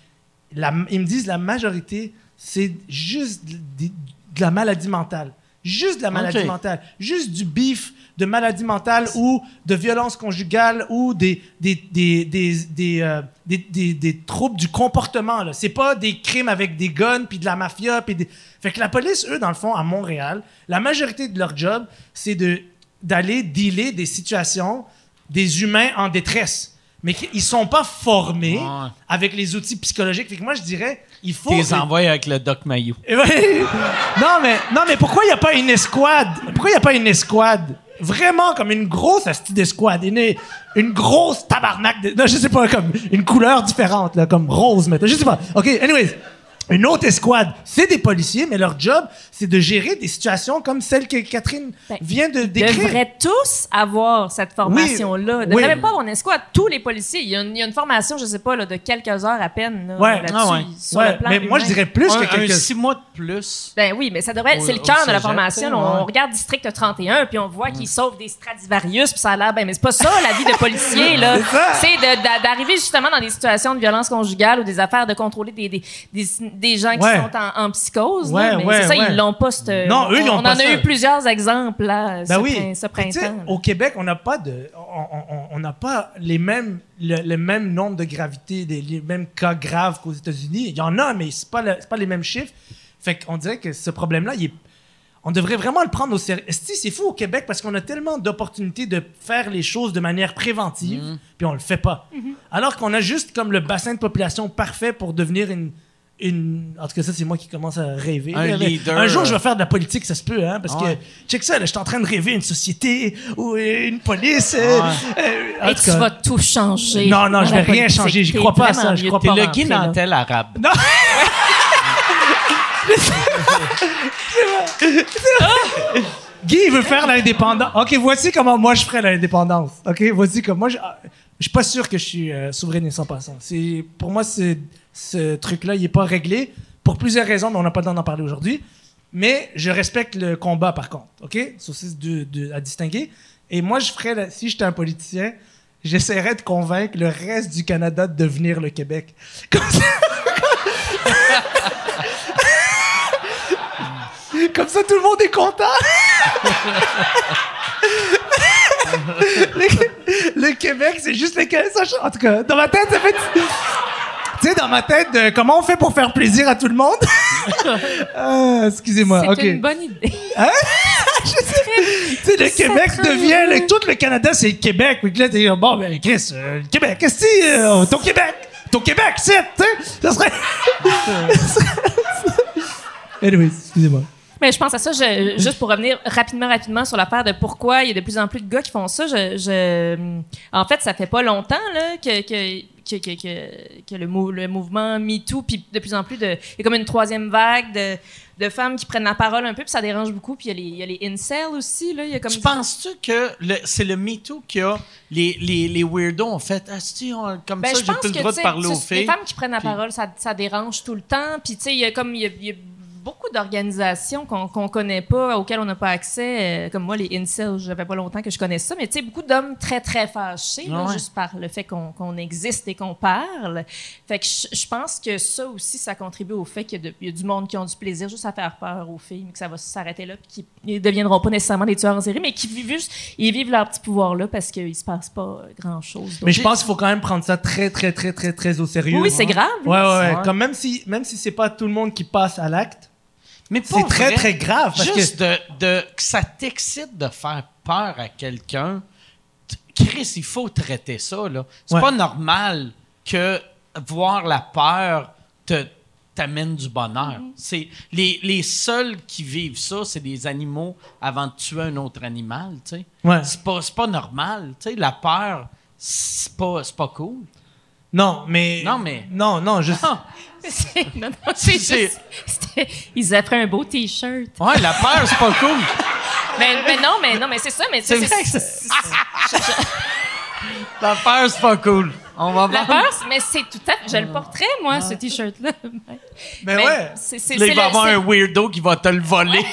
la- ils me disent, la majorité, c'est juste de, de- de la maladie mentale. Juste de la maladie mentale. Juste du bif de maladie mentale ou de violence conjugale ou des, des, des, des, des, euh, des, des- des troubles du comportement. Là. C'est pas des crimes avec des guns puis de la mafia. Puis des... Fait que la police, eux, dans le fond, à Montréal, la majorité de leur job, c'est de, d'aller dealer des situations des humains en détresse. Mais qu'ils sont pas formés Ouais. avec les outils psychologiques. Fait que moi, je dirais, il faut... T'es envoyé avec le Doc Mayou. Ben, non, mais, non, mais pourquoi il n'y a pas une escouade? Pourquoi il n'y a pas une escouade? Vraiment comme une grosse astuce d'escouade. Une, une grosse tabarnak. De, non, je sais pas, comme une couleur différente, là, comme rose, maintenant. Je sais pas. OK, anyways. Une autre escouade, c'est des policiers, mais leur job, c'est de gérer des situations comme celle que Catherine Ben, vient de décrire. devraient tous avoir cette formation-là. Oui. Devraient Oui. même pas avoir une escouade. Tous les policiers, il y, a une, il y a une formation, je sais pas, là, de quelques heures à peine là, Ouais. là-dessus, Ah ouais. sur Ouais, le plan mais moi, je humain. dirais plus un, que un quelques... six mois de plus. Ben oui, mais ça devrait. Au- C'est le cœur de la formation. là. ouais. On regarde District 31 puis on voit qu'ils sauvent des Stradivarius puis ça a l'air. Ben, mais c'est pas ça la vie de policier là. C'est d'arriver justement dans des situations de violence conjugale ou des affaires de contrôler des, des, des, des gens qui Ouais. sont en, en psychose. Ouais, là. Mais ouais, c'est ça, ils l'ont pas. Non, eux, ils on, ont on pas en ça. a eu plusieurs exemples là. Ben ce, oui. prin- ce printemps. Au Québec, on n'a pas de, on- n'a pas les mêmes, le, le même nombre de gravité, des, les mêmes cas graves qu'aux États-Unis. Il y en a, mais c'est pas, le- pas les mêmes chiffres. Fait qu'on dirait que ce problème-là, il est- on devrait vraiment le prendre au sérieux. Esti, C'est fou au Québec parce qu'on a tellement d'opportunités de faire les choses de manière préventive, puis on le fait pas. Alors qu'on a juste comme le bassin de population parfait pour devenir une, une... En tout cas, ça, c'est moi qui commence à rêver. Un leader. Un jour, je vais faire de la politique, ça se peut, hein, parce Ouais. que, check ça, là, je suis en train de rêver une société ou une police. euh, euh, en Et tu cas. vas tout changer. Non, non, je vais rien changer, j'y crois pas à ça, mieux crois pas le Guy là. Nantel arabe. Guy, il veut faire l'indépendance. OK, voici comment moi je ferais l'indépendance. OK, voici comment moi je je suis pas sûr que je suis euh, souverain et sans passant. Pour moi ce truc-là, il est pas réglé pour plusieurs raisons, mais on n'a pas le temps d'en parler aujourd'hui. Mais je respecte le combat par contre. OK? C'est de, de- à distinguer. Et moi je ferais si j'étais un politicien, j'essaierais de convaincre le reste du Canada de devenir le Québec. Comme ça, Comme ça, tout le monde est content. le, le Québec, c'est juste le Québec. En tout cas, dans ma tête, ça fait. Tu sais, dans ma tête, de comment on fait pour faire plaisir à tout le monde? Ah, excusez-moi. C'est une bonne idée. Tu sais, le Québec devient. le- tout le Canada, c'est le Québec. Puis là, t'es bon, ben, Chris, euh, le Québec, qu'est-ce que c'est? euh, ton Québec! Ton Québec, c'est, tu sais? Ça serait. Anyways, excusez-moi. Mais je pense à ça, je- juste pour revenir rapidement, rapidement sur l'affaire de pourquoi il y a de plus en plus de gars qui font ça. Je, je- en fait, ça fait pas longtemps là, que, que, que, que, que- que le, mou- le mouvement MeToo, puis de plus en plus, de, il y a comme une troisième vague de, de femmes qui prennent la parole un peu, puis ça dérange beaucoup. Puis il y a les, il y a les incels aussi. Là, il y a comme Tu penses-tu que c'est le MeToo qui a les, les, les weirdos ont fait? Ah, si, on- comme Ben, ça, j'ai plus le droit de parler aux sais, Les filles. femmes qui prennent la Puis- parole, ça, ça dérange tout le temps. Puis, tu sais, il y a comme, il y a, il y a beaucoup d'organisations qu'on qu'on connaît pas, auxquelles on n'a pas accès. euh, comme moi, les incels, j'avais pas longtemps que je connais ça. Mais, tu sais, beaucoup d'hommes très, très fâchés, là, ouais. juste par le fait qu'on qu'on existe et qu'on parle. Fait que je je pense que ça aussi, ça contribue au fait qu'il y, a y du monde qui ont du plaisir juste à faire peur aux filles, mais que ça va s'arrêter là, puis qu'ils ne deviendront pas nécessairement des tueurs en série, mais qui vivent juste, ils vivent leur petit pouvoir là parce qu'il se passe pas grand-chose. Mais je pense qu'il faut quand même prendre ça très, très, très, très, très au sérieux. Oui, c'est grave. Ouais, ouais, ouais. Comme même si, même si c'est pas tout le monde qui passe à l'acte, Mais c'est très, vrai, très grave. Parce Juste que, de, de, que ça t'excite de faire peur à quelqu'un, Chris, il faut traiter ça. là. C'est Ouais. pas normal que voir la peur te t'amène du bonheur. Mm-hmm. C'est les, les seuls qui vivent ça, c'est des animaux avant de tuer un autre animal. tu sais. Ouais. C'est pas, c'est pas normal. tu sais. La peur, c'est pas, c'est pas cool. Non, mais. Non, mais- Non, non, je. C'est- non, non, c'est juste- Ils offraient un beau T-shirt. ouais, la peur, c'est pas cool. Mais, mais non, mais non, mais c'est ça, mais tu sais, C'est vrai que c'est- La peur, c'est pas cool. On va La peur, c'est- mais c'est tout à fait. Je le porterais, moi, ce T-shirt-là. Mais Mais ouais. c'est- c'est- Là, il va y avoir un weirdo qui va te le voler.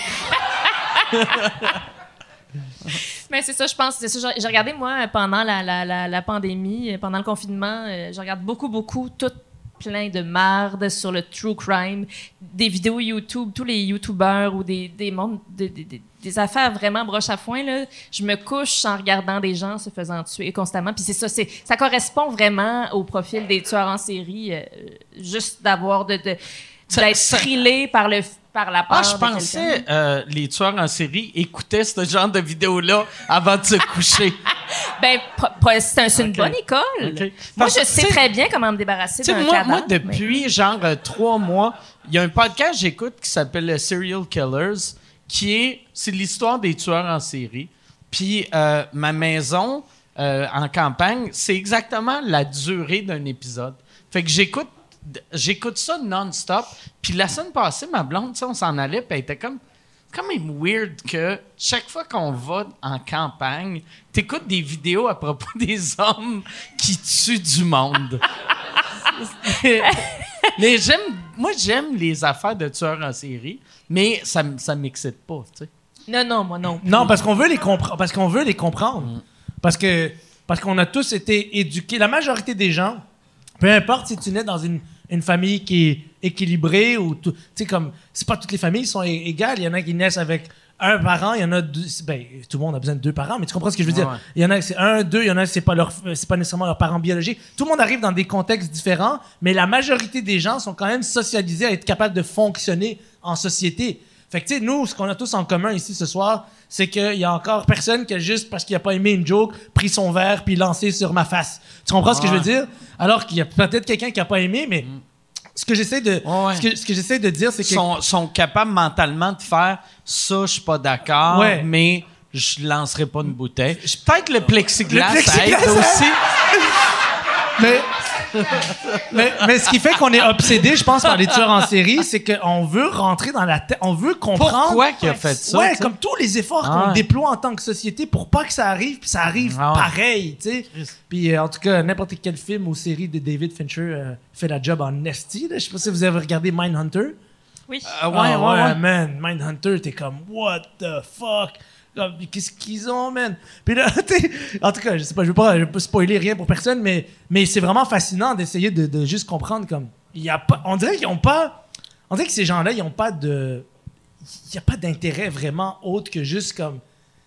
Mais c'est ça, je pense. c'est ça, J'ai regardé, moi, pendant la, la, la, la pandémie, euh, pendant le confinement, euh, je regarde beaucoup, beaucoup, tout plein de marde sur le true crime, des vidéos YouTube, tous les YouTubers ou des, des, mondes, des, des- des- affaires vraiment broche à foin. Là. Je me couche en regardant des gens se faisant tuer constamment. Puis c'est ça, c'est, ça correspond vraiment au profil des tueurs en série, euh, juste d'avoir de, de d'être thrillé par le par la peur Ah, je pensais euh, les tueurs en série écoutaient ce genre de vidéos-là avant de se coucher. Ben, c'est un- c'est une bonne école. Moi, je sais très bien comment me débarrasser d'un moi, cadavre. moi, mais- depuis genre euh, trois mois, il y a un podcast que j'écoute qui s'appelle euh, Serial Killers, qui est, c'est l'histoire des tueurs en série. Puis euh, ma maison en campagne, c'est exactement la durée d'un épisode. Fait que j'écoute, j'écoute ça non-stop. Puis la semaine passée, ma blonde, tu sais, on s'en allait, puis elle était comme quand même weird que chaque fois qu'on va en campagne, t'écoutes des vidéos à propos des hommes qui tuent du monde. mais j'aime, moi j'aime les affaires de tueurs en série, mais ça, ça m'excite pas, tu sais. Non, non, moi non. Non, parce qu'on veut les comprendre. Parce qu'on veut les comprendre. Parce que parce qu'on a tous été éduqués. La majorité des gens, peu importe si tu nais dans une, une famille qui est équilibrée ou tout, tu sais comme c'est pas toutes les familles sont égales. Il y en a qui naissent avec un parent, il y en a deux. Ben, tout le monde a besoin de deux parents, mais tu comprends ce que je veux dire? Ouais. Il y en a c'est un, deux, il y en a c'est pas leur, c'est pas nécessairement leurs parents biologiques. Tout le monde arrive dans des contextes différents, mais la majorité des gens sont quand même socialisés à être capables de fonctionner en société. Fait que, tu sais, nous, ce qu'on a tous en commun ici ce soir, c'est qu'il y a encore personne qui a juste, parce qu'il a pas aimé une joke, pris son verre puis lancé sur ma face. Tu comprends ce que je veux dire? Alors qu'il y a peut-être quelqu'un qui a pas aimé, mais ce que j'essaie de, Ouais, ce que, ce que j'essaie de dire, c'est que Sont, sont capables mentalement de faire ça, je suis pas d'accord, Ouais. mais je lancerai pas une bouteille. Peut-être le plexiglas, Le plexiglas, ça aide aussi. Mais, mais, mais ce qui fait qu'on est obsédé, je pense, par les tueurs en série, c'est qu'on veut rentrer dans la tête, on veut comprendre. Pourquoi qu'il a fait ça? ouais, comme tous les efforts Ah qu'on déploie en tant que société pour pas que ça arrive, puis ça arrive Ah ouais. pareil, tu sais. Puis euh, en tout cas, n'importe quel film ou série de David Fincher euh, fait la job en esti. Je sais pas si vous avez regardé Mindhunter. Oui. Ah ouais, Ah ouais, ouais. man, Mindhunter, t'es comme, what the fuck? Comme, Qu'est-ce qu'ils ont, man? Puis là, en tout cas, je sais pas, je veux pas, je veux pas spoiler rien pour personne, mais, mais c'est vraiment fascinant d'essayer de, de juste comprendre comme, y a pas, on dirait qu'ils ont pas, on dirait que ces gens-là, ils ont pas de, il y a pas d'intérêt vraiment autre que juste comme,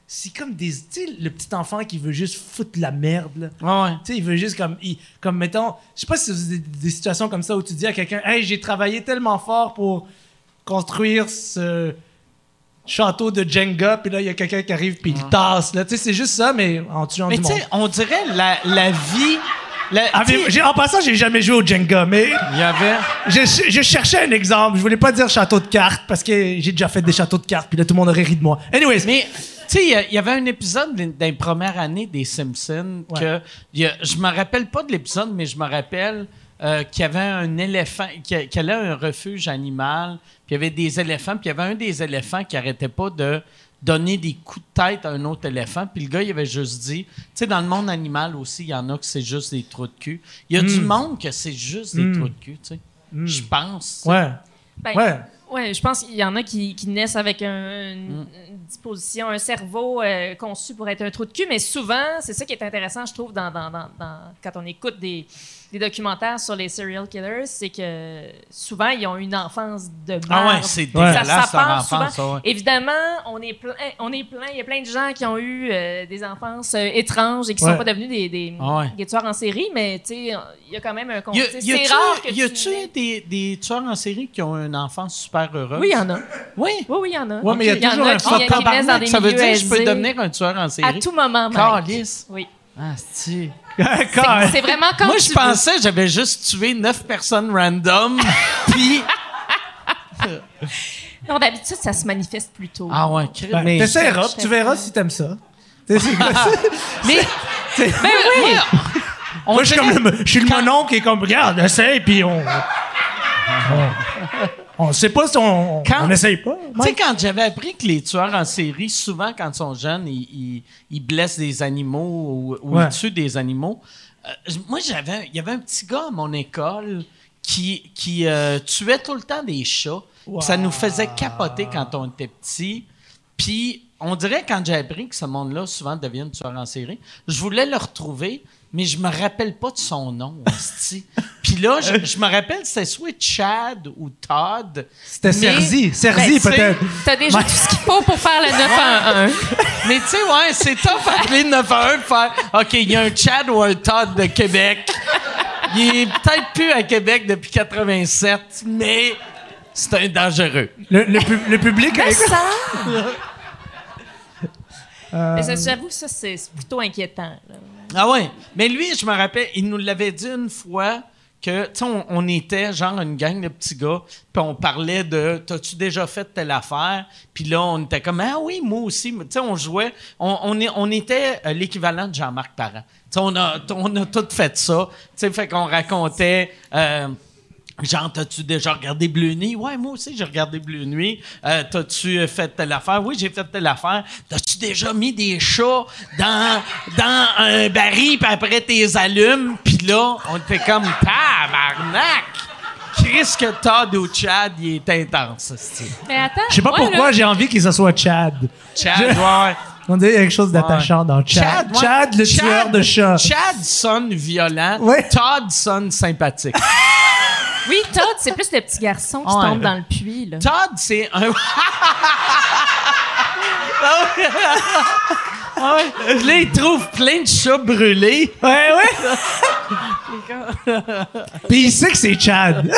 c'est comme des, tu sais, le petit enfant qui veut juste foutre la merde, là. Ouais, ouais. Tu sais, il veut juste comme, il- comme mettons, je sais pas si avez des, des situations comme ça où tu dis à quelqu'un, hey, j'ai travaillé tellement fort pour construire ce château de Jenga, puis là, il y a quelqu'un qui arrive, puis il tasse, là. Tu sais, c'est juste ça, mais en tuant Mais du tu monde. sais, on dirait la, la vie. Ah, mais tu en passant, j'ai jamais joué au Jenga, mais il y avait. je, je cherchais un exemple. Je voulais pas dire château de cartes parce que j'ai déjà fait des châteaux de cartes, puis là, tout le monde aurait ri de moi. Anyways, Mais, tu sais, il y avait un épisode les premières années des Simpsons Ouais. que. y a- je me rappelle pas de l'épisode, mais je me rappelle euh, qu'il y avait un éléphant, qui qui allait à un refuge animal, puis il y avait des éléphants, puis il y avait un des éléphants qui arrêtait pas de donner des coups de tête à un autre éléphant, puis le gars, il avait juste dit, tu sais, dans le monde animal aussi, il y en a que c'est juste des trous de cul. Il y a du monde que c'est juste des Mm. trous de cul, tu sais. Je pense. ouais. Ben, Ouais. Ouais, je pense qu'il y en a qui, qui naissent avec un- une, Mm. une disposition, un cerveau euh, conçu pour être un trou de cul, mais souvent, c'est ça qui est intéressant, je trouve, dans, dans- dans- dans- quand on écoute des, des documentaires sur les serial killers, c'est que souvent, ils ont une enfance de Ah ouais, c'est dégueulasse Ça, ça leur part enfance, souvent. ça, ouais. Évidemment, on est plein, on est plein, il y a plein de gens qui ont eu euh, des enfances euh, étranges et qui Ouais. sont pas devenus des, des, Ah ouais. des tueurs en série, mais tu sais, il y a quand même un contexte. C'est rare que y a-tu tu... des, des tueurs en série qui ont une enfance super heureuse? Oui, il y en a. Oui? Oui, oui, il y en a. Ouais, mais il y a Il y en toujours a un qui, dans des ça veut dire que je peux devenir un tueur en série? À tout moment. Calice. Oui. Ah. C'est Quand- c'est vraiment quand Moi, tu je veux. pensais que j'avais juste tué neuf personnes random, puis... Non, d'habitude, ça se manifeste plus tôt. Ah ouais, Ben, mais... T'essaieras, tu verras si t'aimes ça. Tu sais, c'est quoi ça? Mais... Ben oui! On Moi, je suis comme le, je suis le monon qui est comme, regarde, essaye, puis on. On, sait pas si on. Quand- on essaye pas. Tu sais, quand j'avais appris que les tueurs en série, souvent, quand ils sont jeunes, ils, ils- ils blessent des animaux ou, ou Ouais. ils tuent des animaux. Euh, moi, j'avais, il y avait un petit gars à mon école qui, qui euh, tuait tout le temps des chats. Ça nous faisait capoter quand on était petits. Puis, on dirait, quand j'ai appris que ce monde-là, souvent, devient tueur en série, je voulais le retrouver, mais je me rappelle pas de son nom. Puis là, je, je me rappelle, c'était soit Chad ou Todd. C'était Serzi. Ben, Serzi, tu sais, peut-être. T'as déjà tout ce qu'il faut pour faire le 911. Mais tu sais, ouais, c'est tough appeler le 911 pour faire OK, il y a un Chad ou un Todd de Québec. Il est peut-être plus à Québec depuis 87, mais c'est un dangereux. Le, le, pub- le public. Ça... Euh, ça, j'avoue, ça, c'est c'est plutôt inquiétant. là. Ah ouais. Mais lui, je me rappelle, il nous l'avait dit une fois que, tu sais, on, était genre une gang de petits gars, puis on parlait de T'as-tu déjà fait telle affaire? Puis là, on était comme Ah oui, moi aussi. Tu sais, on jouait, on, on était euh, l'équivalent de Jean-Marc Parent. Tu sais, on a, on a tout fait ça. Tu sais, fait qu'on racontait. euh, Genre, t'as-tu déjà regardé Bleu Nuit? Ouais, moi aussi, j'ai regardé Bleu Nuit. Euh, t'as-tu fait telle affaire? Oui, j'ai fait telle affaire. T'as-tu déjà mis des chats dans, dans un baril, puis après, t'es allumes? Puis là, on était comme, tabarnak! Chris que Todd au Chad, il est intense, Mais attends. Je sais pas moi, pourquoi là, j'ai envie qu'il se soit Chad. Chad, Je- ouais. On dirait quelque chose d'attachant dans Chad. ouais. Chad, le Chad- tueur de chats. Chad sonne violent. Ouais. Todd sonne sympathique. Oui, Todd, c'est plus le petit garçon qui Ouais. tombe dans le puits. Là. Todd, c'est un. Ah ouais. Là, il trouve plein de chats brûlés. Ouais, ouais. Puis il sait que c'est Chad.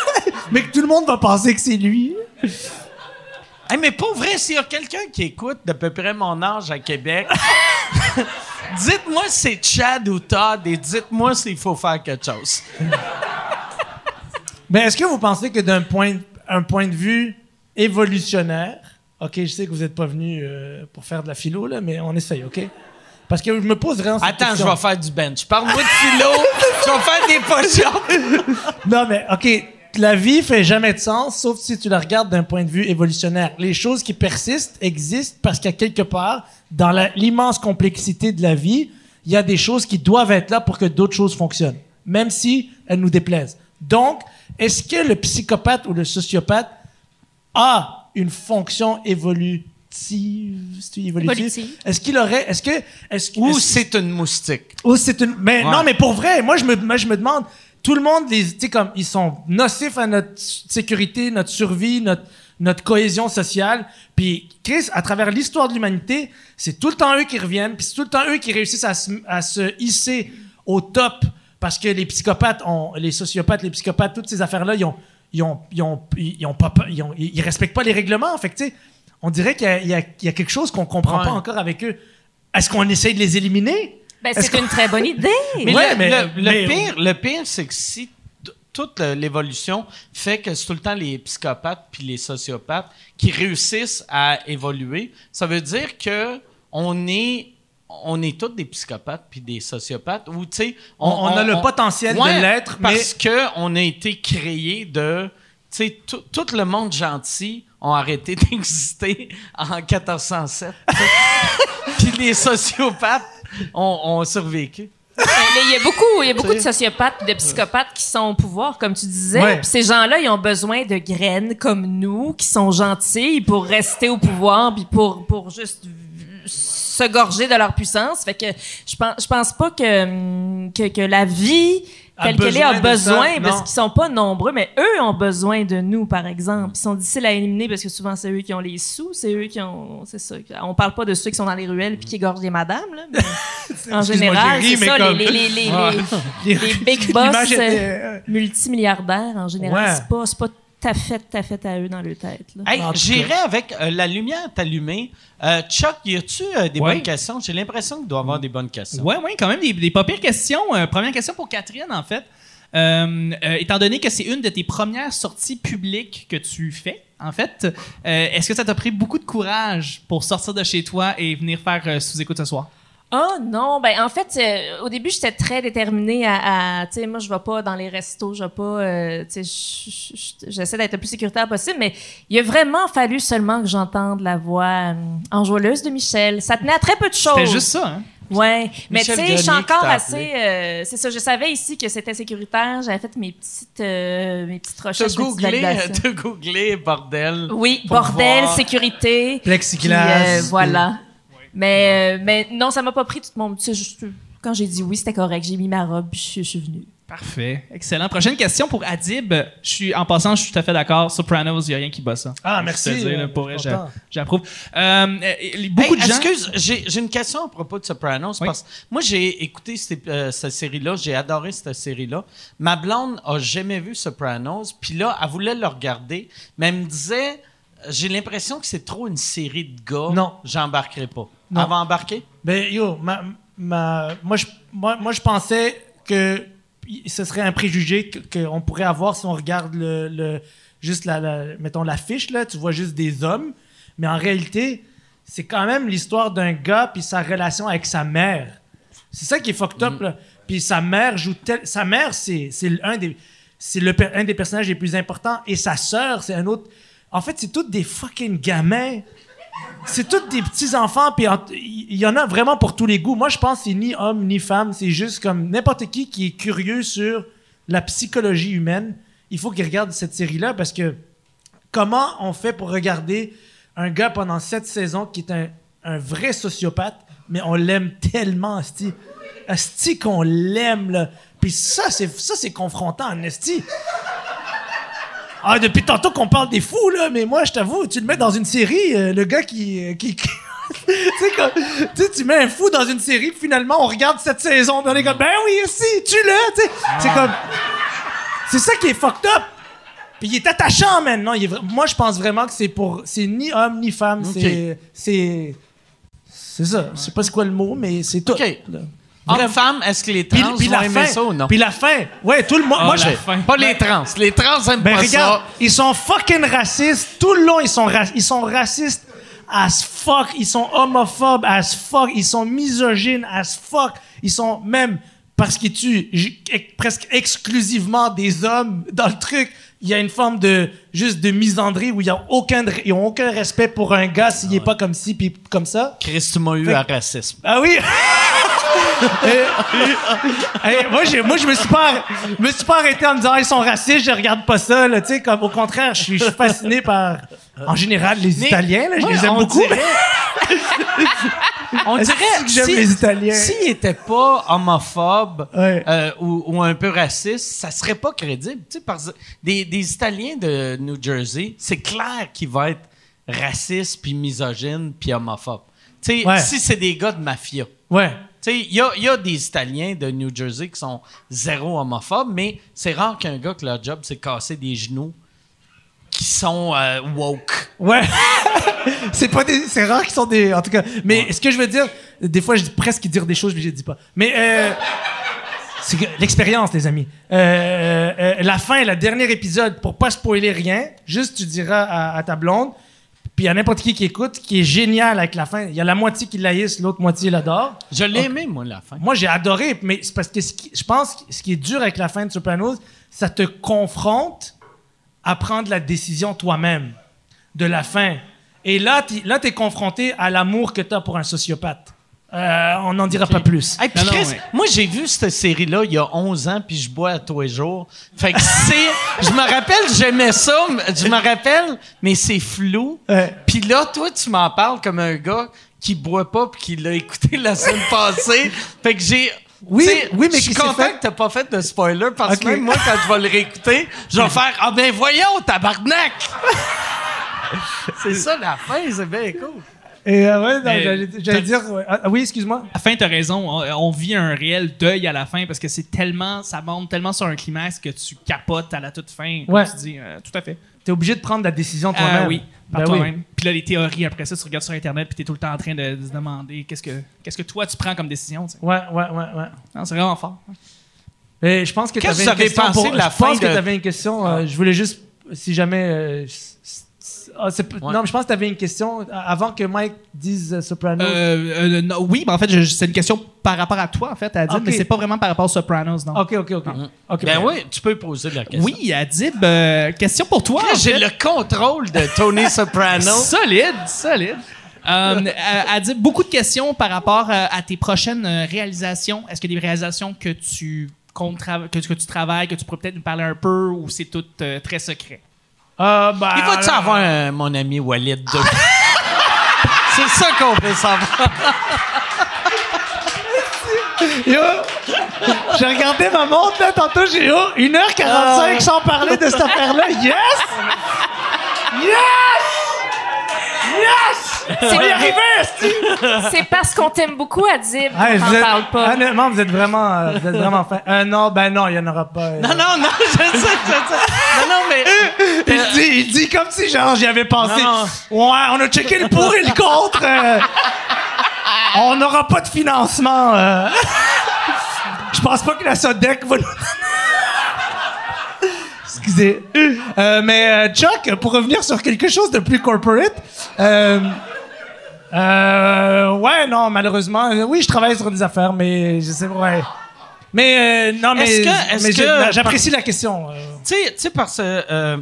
Mais que tout le monde va penser que c'est lui. Hey, mais pour vrai, s'il y a quelqu'un qui écoute d'à peu près mon âge à Québec, dites-moi si c'est Chad ou Todd et dites-moi s'il faut faire quelque chose. Mais est-ce que vous pensez que d'un point, un point de vue évolutionnaire, OK, je sais que vous n'êtes pas venu euh, pour faire de la philo, là, mais on essaye, OK? Parce que je me pose vraiment cette Attends, je vais faire du bench. Parle-moi de philo, je vais faire des push-ups. Non, mais OK, la vie fait jamais de sens, sauf si tu la regardes d'un point de vue évolutionnaire. Les choses qui persistent existent parce qu'à quelque part, dans l'immense complexité de la vie, il y a des choses qui doivent être là pour que d'autres choses fonctionnent, même si elles nous déplaisent. Donc, est-ce que le psychopathe ou le sociopathe a une fonction évolutive? Est-ce qu'il aurait, est-ce que, est-ce que, Ou c'est une moustique. ou c'est une. Mais Ouais. non, mais pour vrai, moi je me, moi, je me demande, tout le monde, les, tu sais, comme ils sont nocifs à notre sécurité, notre survie, notre, notre cohésion sociale. Puis Chris, à travers l'histoire de l'humanité, c'est tout le temps eux qui reviennent, puis c'est tout le temps eux qui réussissent à se, à se hisser au top parce que les psychopathes, ont, les sociopathes, les psychopathes, toutes ces affaires-là, ils ont, ils ont, ils ont, ils ont pas, ils, ont- ils respectent pas les règlements. Fait que, tu sais, on dirait qu'il y a, y y quelque chose qu'on comprend Ouais. pas encore avec eux. Est-ce qu'on essaye de les éliminer? Ben, c'est une très bonne idée. Mais, Ouais, le, mais- le- le mais- pire, le pire, c'est que si toute l'évolution fait que c'est tout le temps les psychopathes puis les sociopathes qui réussissent à évoluer, ça veut dire que on est on est tous des psychopathes puis des sociopathes ou tu sais On- on a le potentiel de l'être, mais- parce que on a été créé de tu sais tout, tout le monde gentil ont arrêté d'exister en 1407 puis les sociopathes ont, ont survécu Mais Il y a beaucoup, il y a beaucoup de sociopathes, de psychopathes qui sont au pouvoir, comme tu disais. Ouais. Puis ces gens-là, ils ont besoin de graines comme nous, qui sont gentils pour rester au pouvoir, puis pour pour juste se gorger de leur puissance. Fait que je pense, je pense pas que hum, que, que la vie telle qu'elle est a besoin ça, parce qu'ils sont pas nombreux, mais eux ont besoin de nous, par exemple. Ils sont difficiles à éliminer parce que souvent c'est eux qui ont les sous, c'est eux qui ont, c'est ça. On parle pas de ceux qui sont dans les ruelles puis qui égorgent les madames, là. mais en général, c'est ça, comme- les, les, les, les, big boss euh, multimilliardaires, en général, Ouais. c'est pas, c'est pas ta fait, ta fait à eux dans leur tête. Hey, j'irai avec euh, la lumière allumée. Euh, Chuck, y a-tu euh, des Ouais. bonnes questions? J'ai l'impression qu'il doit y avoir des bonnes questions. Ouais, ouais, quand même des, des pas pires questions. Euh, première question pour Catherine, en fait. Euh, euh, étant donné que c'est une de tes premières sorties publiques que tu fais, en fait, euh, est-ce que ça t'a pris beaucoup de courage pour sortir de chez toi et venir faire euh, sous-écoute ce soir? Oh non, ben en fait, euh, au début, j'étais très déterminée à, à tu sais, moi, je vais pas dans les restos, je vais pas, euh, tu sais, je- je- j'essaie d'être le plus sécuritaire possible, mais il a vraiment fallu seulement que j'entende la voix euh, enjôleuse de Michel. Ça tenait à très peu de choses. C'était juste ça, hein? Ouais, mais tu sais, je suis encore assez. euh, c'est ça, je savais ici que c'était sécuritaire. J'avais fait mes petites, euh, mes petites recherches, googlé, validations. t'as googlé, bordel. Oui, bordel, voir. sécurité. Plexiglas. Puis, euh, voilà. Mais, euh, mais non, ça m'a pas pris tout mon. Juste, quand j'ai dit oui, c'était correct. J'ai mis ma robe, puis je, je suis venue. Parfait. Excellent. Prochaine question pour Adib. Je suis, en passant, je suis tout à fait d'accord. Sopranos, il n'y a rien qui bat ça. Ah, Je merci, te là, pour j'approuve. Euh, beaucoup Hey, de gens. Excuse, j'ai j'ai une question à propos de Sopranos. Oui. Parce que moi, j'ai écouté cette, euh, cette série-là, j'ai adoré cette série-là. Ma blonde a jamais vu Sopranos, puis là, elle voulait le regarder, mais elle me disait J'ai l'impression que c'est trop une série de gars. Non. J'embarquerai pas. Non. Elle va embarquer Ben, yo, ma, ma- moi, je, moi, moi, je pensais que ce serait un préjugé qu'on pourrait avoir si on regarde le, le- juste la, la- mettons l'affiche là, tu vois juste des hommes, mais en réalité, c'est quand même l'histoire d'un gars puis sa relation avec sa mère. C'est ça qui est fucked up là. Puis sa mère joue tel, sa mère c'est c'est un des c'est le un des personnages les plus importants et sa sœur c'est un autre. En fait, c'est tous des fucking gamins c'est tous des petits enfants, puis il y en a vraiment pour tous les goûts. Moi, je pense que c'est ni homme ni femme, c'est juste comme n'importe qui qui est curieux sur la psychologie humaine. Il faut qu'il regarde cette série-là parce que comment on fait pour regarder un gars pendant sept saisons qui est un, un vrai sociopathe, mais on l'aime tellement, Asti. Asti qu'on l'aime, là. Puis ça, c'est ça, c'est confrontant, Asti. Ah, depuis tantôt qu'on parle des fous, là, mais moi, je t'avoue, tu le mets dans une série, euh, le gars qui. euh, qui, qui- tu sais, tu sais, tu mets un fou dans une série, puis finalement, on regarde cette saison, puis on est comme, ben oui, si, tu le, tu sais. C'est comme. C'est ça qui est fucked up. Puis il est attachant maintenant. Il est vra- Moi, je pense vraiment que c'est pour. C'est ni homme ni femme. Ok. C'est. C'est. C'est ça. Je sais pas c'est quoi le mot, mais c'est tout. Ok. Là. Homme, Bref. femme, est-ce que les Puis, trans puis vont la aimer fin. ça ou non? Puis la fin. Ouais, tout le monde. Ah, moi, je. Pas les trans. Les trans aiment Ben pas regarde, ça. ils sont fucking racistes. Tout le long, ils sont, ra- ils sont racistes as fuck. Ils sont homophobes as fuck. Ils sont misogynes as fuck. Ils sont même parce qu'ils tuent presque exclusivement des hommes dans le truc. Il y a une forme de juste de misandrie où ils ont aucun ils ont aucun respect pour un gars s'il est pas comme ci puis comme ça. Chris, tu m'as eu à racisme. Ah oui. Moi, j'ai- moi, je me suis pas, me suis pas arrêté en me disant Ah, ils sont racistes, je regarde pas ça. Là, tu sais, comme au contraire, je suis, fasciné par, en général, les Mais- Italiens. Là, je Ouais, les aime on beaucoup. dirait- on dirait que j'aime si- les Italiens? S'il était pas homophobe Ouais. euh, ou, ou un peu raciste, ça serait pas crédible. Tu sais, parce des, des Italiens de New Jersey, c'est clair qu'il va être raciste, puis misogyne, puis homophobe. Tu sais, Ouais. si c'est des gars de mafia. Ouais. Il y a, y a des Italiens de New Jersey qui sont zéro homophobes, mais c'est rare qu'un gars que leur job, c'est casser des genoux qui sont euh, woke. Ouais. c'est pas des, c'est rare qu'ils sont des, en tout cas. Mais ce que je veux dire, des fois, je dis presque dire des choses, mais je les dis pas. Mais euh, c'est l'expérience, les amis. Euh, euh, la fin, le dernier épisode, pour pas spoiler rien, juste tu diras à, à ta blonde, puis à n'importe qui qui écoute, qui est génial avec la fin. Il y a la moitié qui l'haïssent, l'autre moitié l'adore. Je l'ai aimé, moi, la fin. Moi, j'ai adoré, mais c'est parce que ce qui- je pense que ce qui est dur avec la fin de Sopranos, ça te confronte à prendre la décision toi-même de la fin. Et là, tu là, es confronté à l'amour que tu as pour un sociopathe. Euh, on n'en dira pas plus. Hey, puis Non, non, Chris, ouais. moi, j'ai vu cette série-là il y a 11 ans, puis je bois à tous les jours. Fait que c'est... je me rappelle, j'aimais ça, mais- je me rappelle, mais c'est flou. Ouais. Puis là, toi, tu m'en parles comme un gars qui boit pas puis qui l'a écouté la semaine passée. Fait que j'ai... Oui, mais je suis content fait- que t'as pas fait de spoiler parce que même moi, quand je vais le réécouter, je vais faire Ah ben voyons, tabarnak! c'est ça la fin, c'est bien cool. Et euh, ouais, non, j'allais dire. ouais. Ah, oui, excuse-moi. À la fin, t'as raison. On, on vit un réel deuil à la fin parce que c'est tellement, ça monte tellement sur un climax que tu capotes à la toute fin. comme Ouais. Tu dis, euh, tout à fait. Tu es obligé de prendre la décision toi-même. Ah oui, par Ben oui. toi-même. Puis là, les théories après ça, tu regardes sur Internet puis t'es tout le temps en train de, de se demander qu'est-ce que, qu'est-ce que toi tu prends comme décision. tu sais. Ouais, ouais, ouais, ouais. Non, C'est vraiment fort. Et je pense que Qu'est-ce t'avais que une question pour- de la je pense que tu avais une question. euh, je voulais juste, si jamais. Ah, c'est p- Ouais. Non, mais je pense que tu avais une question euh, avant que Mike dise euh, Soprano. Euh, euh, non, oui, mais en fait, je- c'est une question par rapport à toi, en fait, Adib, Ok. mais c'est pas vraiment par rapport aux Sopranos, non. ok, ok, ok. Ok, Ben oui, tu peux poser la question. Oui, Adib, euh, question pour toi. en J'ai fait. le contrôle de Tony Soprano. Solide, solide. Euh, euh, Adib, beaucoup de questions par rapport euh, à tes prochaines euh, réalisations. Est-ce qu'il y a des réalisations que tu comptes trava- que, que tu travailles, que tu pourrais peut-être nous parler un peu, ou c'est tout euh, très secret? Euh, bah, Il va-tu alors- avoir un- mon ami Walid 2? C'est ça qu'on veut savoir. Yo, J'ai regardé ma montre là tantôt, j'ai eu 1h45 sans parler de cette affaire-là. Yes! Yes! Yes! On y arriver, esti! C'est parce qu'on t'aime beaucoup, Adib, qu'on Hey, t'en vous êtes- parle pas. Honnêtement, vous êtes vraiment, euh, vous êtes vraiment fin. Euh, non, ben non, il y en aura pas. euh. Non, non, non, je sais, je sais. Non, non, mais... Il dit, il dit comme si genre j'y avais pensé. Non. Ouais, on a checké le pour et le contre. euh. on n'aura pas de financement. euh. Je pense pas que la Sodec va nous. Excusez. Euh, mais euh, Chuck, pour revenir sur quelque chose de plus corporate. euh, euh, ouais, non, malheureusement. Oui, je travaille sur des affaires, mais je sais, ouais. Mais euh, non, mais, Est-ce que- est-ce mais je- que- j'apprécie la question. euh. Tu sais, parce que... euh,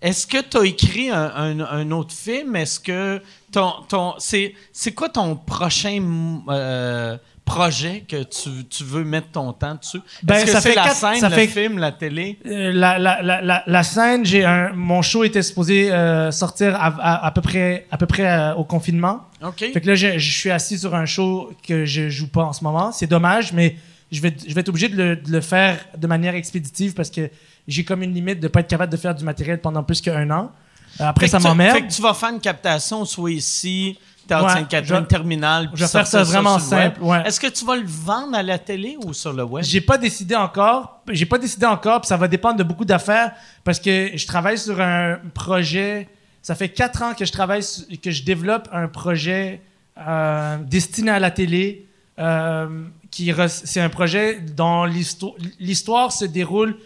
est-ce que tu as écrit un, un- un autre film? Est-ce que ton... ton c'est, c'est quoi ton prochain euh, projet que tu, tu veux mettre ton temps dessus? Ben, Est-ce que ça c'est fait la quatre- scène, ça le fait- film, la télé? Euh, la, la, la, la, scène, j'ai un, mon show était supposé euh, sortir à, à, à peu près, à peu près euh, au confinement. OK. Fait que là, je, je suis assis sur un show que je joue pas en ce moment. C'est dommage, mais je vais, je vais être obligé de le, de le faire de manière expéditive parce que j'ai comme une limite de pas être capable de faire du matériel pendant plus qu'un an. Après, Fait ça m'emmerde. Fait que tu vas faire une captation, soit ici, Ouais, Sainte-Catherine, je- terminal. puis je vais faire ça vraiment simple, ouais. Est-ce que tu vas le vendre à la télé ou sur le web? J'ai pas décidé encore. J'ai pas décidé encore, puis ça va dépendre de beaucoup d'affaires parce que je travaille sur un projet. Ça fait quatre ans que je travaille, que je développe un projet euh, destiné à la télé. euh, qui c'est un projet dont l'histo- l'histoire se déroule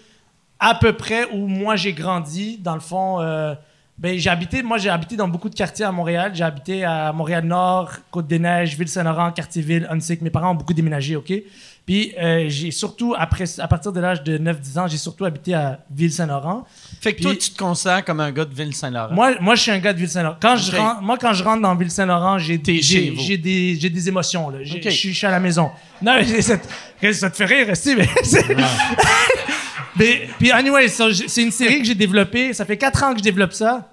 à peu près où moi j'ai grandi. Dans le fond, euh, ben, j'ai habité, moi j'ai habité dans beaucoup de quartiers à Montréal. J'ai habité à Montréal-Nord, Côte-des-Neiges, Ville-Saint-Laurent, Quartier-Ville, Huntsic. Mes parents ont beaucoup déménagé, OK? Puis euh, j'ai surtout, après, à partir de l'âge de 9-10 ans, j'ai surtout habité à Ville-Saint-Laurent. Fait que toi, tu te considères comme un gars de Ville-Saint-Laurent. Moi, moi, je suis un gars de Ville-Saint-Laurent. Quand je rentre, moi, quand je rentre dans Ville-Saint-Laurent, j'ai T'es j'ai- des, j'ai des émotions. Là. Je suis- à la maison. Non, mais c'est- ça, te- ça te fait rire, si, mais... mais puis, anyway, c'est une série que j'ai développée. Ça fait quatre ans que je développe ça.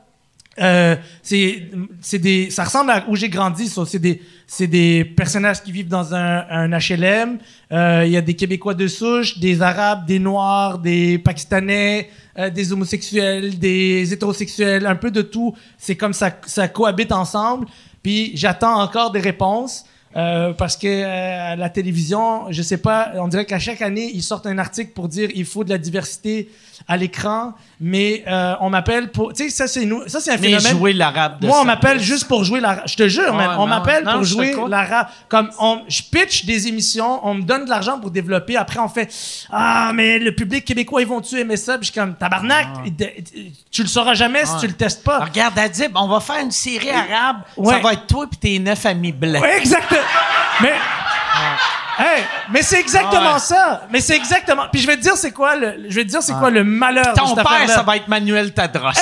Euh, c'est des ça ressemble à où j'ai grandi c'est des c'est des personnages qui vivent dans un, un HLM Euh, il y a des québécois de souche des arabes des noirs des pakistanais euh, des homosexuels des hétérosexuels un peu de tout. C'est comme ça ça cohabite ensemble. Puis j'attends encore des réponses Euh, parce que euh, à la télévision, je sais pas, on dirait qu'à chaque année, ils sortent un article pour dire il faut de la diversité à l'écran, mais euh, on m'appelle pour, tu sais, ça c'est nous, ça c'est un Mais phénomène. jouer l'arabe Moi, on m'appelle juste pour jouer la. Je te jure, man, on m'appelle pour jouer crois. la ra- Comme on, je pitch des émissions, on me donne de l'argent pour développer. Après, on fait ah mais le public québécois ils vont tu aimer ça? Puis je suis comme tabarnak. Ah. Tu le sauras jamais si tu le testes pas. Regarde, Adib, on va faire une série arabe. Ouais. Ça va être toi et tes neuf amis blancs. Ouais, exactement. Mais. Hey, mais c'est exactement Ah ouais. ça. Mais c'est exactement. Puis je vais te dire c'est quoi le. Je vais te dire c'est quoi le malheur. de Ton cette père, ça va être Manuel Tadros.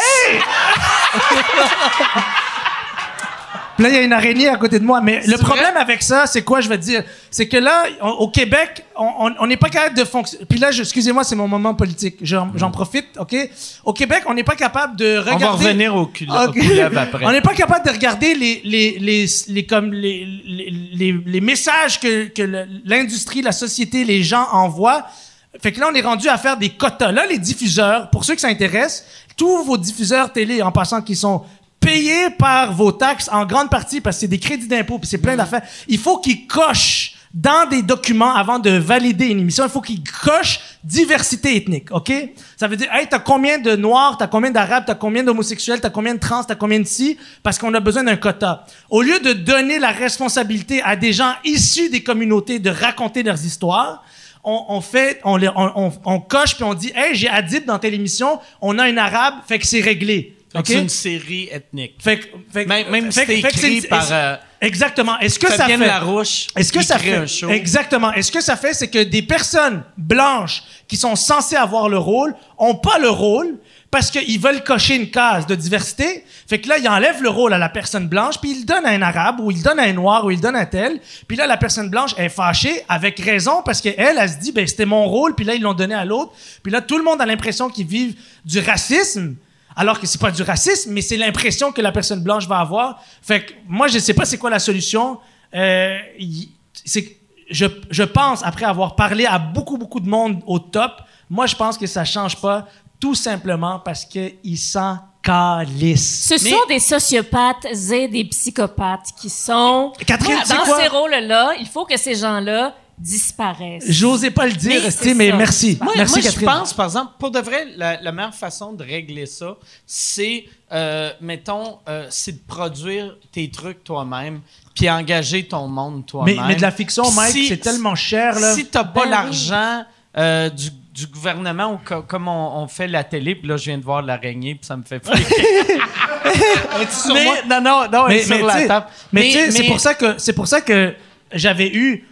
Puis là, il y a une araignée à côté de moi. Mais le problème avec ça, c'est quoi, je vais te dire? C'est que là, on- au Québec, on- on on n'est pas capable de fonctionner. Puis là, excusez-moi, c'est mon moment politique. J'en j'en profite, OK? Au Québec, on n'est pas capable de on regarder... va revenir au cul Ok. après. On n'est pas capable de regarder les, les, les, les, comme les, les, les, messages que, que l'industrie, la société, les gens envoient. Fait que là, on est rendu à faire des quotas. Là, les diffuseurs, pour ceux que ça intéresse, tous vos diffuseurs télé, en passant, qui sont payés par vos taxes en grande partie parce que c'est des crédits d'impôt puis c'est plein d'affaires. Il faut qu'ils cochent dans des documents avant de valider une émission, il faut qu'ils cochent diversité ethnique, OK? Ça veut dire, hey, t'as combien de noirs, t'as combien d'arabes, t'as combien d'homosexuels, t'as combien de trans, t'as combien de ci, parce qu'on a besoin d'un quota. Au lieu de donner la responsabilité à des gens issus des communautés de raconter leurs histoires, on, on fait, on, les- on, on, on coche puis on dit, hey, j'ai Adib dans telle émission, on a un arabe, fait que c'est réglé. Fait que OK? C'est une série ethnique. Fait que- fait Même, même fait si que- c'est écrit par euh, Exactement. Est-ce que ça fait Larouche, Est-ce que ça fait un show. Exactement. Est-ce que ça fait c'est que des personnes blanches qui sont censées avoir le rôle ont pas le rôle parce qu'ils veulent cocher une case de diversité? Fait que là, ils enlèvent le rôle à la personne blanche, puis ils le donnent à un arabe, ou ils le donnent à un noir, ou ils le donnent à tel. Puis là, la personne blanche est fâchée avec raison parce qu'elle, elle, elle se dit, ben c'était mon rôle, puis là, ils l'ont donné à l'autre. Puis là, tout le monde a l'impression qu'ils vivent du racisme. Alors que c'est pas du racisme, mais c'est l'impression que la personne blanche va avoir. Fait que moi, je sais pas c'est quoi la solution. Euh, c'est je, je pense, après avoir parlé à beaucoup, beaucoup de monde au top, moi, je pense que ça change pas tout simplement parce qu'ils s'en calissent. Ce sont des sociopathes et des psychopathes qui sont Catherine, dans quoi? ces rôles-là. Il faut que ces gens-là disparaissent. J'osais pas le dire, Mais mais merci. Moi, merci, moi, je Catherine. pense, par exemple, pour de vrai, la, la meilleure façon de régler ça, c'est, euh, mettons, euh, c'est de produire tes trucs toi-même, puis engager ton monde mais, toi-même. mais de la fiction, Mike, Si- c'est tellement cher, là. Si t'as pas Ben l'argent euh, du, du gouvernement ou co- comme on, on fait la télé, puis là, je viens de voir l'araignée, puis ça me fait flipper. Es-tu sur Mais- moi? Non, non, non, elle est mais, sur mais la table. mais tu sais, c'est mais- pour ça que c'est pour ça que j'avais eu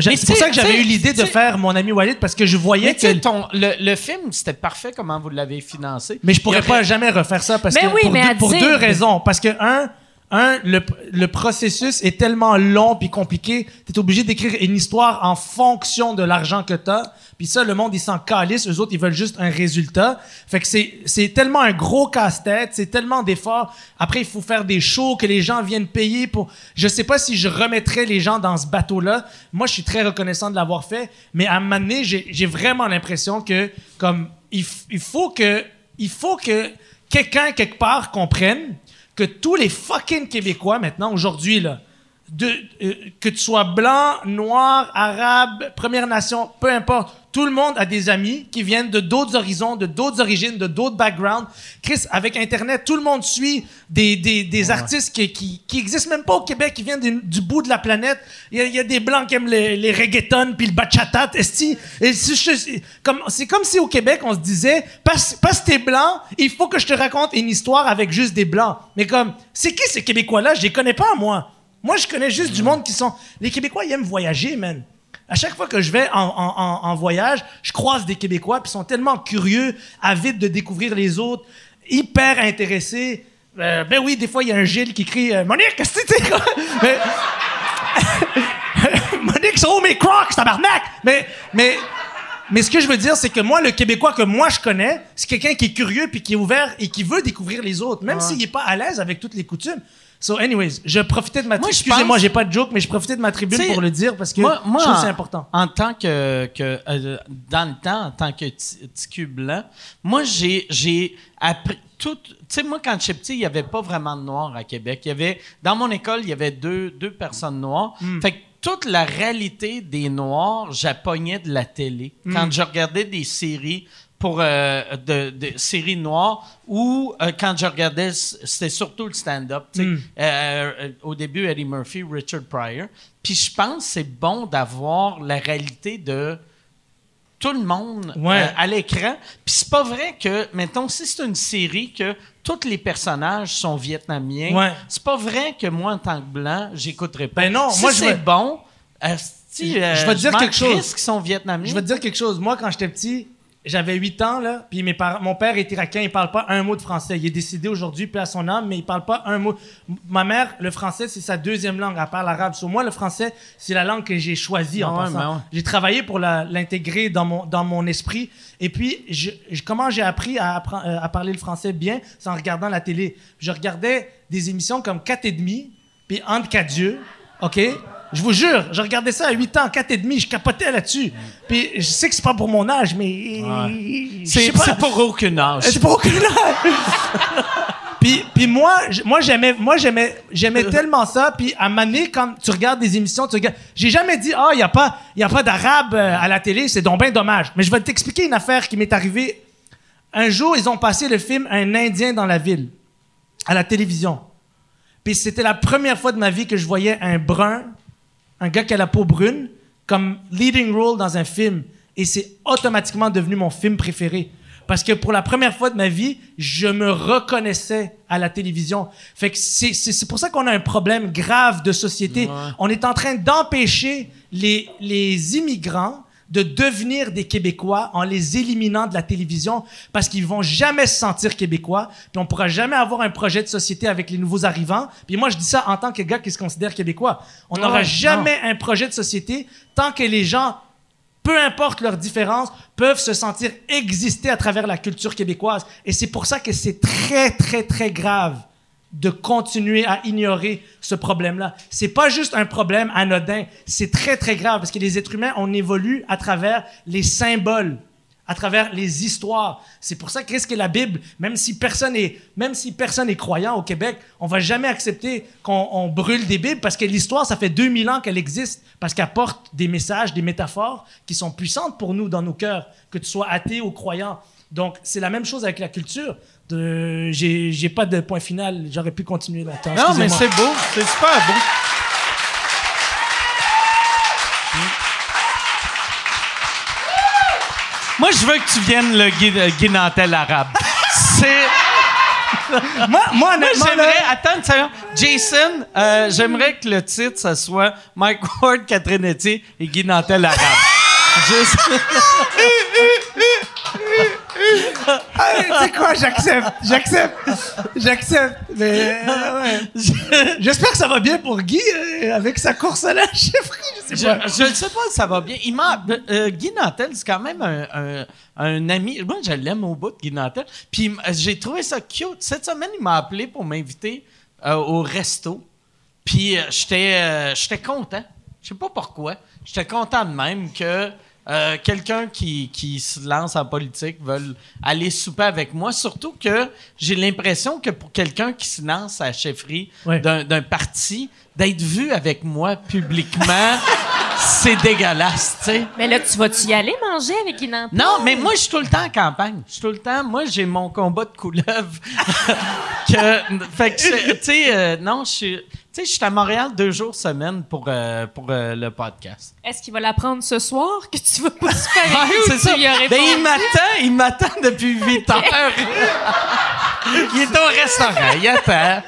c'est pour ça que j'avais eu l'idée de faire mon ami Walid parce que je voyais Mais que ton- le, le film, c'était parfait comment vous l'avez financé. Mais je pourrais aurait- pas jamais refaire ça parce Mais que oui, pour, deux raisons. Parce que un, un le, le processus est tellement long puis compliqué, t'es obligé d'écrire une histoire en fonction de l'argent que t'as. Puis ça, le monde ils s'en calissent, eux autres ils veulent juste un résultat. Fait que c'est tellement un gros casse-tête, c'est tellement d'efforts. Après il faut faire des shows que les gens viennent payer pour. Je sais pas si je remettrais les gens dans ce bateau-là. Moi je suis très reconnaissant de l'avoir fait, mais à un moment j'ai vraiment l'impression que comme il, il faut que il faut que quelqu'un quelque part comprenne que tous les fucking Québécois maintenant aujourd'hui là, de, euh, que tu sois blanc, noir, arabe, Première Nation, peu importe, tout le monde a des amis qui viennent de d'autres horizons, de d'autres origines, de d'autres backgrounds. Chris, avec Internet, tout le monde suit des, des, des artistes qui, qui, qui existent même pas au Québec, qui viennent du, du bout de la planète. Il y a, il y a des blancs qui aiment les, les reggaeton puis le bachata, esti. Et si je- comme, c'est comme si au Québec, on se disait, parce, parce que t'es blanc, il faut que je te raconte une histoire avec juste des blancs. Mais comme, c'est qui ces Québécois-là? Je les connais pas, moi. Moi, je connais juste du monde qui sont. Les Québécois, ils aiment voyager, man. À chaque fois que je vais en, en- en- en voyage, je croise des Québécois, puis sont tellement curieux, avides de découvrir les autres, hyper intéressés. Euh, ben oui, des fois, il y a un Gilles qui crie euh, Monique, qu'est-ce que tu sais quoi? Mais- Monique, c'est où mes crocs, tabarnak? Mais, mais, mais ce que je veux dire, c'est que moi, le Québécois que moi je connais, c'est quelqu'un qui est curieux puis qui est ouvert et qui veut découvrir les autres, même s'il n'est pas à l'aise avec toutes les coutumes. So, anyways, je profitais de ma tribune. Excusez-moi, pense- j'ai pas de joke, mais je profitais de ma tribune T'sais, pour le dire parce que Moi, moi, je trouve c'est important. En tant que, que euh, dans le temps, en tant que ti- petit cul blanc, moi j'ai j'ai appris tout. Tu sais, moi quand j'étais petit, il y avait pas vraiment de noirs à Québec. Il y avait dans mon école, il y avait deux deux personnes noires. Hmm. Fait que toute la réalité des noirs, j'appognais de la télé Hmm. quand je regardais des séries pour euh, de, de séries noires ou euh, quand je regardais c'était surtout le stand-up. Mm. Euh, au début Eddie Murphy Richard Pryor puis je pense que c'est bon d'avoir la réalité de tout le monde Ouais. euh, à l'écran puis c'est pas vrai que mettons si c'est une série que tous les personnages sont vietnamiens Ouais. c'est pas vrai que moi en tant que blanc j'écouterais pas Ben non, si moi, c'est bon si, Je vais te dire quelque chose. qu'ils sont vietnamiens Je vais te dire quelque chose. Moi, quand j'étais petit, j'avais 8 ans, là, puis mes parents, mon père est irakien, il parle pas un mot de français. Il est décédé aujourd'hui, puis à son âme, mais il parle pas un mot. Ma mère, le français, c'est sa deuxième langue, elle parle arabe. Sur moi, le français, c'est la langue que j'ai choisie en Ah ouais, passant. ben ouais. J'ai travaillé pour l'intégrer dans mon, dans mon esprit. Et puis, je, je- comment j'ai appris à, euh, à parler le français bien? C'est en regardant la télé. Je regardais des émissions comme 4 et demi, puis Entre Cadieux, OK? Je vous jure, je regardais ça à 8 ans, 4 et demi, je capotais là-dessus. Puis je sais que c'est pas pour mon âge, mais... c'est pas. pour aucun âge C'est pour aucun âge. puis, puis moi, moi j'aimais, moi j'aimais, j'aimais tellement ça. Puis à Mané, quand tu regardes des émissions, tu regardes, j'ai jamais dit ah il y a pas, y a pas d'arabe euh, à la télé, c'est donc bien dommage. Mais je vais t'expliquer une affaire qui m'est arrivée. Un jour, ils ont passé le film Un Indien dans la ville à la télévision. Puis c'était la première fois de ma vie que je voyais un brun, un gars qui a la peau brune, comme leading role dans un film. Et c'est automatiquement devenu mon film préféré. Parce que pour la première fois de ma vie, je me reconnaissais à la télévision. Fait que c'est, c'est, c'est pour ça qu'on a un problème grave de société. On est en train d'empêcher les, les immigrants de devenir des Québécois en les éliminant de la télévision parce qu'ils vont jamais se sentir Québécois, puis on pourra jamais avoir un projet de société avec les nouveaux arrivants. Puis moi, je dis ça en tant que gars qui se considère Québécois. On n'aura jamais un projet de société tant que les gens peu importe leurs différences, peuvent se sentir exister à travers la culture québécoise. Et c'est pour ça que c'est très, très, très grave de continuer à ignorer ce problème-là. C'est pas juste un problème anodin, c'est très, très grave parce que les êtres humains, on évolue à travers les symboles, à travers les histoires. C'est pour ça qu'est-ce que la Bible, même si personne est, même si personne est croyant au Québec, on va jamais accepter qu'on on brûle des Bibles parce que l'histoire, ça fait 2000 ans qu'elle existe, parce qu'elle porte des messages, des métaphores qui sont puissantes pour nous dans nos cœurs, que tu sois athée ou croyant. Donc, c'est la même chose avec la culture. De, j'ai, j'ai pas de point final. J'aurais pu continuer là-dedans. Non, mais c'est beau. C'est super beau. Moi, je veux que tu viennes le Guy, euh, Guy Nantel arabe. C'est. moi, moi, Moi, j'aimerais. là- Attends une seconde. Jason, euh, j'aimerais que le titre, ça soit Mike Ward, Catherine Etier et Guy Nantel arabe. Juste- Hey, tu sais quoi, j'accepte, j'accepte, j'accepte. Mais euh, ouais. j'espère que ça va bien pour Guy euh, avec sa course à la chefferie. Je sais pas. Je ne sais pas si ça va bien. Il euh, Guy Nantel, c'est quand même un, un- un ami. Moi, je l'aime au bout de Guy Nantel. Puis j'ai trouvé ça cute. Cette semaine, il m'a appelé pour m'inviter au resto. Puis j'étais, j'étais content. Je sais pas pourquoi. J'étais content de même que euh, quelqu'un qui, qui se lance en politique veuille aller souper avec moi. Surtout que j'ai l'impression que pour quelqu'un qui se lance à la chefferie Ouais. d'un parti, d'être vu avec moi publiquement, c'est dégueulasse, tu sais. Mais là, tu vas-tu y aller manger avec une antenne? Non, mais moi, je suis tout le temps en campagne. Je suis tout le temps. Moi, j'ai mon combat de couleuvre. que, fait que, c'est- tu sais, euh, non, je suis. Tu sais, je suis à Montréal deux jours semaine pour, euh, pour euh, le podcast. Est-ce qu'il va l'apprendre ce soir que tu vas pas super Ouais, ou tu y Ben, il m'attend, il m'attend depuis 8 heures. il est au restaurant, il attend.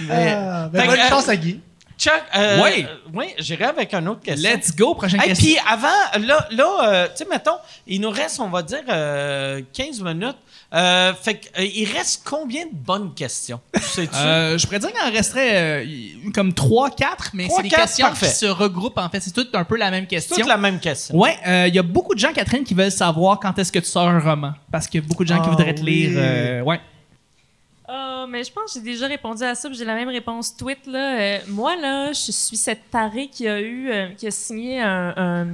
Mais- Ah, ben, bonne que, euh, chance à Guy. Chuck, euh, Oui. euh, oui, j'irai avec une autre question. Let's go, prochaine Et question. puis avant, là, là euh, tu sais, mettons, il nous reste, on va dire, euh, 15 minutes. Euh, fait que, euh, il reste combien de bonnes questions? Euh, je pourrais dire qu'il en resterait euh, comme 3-4, mais Trois, c'est des questions parfait. qui se regroupent. En fait, c'est toutes un peu la même C'est question. toute la même question. Euh, il y a beaucoup de gens, Catherine, qui veulent savoir quand est-ce que tu sors un roman. Parce qu'il y a beaucoup de gens qui Ah, voudraient te oui. lire. euh, ouais. Euh, mais je pense que j'ai déjà répondu à ça, j'ai la même réponse tweet là. Euh, moi là, je suis cette tarée qui a eu, euh, qui a signé un, un,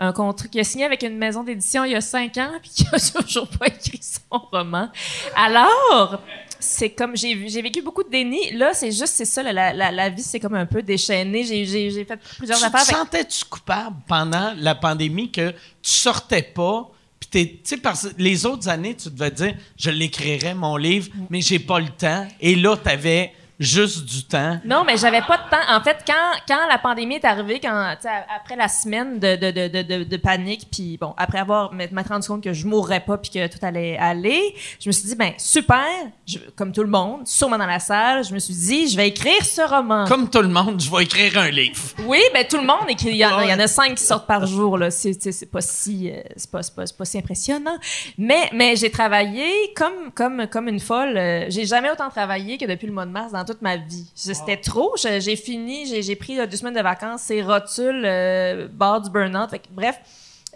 un contrat, qui a signé avec une maison d'édition il y a cinq ans, puis qui a toujours pas écrit son roman. Alors, c'est comme j'ai j'ai vécu beaucoup de déni. Là, c'est juste c'est ça, la, la, la vie c'est comme un peu déchaîné. J'ai j'ai j'ai fait plusieurs Tu affaires. te sentais-tu coupable pendant la pandémie que tu sortais pas? Puis t'es- tu sais, parce que les autres années, tu devais dire, je l'écrirai, mon livre, mais j'ai pas le temps. Et là, t'avais juste du temps. Non, mais j'avais pas de temps. En fait, quand, quand la pandémie est arrivée, quand, après la semaine de, de, de, de, panique, puis bon, après avoir m'être rendu compte que je mourrais pas puis que tout allait aller, je me suis dit, ben super, je- comme tout le monde, sûrement dans la salle, je me suis dit, je vais écrire ce roman. Comme tout le monde, je vais écrire un livre. Oui, ben tout le monde écrit. Il y, en a- il y en a cinq qui sortent par jour. Là, c'est, pas si, euh, pas, pas, pas si impressionnant. Mais, mais j'ai travaillé comme, comme, comme une folle. Euh, J'ai jamais autant travaillé que depuis le mois de mars dans toute ma vie. C'était trop. J'ai fini. J'ai, pris euh, deux semaines de vacances. C'est rotule, euh, bord du burn-out. Fait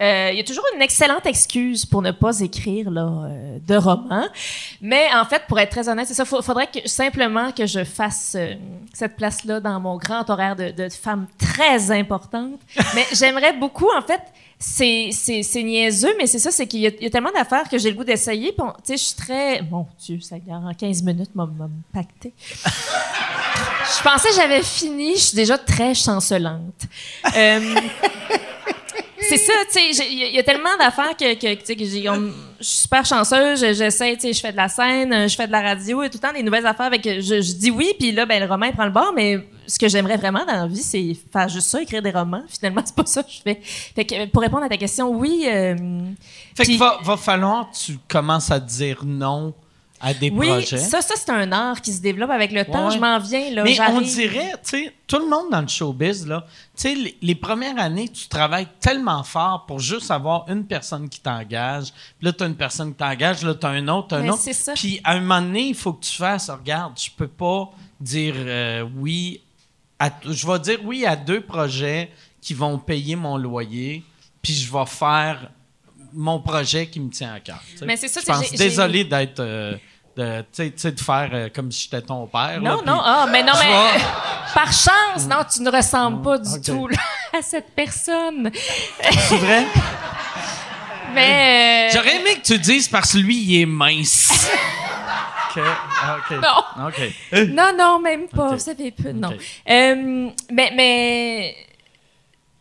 bref. euh, Il y a toujours une excellente excuse pour ne pas écrire là, euh, de roman. Mais en fait, pour être très honnête, c'est ça. Il faudrait que, simplement que je fasse euh, cette place-là dans mon grand horaire de, de femme très importante. Mais j'aimerais beaucoup, en fait, c'est, c'est, c'est niaiseux, mais c'est ça, c'est qu'il y a, il y a tellement d'affaires que j'ai le goût d'essayer. Tu sais, je suis très... Mon Dieu, ça gare en 15 minutes, m'a, m'a pacté. je pensais que j'avais fini. Je suis déjà très chancelante. C'est ça, tu sais, il y, a- il y a tellement d'affaires que, que, tu sais, que j'ai, on- je suis super chanceuse, je- j'essaie, tu sais, je fais de la scène, je fais de la radio, et tout le temps des nouvelles affaires avec, je, je dis oui, puis là, ben, le roman, il prend le bord, mais ce que j'aimerais vraiment dans la vie, c'est faire juste ça, écrire des romans. Finalement, c'est pas ça que je fais. Fait que, pour répondre à ta question, oui, euh, Fait que va, va falloir que tu commences à dire non à des oui, projets. ça, ça, c'est un art qui se développe avec le temps. Ouais. Je m'en viens, là, Mais on dirait, tu sais, tout le monde dans le showbiz, là, tu sais, les, les premières années, tu travailles tellement fort pour juste avoir une personne qui t'engage. Puis là, tu as une personne qui t'engage, là, tu as un autre, un Mais autre. ça. Puis à un moment donné, il faut que tu fasses, regarde, je peux pas dire euh, oui. À, je vais dire oui à deux projets qui vont payer mon loyer, puis je vais faire mon projet qui me tient à cœur. Mais c'est ça, Je pense, désolé d'être. euh, de, tu sais- tu sais, de faire euh, comme si j'étais ton père. là, Non, non, ah, mais non, mais euh, par chance, non, tu ne ressembles pas du tout là, à cette personne. C'est vrai? Mais euh, J'aurais aimé que tu dises parce que lui, il est mince. Ah. Non. Non, non, même pas. Vous savez peu, non. Euh, mais mais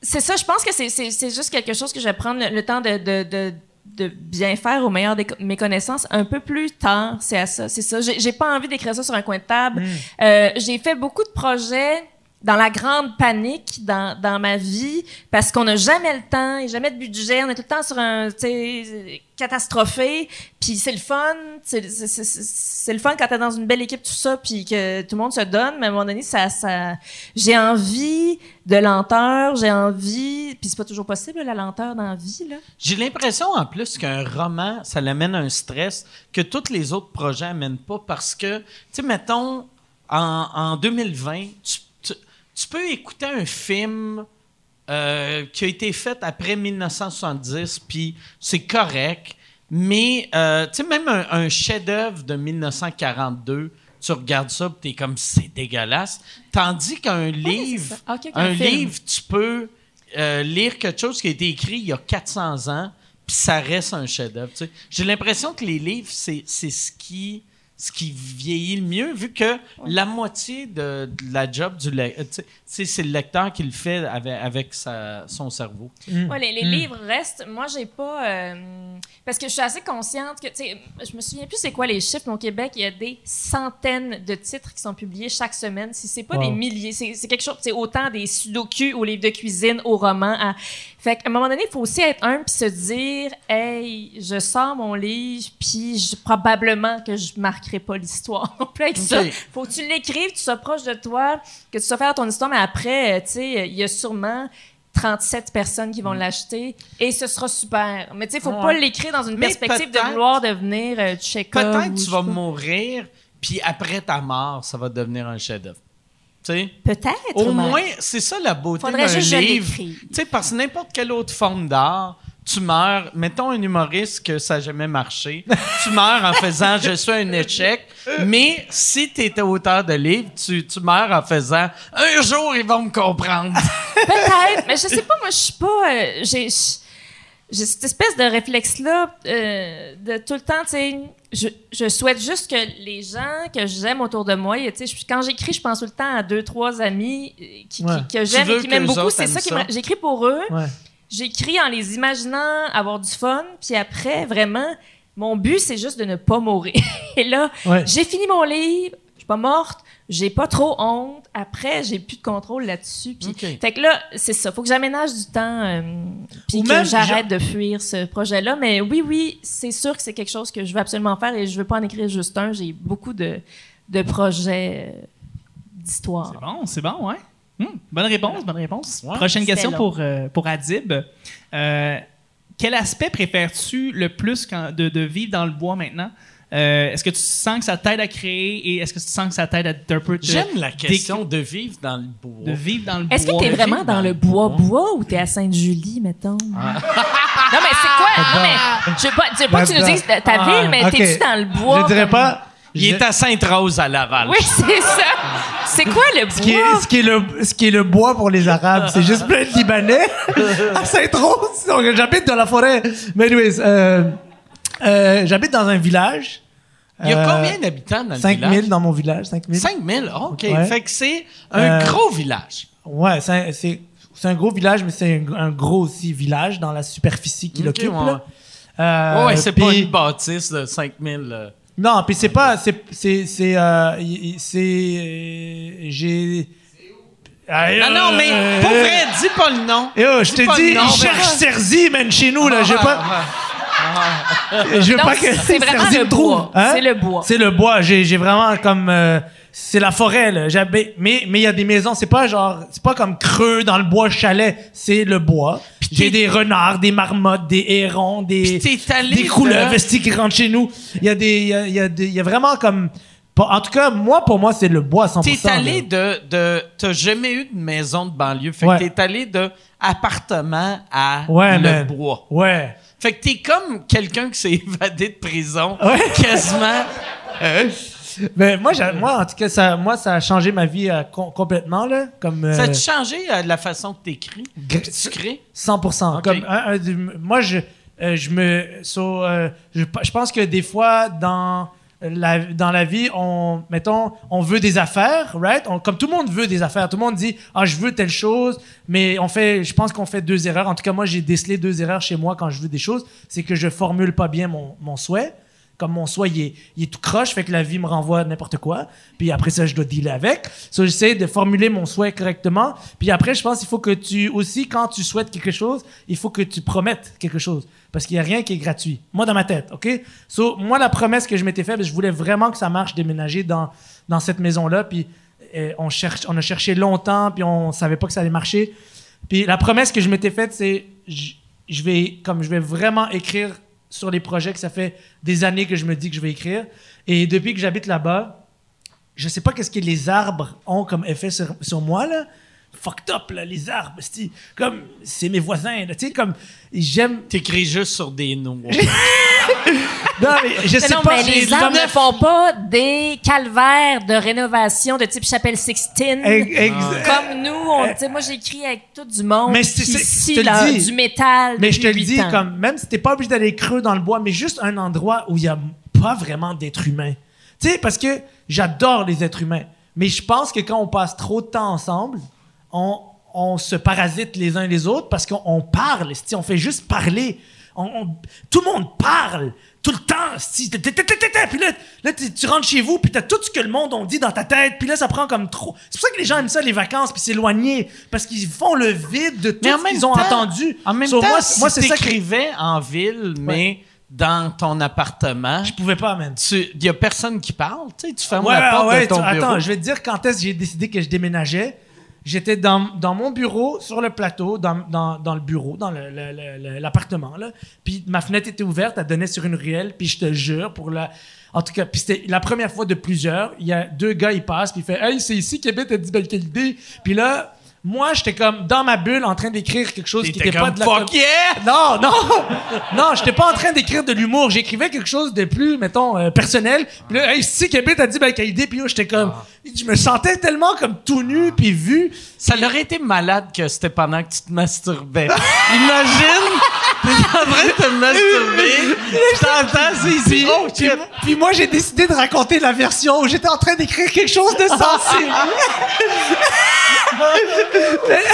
c'est ça. Je pense que c'est juste quelque chose que je vais prendre le, le temps de, de, de de bien faire au meilleur de mes connaissances un peu plus tard. C'est à ça, c'est ça. J'ai pas envie d'écrire ça sur un coin de table. Euh, j'ai fait beaucoup de projets dans la grande panique dans, dans ma vie parce qu'on n'a jamais le temps et jamais de budget. On est tout le temps sur un, catastrophé. Puis c'est le fun. C'est le fun quand t'es dans une belle équipe, tout ça, puis que tout le monde se donne. Mais à un moment donné, ça, ça, j'ai envie de lenteur, j'ai envie. Puis c'est pas toujours possible, la lenteur dans la vie. J'ai l'impression, en plus, qu'un roman, ça l'amène un stress que tous les autres projets amènent pas parce que, tu sais, mettons, en, en 2020, tu, tu- tu peux écouter un film euh, qui a été fait après 1970, puis c'est correct, mais, euh, tu sais, même un, un chef-d'œuvre de 1942, tu regardes ça, puis t'es comme, c'est dégueulasse. Tandis qu'un livre, un livre, tu peux euh, lire quelque chose qui a été écrit il y a 400 ans, puis ça reste un chef-d'œuvre. tu. J'ai l'impression que les livres, c'est c'est ce qui ce qui vieillit le mieux, vu que la moitié de, de la job du lecteur, c'est le lecteur qui le fait avec, avec sa- son cerveau. Ouais, les, les livres restent. Moi, j'ai pas. euh, parce que je suis assez consciente que. Tu sais, je me souviens plus c'est quoi les chiffres, mais au Québec, il y a des centaines de titres qui sont publiés chaque semaine. Si c'est pas Wow. des milliers, c'est quelque chose. C'est autant des sudoku aux livres de cuisine, aux romans. à- Fait qu'à un moment donné, il faut aussi être un puis se dire Hey, je sors mon livre, puis probablement que je marquerai pas l'histoire. non plus avec ça. Ok. Faut que tu l'écrives, tu sois proche de toi, que tu sois faire ton histoire, mais après, euh, tu sais, il y a sûrement 37 personnes qui vont l'acheter et ce sera super. Mais tu sais, faut pas l'écrire dans une Mais perspective de vouloir devenir euh, Tchekhov Peut-être ou tu vas pas. mourir, puis après ta mort, ça va devenir un chef-d'œuvre. Tu sais? Peut-être. Au mais moins, c'est ça la beauté d'un que livre. l'écrive. Tu sais, parce que n'importe quelle autre forme d'art, tu meurs, mettons un humoriste que ça n'a jamais marché, tu meurs en faisant je suis un échec, mais si tu étais auteur de livre, tu, tu meurs en faisant un jour ils vont me comprendre. Peut-être, mais je sais pas, moi, je suis pas. euh, j'ai, j'ai cette espèce de réflexe-là euh, de tout le temps, tu sais. Je, je souhaite juste que les gens que j'aime autour de moi, tu sais, je- quand j'écris, je pense tout le temps à deux, trois amis euh, qui, qui- Ouais. que j'aime et qui m'aiment beaucoup. C'est ça qui J'écris pour eux. Ouais. J'écris en les imaginant avoir du fun, puis après, vraiment, mon but, c'est juste de ne pas mourir. Et là, Ouais. j'ai fini mon livre, je suis pas morte, j'ai pas trop honte. Après, j'ai plus de contrôle là-dessus. Puis. Fait que là, c'est ça. Faut que j'aménage du temps, euh, puis que j'arrête de fuir ce projet-là. Mais oui, oui, c'est sûr que c'est quelque chose que je veux absolument faire et je veux pas en écrire juste un. J'ai beaucoup de, de projets euh, d'histoire. C'est bon, c'est bon, ouais. Hmm, bonne réponse, bonne réponse. Ouais. Prochaine question pour, euh, pour Adib. Euh, quel aspect préfères-tu le plus quand- de, de vivre dans le bois maintenant? Euh, est-ce que tu sens que ça t'aide à créer et est-ce que tu sens que ça t'aide à un peu te- J'aime la question de vivre dans le bois. de vivre dans le bois? Est-ce que t'es vraiment dans, dans le bois-bois ou t'es à Sainte-Julie, mettons? Ah. non, mais c'est quoi? Non, mais je veux pas, je veux pas que tu nous dises ta ta Ah, ville, mais ok. t'es-tu dans le bois? Je dirais comme- pas. Il est à Sainte-Rose à Laval. Oui, c'est ça. C'est quoi le bois? Ce qui, est, ce, qui est le, ce qui est le bois pour les Arabes, c'est juste plein de Libanais à Sainte-Rose. Donc, J'habite dans la forêt. Mais anyways, euh, euh, j'habite dans un village. Il y a Euh, combien d'habitants dans le 5 000 village? dans mon village. 5 000. 5 000, OK. Ouais. Fait que c'est un Euh, gros village. Ouais, c'est un, c'est- c'est un gros village, mais c'est un, un gros aussi village dans la superficie qu'il occupe. ouais. là. Euh, ouais, c'est pas une bâtisse de 5 000. euh. Non, puis c'est pas. C'est. C'est. C'est. euh, c'est, euh, J'ai. Ah, Non, non, mais euh, pour vrai, dis pas le nom. Eh oh, je Dis t'ai pas dit, nom, il cherche Serzi, man, chez nous, là. Je veux Ah, pas. Je veux pas que c'est vraiment le bois. Hein? C'est le bois. C'est le bois. J'ai j'ai vraiment comme. euh, c'est la forêt, là. Mais mais il y a des maisons. C'est pas genre. C'est pas comme creux dans le bois chalet. C'est le bois. J'ai des renards, des marmottes, des hérons, des. Allé des couleuvres qui rentrent chez nous. Il y a des. Il y a, il y a des- il y a vraiment comme. En tout cas, moi, pour moi, c'est le bois à 100%. T'es allé de, de. T'as jamais eu de maison de banlieue. Fait Ouais. que t'es allé de appartement à Ouais, le man. bois. Ouais. Fait que t'es comme quelqu'un qui s'est évadé de prison. Ouais. Quasiment. Euh, Mais moi, j'ai- moi, en tout cas, ça, moi, ça a changé ma vie euh, com- complètement, là. Comme. euh, Ça a changé euh, la façon que gr- Que tu crées? 100%. Ok. Comme un- un du- moi, je, euh, je me, so, je, je pense que des fois dans la, dans la vie, on, mettons, on veut des affaires, right? On- comme tout le monde veut des affaires, tout le monde dit, ah, je veux telle chose, mais on fait, je pense qu'on fait deux erreurs. En tout cas, moi, j'ai décelé deux erreurs chez moi quand je veux des choses, c'est que je formule pas bien mon, mon souhait. Comme mon souhait, il est, tout croche, fait que la vie me renvoie n'importe quoi. Puis après ça, je dois dealer avec. So, j'essaie de formuler mon souhait correctement. Puis après, je pense qu'il faut que tu, aussi, quand tu souhaites quelque chose, il faut que tu promettes quelque chose. Parce qu'il n'y a rien qui est gratuit. Moi, dans ma tête, OK? So, moi, la promesse que je m'étais faite, je voulais vraiment que ça marche déménager dans, dans cette maison-là. Puis euh, on, cherche, on a cherché longtemps, puis on savait pas que ça allait marcher. Puis la promesse que je m'étais faite, c'est je vais comme je vais vraiment écrire sur les projets que ça fait des années que je me dis que je vais écrire. Et depuis que j'habite là-bas, je sais pas qu'est-ce que les arbres ont comme effet sur, sur moi là. Fucked up là, les arbres, comme c'est mes voisins, là, tu sais comme j'aime. T'écris juste sur des noix. Non mais je sais non, pas. mais les comme- ne font pas des calvaires de rénovation de type chapelle Sixtine. Ex- ex- Comme nous, on, moi j'écris avec tout du monde Mais c'est- du métal. Mais je te le dis, comme, même si t'es pas obligé d'aller creux dans le bois, mais juste un endroit où il y a pas vraiment d'êtres humains. Tu sais, parce que j'adore les êtres humains. Mais je pense que quand on passe trop de temps ensemble, on, on se parasite les uns les autres parce qu'on on parle, on fait juste parler. On- on- tout le monde parle tout le temps. Puis là, là tu, rentres chez vous, puis t'as tout ce que le monde on dit dans ta tête, puis là, ça prend comme trop. C'est pour ça que les gens aiment ça, les vacances, puis s'éloigner, parce qu'ils font le vide de tout ce qu'ils ont entendu. En même So, temps, moi, si moi, c'est ça que en ville, mais dans ton appartement, je pouvais pas, man. il y a personne qui parle. Tu sais, tu fermes Ouais, la porte ouais, de ton tu- bureau. Attends, je vais te dire quand est-ce que j'ai décidé que je déménageais. J'étais dans, dans mon bureau, sur le plateau, dans, dans, dans le bureau, dans l'appartement. Puis ma fenêtre était ouverte, elle donnait sur une ruelle, puis je te jure, pour la... En tout cas, puis c'était la première fois de plusieurs. Il y a deux gars, ils passent, puis ils font « Hey, c'est ici qu'habite Eddie Belkaldé. » Puis là, moi, j'étais comme dans ma bulle en train d'écrire quelque chose qui était pas de la fuck yeah! non, non, non, j'étais pas en train d'écrire de l'humour. J'écrivais quelque chose de plus, mettons, euh, personnel. Puis là, hey, si Kébé t'a dit ben idée, puis là, j'étais comme, je me sentais tellement comme tout nu puis vu. Ça aurait été malade que c'était pendant que tu te masturbais. Imagine, t'es en train de te masturber, t'entends, c'est ici. Oh, Puis, puis moi, j'ai décidé de raconter la version où j'étais en train d'écrire quelque chose de sensible. mais,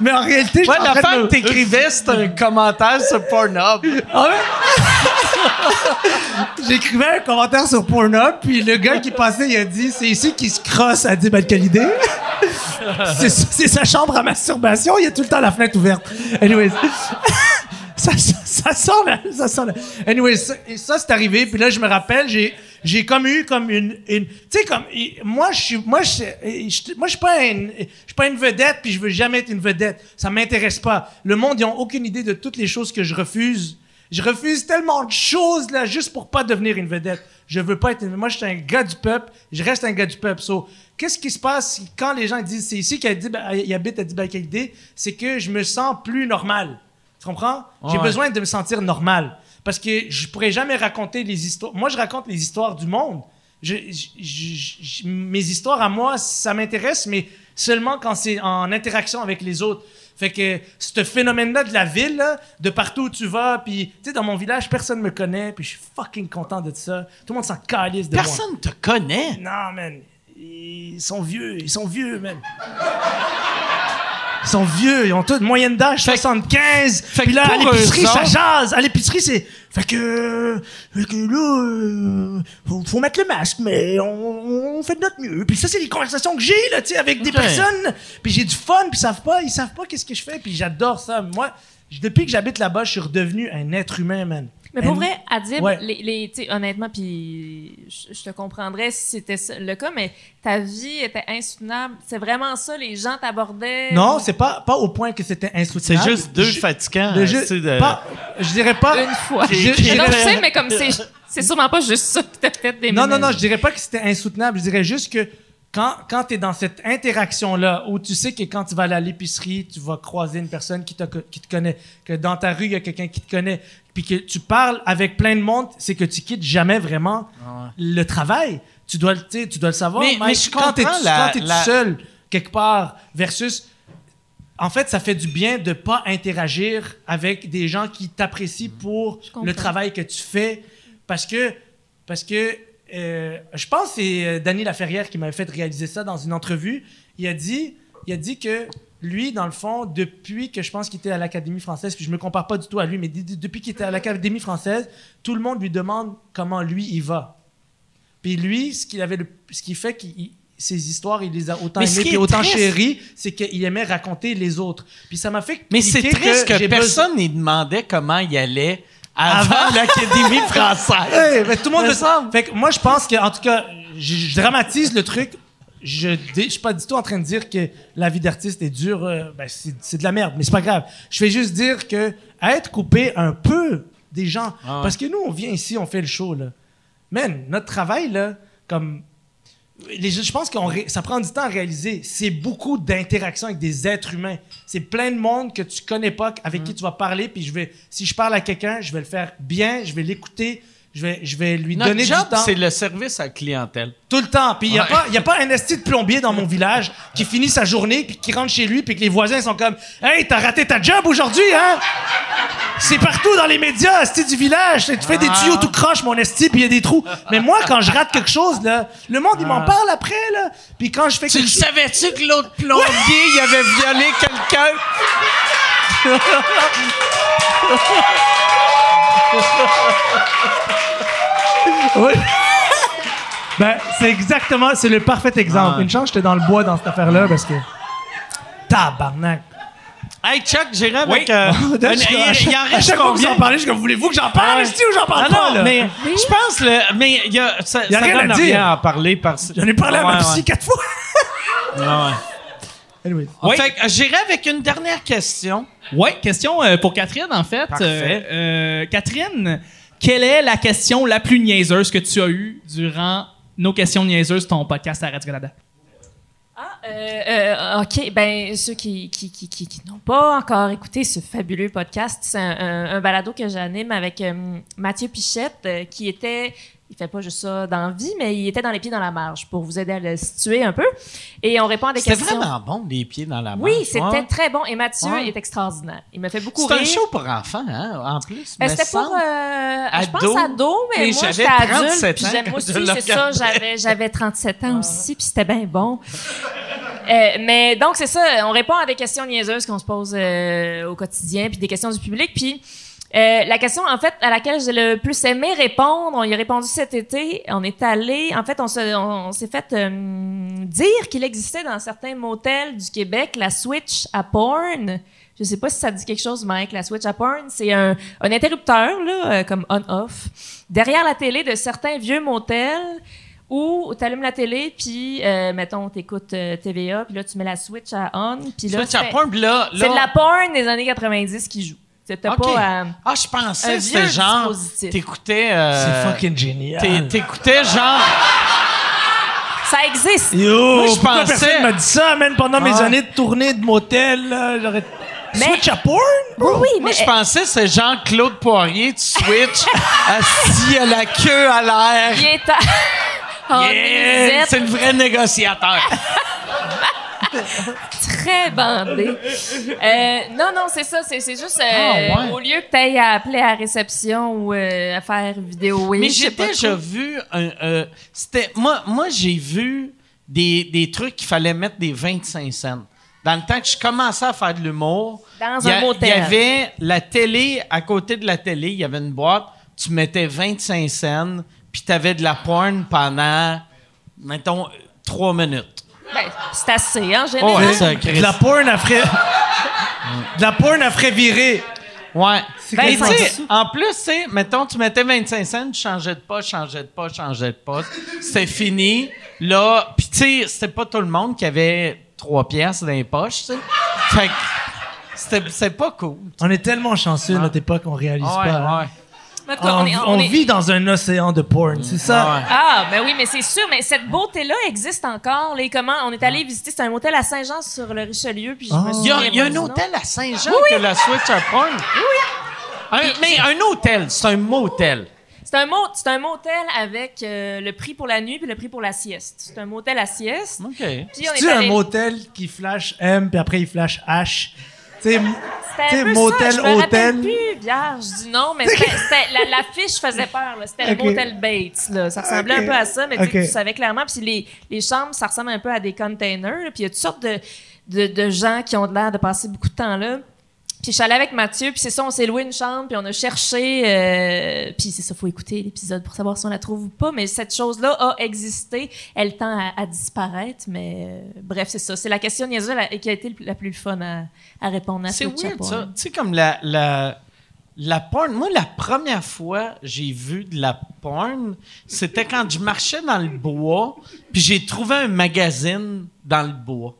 mais en réalité, je Ouais, l'affaire que t'écrivais, c'était un commentaire sur Pornhub. Ah? J'écrivais un commentaire sur Pornhub, puis le gars qui passait, il a dit C'est ici qu'il se crosse à Dib. C'est c'est sa chambre à masturbation, il y a tout le temps la fenêtre ouverte. Anyways. Ça, ça, ça sent là, ça sent là. Anyways, ça, c'est arrivé, puis là je me rappelle, j'ai comme eu comme une, tu sais comme moi je suis moi je moi je suis pas une je suis pas une vedette puis je veux jamais être une vedette. Ça m'intéresse pas. Le monde ils ont aucune idée de toutes les choses que je refuse. Je refuse tellement de choses là juste pour pas devenir une vedette. Je veux pas être une... moi je suis un gars du peuple, je reste un gars du peuple. So, qu'est-ce qui se passe quand les gens disent c'est ici qu'il il habite à Dibakalité, c'est que je me sens plus normal. Comprends? J'ai besoin de me sentir normal parce que je pourrais jamais raconter les histoires. Moi je raconte les histoires du monde. Je, je- je- je- mes histoires à moi, ça m'intéresse, mais seulement quand c'est en interaction avec les autres. Fait que ce phénomène-là de la ville, là, de partout où tu vas, puis tu sais, dans mon village, personne me connaît, puis je suis fucking content de ça. Tout le monde s'en calisse de moi. Personne te connaît? Non, man. Ils sont vieux, ils sont vieux, man. Ils sont vieux, ils ont toute moyenne d'âge 75. fait Puis là, à l'épicerie, ça jase. À l'épicerie, c'est. Fait que. Fait que là, euh, faut, faut mettre le masque, mais on, on fait de notre mieux. Puis ça, c'est les conversations que j'ai, là, tu sais, avec des personnes. Puis j'ai du fun, puis ils savent pas, ils savent pas qu'est-ce que je fais, puis j'adore ça. Moi, depuis que j'habite là-bas, je suis redevenu un être humain, man. Mais pour vrai, Adib, Ouais. les, les, tu sais, honnêtement, puis je, je te comprendrais si c'était le cas, mais ta vie était insoutenable. C'est vraiment ça, les gens t'abordaient. Non, c'est pas, pas au point que c'était C'est insoutenable. juste deux Je- fatigants. De- pas- je dirais pas. Une fois. Je- non, sais, mais comme c'est, c'est sûrement pas juste ça qui t'a fait Non, déménager. non, non, je dirais pas que c'était insoutenable. Je dirais juste que quand, quand tu es dans cette interaction-là, où tu sais que quand tu vas aller à l'épicerie, tu vas croiser une personne qui qui te connaît, que dans ta rue, il y a quelqu'un qui te connaît, puis que tu parles avec plein de monde, c'est que tu quittes jamais vraiment le travail. Tu dois, le- tu dois le savoir. Mais- Mike. mais je quand tu es, la- tout la- seul, quelque part, versus en fait, ça fait du bien de pas interagir avec des gens qui t'apprécient pour Je comprends. le travail que tu fais. Parce que, parce que euh, je pense que c'est euh, Danny Laferrière qui m'avait fait réaliser ça dans une entrevue. Il a dit, il a dit que lui, dans le fond, depuis que je pense qu'il était à l'Académie française, puis je me compare pas du tout à lui, mais depuis qu'il était à l'Académie française, tout le monde lui demande comment lui il va. Puis lui, ce qu'il avait, le- ce qui fait qu'il ses histoires, il les a autant aimées est autant chéries, c'est qu'il aimait raconter les autres. Puis ça m'a fait Mais c'est triste que, personne n'y demandait comment il allait avant, Avant? l'Académie française. Tout le monde le. Fait que moi, je pense que, en tout cas, je, je dramatise le truc. Je ne suis pas du tout en train de dire que la vie d'artiste est dure. euh, ben, c'est de la merde, mais c'est pas grave. Je vais juste dire que être coupé un peu des gens. Ah. Parce que nous, on vient ici, on fait le show, là. Man, notre travail, là, comme. Les, je pense que ça prend du temps à réaliser. C'est beaucoup d'interactions avec des êtres humains. C'est plein de monde que tu connais pas, avec Mm. qui tu vas parler. Puis je vais, si je parle à quelqu'un, je vais le faire bien, je vais l'écouter, je vais, je vais lui Notre donner job, du temps. c'est le service à la clientèle. Tout le temps. Puis il n'y a, pas- y a pas un esti de plombier dans mon village qui finit sa journée, puis qui rentre chez lui, puis que les voisins sont comme Hey, t'as raté ta job aujourd'hui, hein? C'est partout dans les médias, esti du village. Tu fais des tuyaux tout croche, mon esti, puis il y a des trous. Mais moi, quand je rate quelque chose, là, le monde, il m'en parle après, là. Puis quand je fais Tu le chose. savais-tu que l'autre plombier, il avait violé quelqu'un? Oui. ben, c'est exactement, c'est le parfait exemple. Ouais. Une chance, j'étais dans le bois dans cette affaire-là, parce que. Tabarnak. Hey, Chuck, j'irai Oui. avec... euh, un- À il, en à reste chaque fois que vous en parlez, je voulez-vous que j'en parle, Ouais. esti, ou j'en parle Ah pas, non, là? mais je pense le, mais il y a, ça, Y a ça rien donne à dire. rien à en parler parce J'en ai parlé à ma Ouais, psy ouais. quatre fois. Ouais, ouais. Anyway. Oui. Fait que, euh, j'irai avec une dernière question. Oui, question euh, pour Catherine, en fait. Parfait. Euh, euh, Catherine, quelle est la question la plus niaiseuse que tu as eue durant nos questions niaiseuses, ton podcast à Radio-Canada? Ah, euh, euh, OK. Ben, ceux qui, qui, qui, qui, n'ont pas encore écouté ce fabuleux podcast, c'est un, balado que j'anime avec euh, Mathieu Pichette, qui était. Il fait pas juste ça dans la vie, mais il était dans les pieds dans la marge pour vous aider à le situer un peu. Et on répond à des C'était questions. vraiment bon, les pieds dans la main. Oui, c'était Ouais. très bon. Et Mathieu Ouais. est extraordinaire. Il me fait beaucoup C'est rire. un show pour enfants, hein, en plus. Euh, C'était pour, euh, je pense ado, mais Et moi j'étais adulte. 37 Puis j'aime- aussi, c'est ça. j'avais 37 ans aussi, puis c'était bien bon. Euh, mais donc c'est ça, on répond à des questions niaiseuses qu'on se pose euh, au quotidien, puis des questions du public, puis euh, la question en fait à laquelle j'ai le plus aimé répondre, on y a répondu cet été, on est allé, en fait on, se- on, on s'est fait euh, dire qu'il existait dans certains motels du Québec la switch à porn. Je sais pas si ça dit quelque chose, Mike. La switch à porn, c'est un, un interrupteur, là, euh, comme on-off, derrière la télé de certains vieux motels où tu allumes la télé, puis, euh, mettons, tu écoutes TVA, puis là, tu mets la switch à on, puis là, Switch à c'est- porn, puis là, c'est là- de la porn des années 90 qui joue. C'était OK. pas... euh, Ah, je pensais que c'était genre. T'écoutais. euh, C'est fucking génial. t'é- T'écoutais genre. ça existe! Yo, Moi, je pensais- personne m'a dit ça, man, pendant mes années de tournée de motel, j'aurais... Mais- Switch à porn? Oui, oui, Moi, mais... je pensais que c'est Jean-Claude Poirier, tu switch, assis à la queue à l'air. Il est à... en Yeah! nuisette. C'est le vrai négociateur. très bandé. Euh, non, non, c'est ça. C'est, juste, euh, Ah, ouais. au lieu que tu ailles à appeler à la réception ou euh, à faire vidéo, oui. Mais j'ai pas déjà vu un. euh, c'était, moi, moi j'ai vu des, des trucs qu'il fallait mettre des 25 cents. Dans le temps que je commençais à faire de l'humour, Dans il y a- un motel. Il y avait la télé, à côté de la télé, il y avait une boîte, tu mettais 25 cents, puis tu avais de la porn pendant, mettons, trois minutes. Ben, c'est assez, hein, général. Oh, ouais. De la porn, elle ferait... de la porn, elle ferait virer. Ouais. Ben, Mais tu sais, sous. en plus, tu sais, mettons, tu mettais 25 cents, tu changeais de pas, changeais de pas, changeais de pas. C'était fini. Là, puis tu sais, c'était pas tout le monde qui avait trois pièces dans les poches, tu sais. Fait que c'était, c'est pas cool. On est tellement chanceux à notre époque, on réalise ouais, pas. hein. ouais. On, on est- on on est- vit dans un océan de porn, c'est ça? Ah ouais. Ah, ben oui, mais c'est sûr, mais cette beauté-là existe encore. Les comment on est allé visiter, c'est un hôtel à Saint-Jean sur le Richelieu, puis je me Ah. Il y a, souviens il y a un hôtel à Saint-Jean que la Switch à porn? Un- mais un hôtel, c'est un motel. C'est un, mot, c'est un motel avec euh, le prix pour la nuit puis le prix pour la sieste. C'est un motel à sieste. OK. Puis on est C'est un motel qui flash M, puis après il flash H? Sais, C'était tu sais, un peu motel, ça, je me rappelle hôtel. plus, vierge du nom, mais c'était, la, la fiche faisait peur. C'était Ok. le motel Bates. Là. Ça ressemblait un peu à ça, mais tu sais, Ok. tu savais clairement. Puis les, les chambres, ça ressemble un peu à des containers. là. Puis il y a toutes sortes de, de, de gens qui ont l'air de passer beaucoup de temps là. Puis je suis allée avec Mathieu, puis c'est ça, on s'est loué une chambre, puis on a cherché, euh, puis c'est ça, faut écouter l'épisode pour savoir si on la trouve ou pas, mais cette chose-là a existé, elle tend à, à disparaître, mais euh, bref, c'est ça. C'est la question niaiseuse la- qui a été la plus fun à, à répondre à C'est weird, ça. Tu sais, comme la, la, la porn. Moi, la première fois j'ai vu de la porn, c'était quand je marchais dans le bois, puis j'ai trouvé un magazine dans le bois.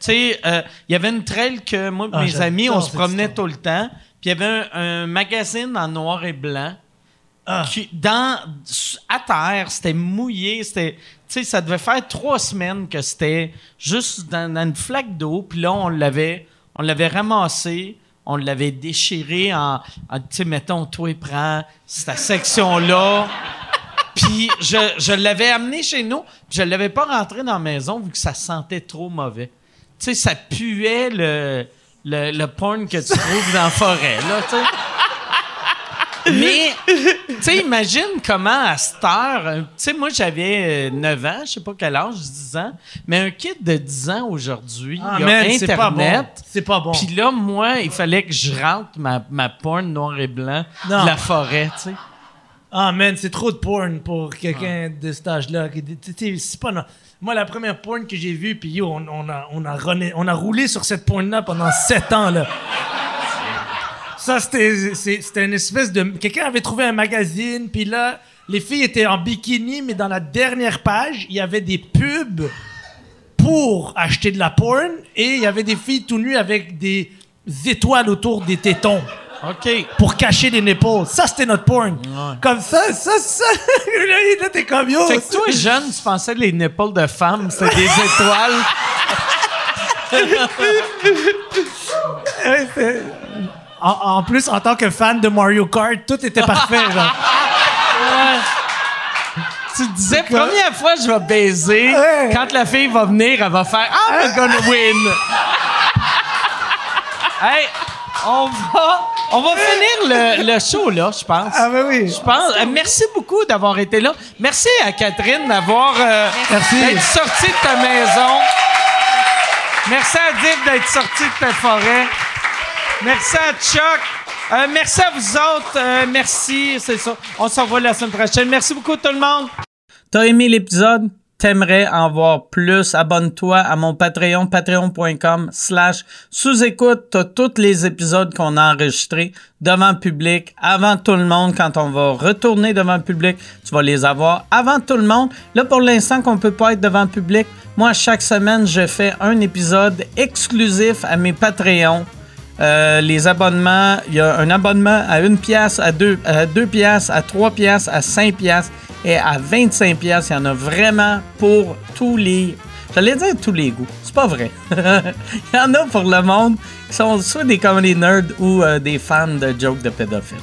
Tu sais, euh, il y avait une trail que moi et Ah, mes amis, on se promenait tout le temps, puis il y avait un, un magazine en noir et blanc. Ah. Qui, dans, à terre, c'était mouillé, c'était, tu sais, ça devait faire trois semaines que c'était juste dans, dans une flaque d'eau, puis là, on l'avait, on l'avait ramassé, on l'avait déchiré en, en, tu sais, mettons, toi, prends cette section-là. Puis je, je l'avais amené chez nous, puis je l'avais pas rentré dans la maison vu que ça sentait trop mauvais. Tu sais, ça puait le, le, le porn que tu trouves dans la forêt, là, tu sais. Mais, tu sais, imagine comment à cette heure, euh, tu sais, moi j'avais euh, 9 ans, je sais pas quel âge, 10 ans, mais un kid de 10 ans aujourd'hui, Ah, il y a man, c'est pas bon. Internet. C'est pas bon. Puis là, moi, il fallait que je rentre ma, ma porn noir et blanc Non. de la forêt, tu sais. Ah, man, c'est trop de porn pour quelqu'un de cet âge-là. C'est pas... no- Moi, la première porn que j'ai vue, puis on, on a, on, a roulé sur cette porn-là pendant sept ans, là. Ça, c'était une espèce de... Quelqu'un avait trouvé un magazine, puis là, les filles étaient en bikini, mais dans la dernière page, il y avait des pubs pour acheter de la porn, et il y avait des filles tout nues avec des étoiles autour des tétons OK. pour cacher des nipples. Ça, c'était notre porn. Comme ça, ça, ça. là, t'es comme yo. Fait que toi, jeune, tu pensais que les nipples de femmes, c'était des étoiles? En, en plus, en tant que fan de Mario Kart, tout était parfait. Genre. Tu te disais, première fois je vais baiser, quand la fille va venir, elle va faire I'm gonna win. hey, on va, on va finir le, le show là, je pense. Ah, ben oui. Je pense. Euh, merci beaucoup d'avoir été là. Merci à Catherine d'avoir euh, Merci. d'être sortie de ta maison. Merci à Dip d'être sorti de ta forêt. Merci à Chuck. Euh, merci à vous autres. Euh, merci, c'est ça. On se revoit la semaine prochaine. Merci beaucoup tout le monde. T'as aimé l'épisode? T'aimerais en voir plus? Abonne-toi à mon Patreon, patreon.com slash sous-écoute. T'as tous les épisodes qu'on a enregistrés devant le public, avant tout le monde. Quand on va retourner devant le public, tu vas les avoir avant tout le monde. Là, pour l'instant qu'on peut pas être devant le public, moi, chaque semaine, je fais un épisode exclusif à mes Patreons. Euh, les abonnements, il y a un abonnement à une pièce, à deux, à deux pièces, à trois pièces, à cinq pièces et à 25 pièces. Il y en a vraiment pour tous les. J'allais dire tous les goûts. C'est pas vrai. il y en a pour le monde qui sont soit des comedy nerds ou euh, des fans de jokes de pédophiles.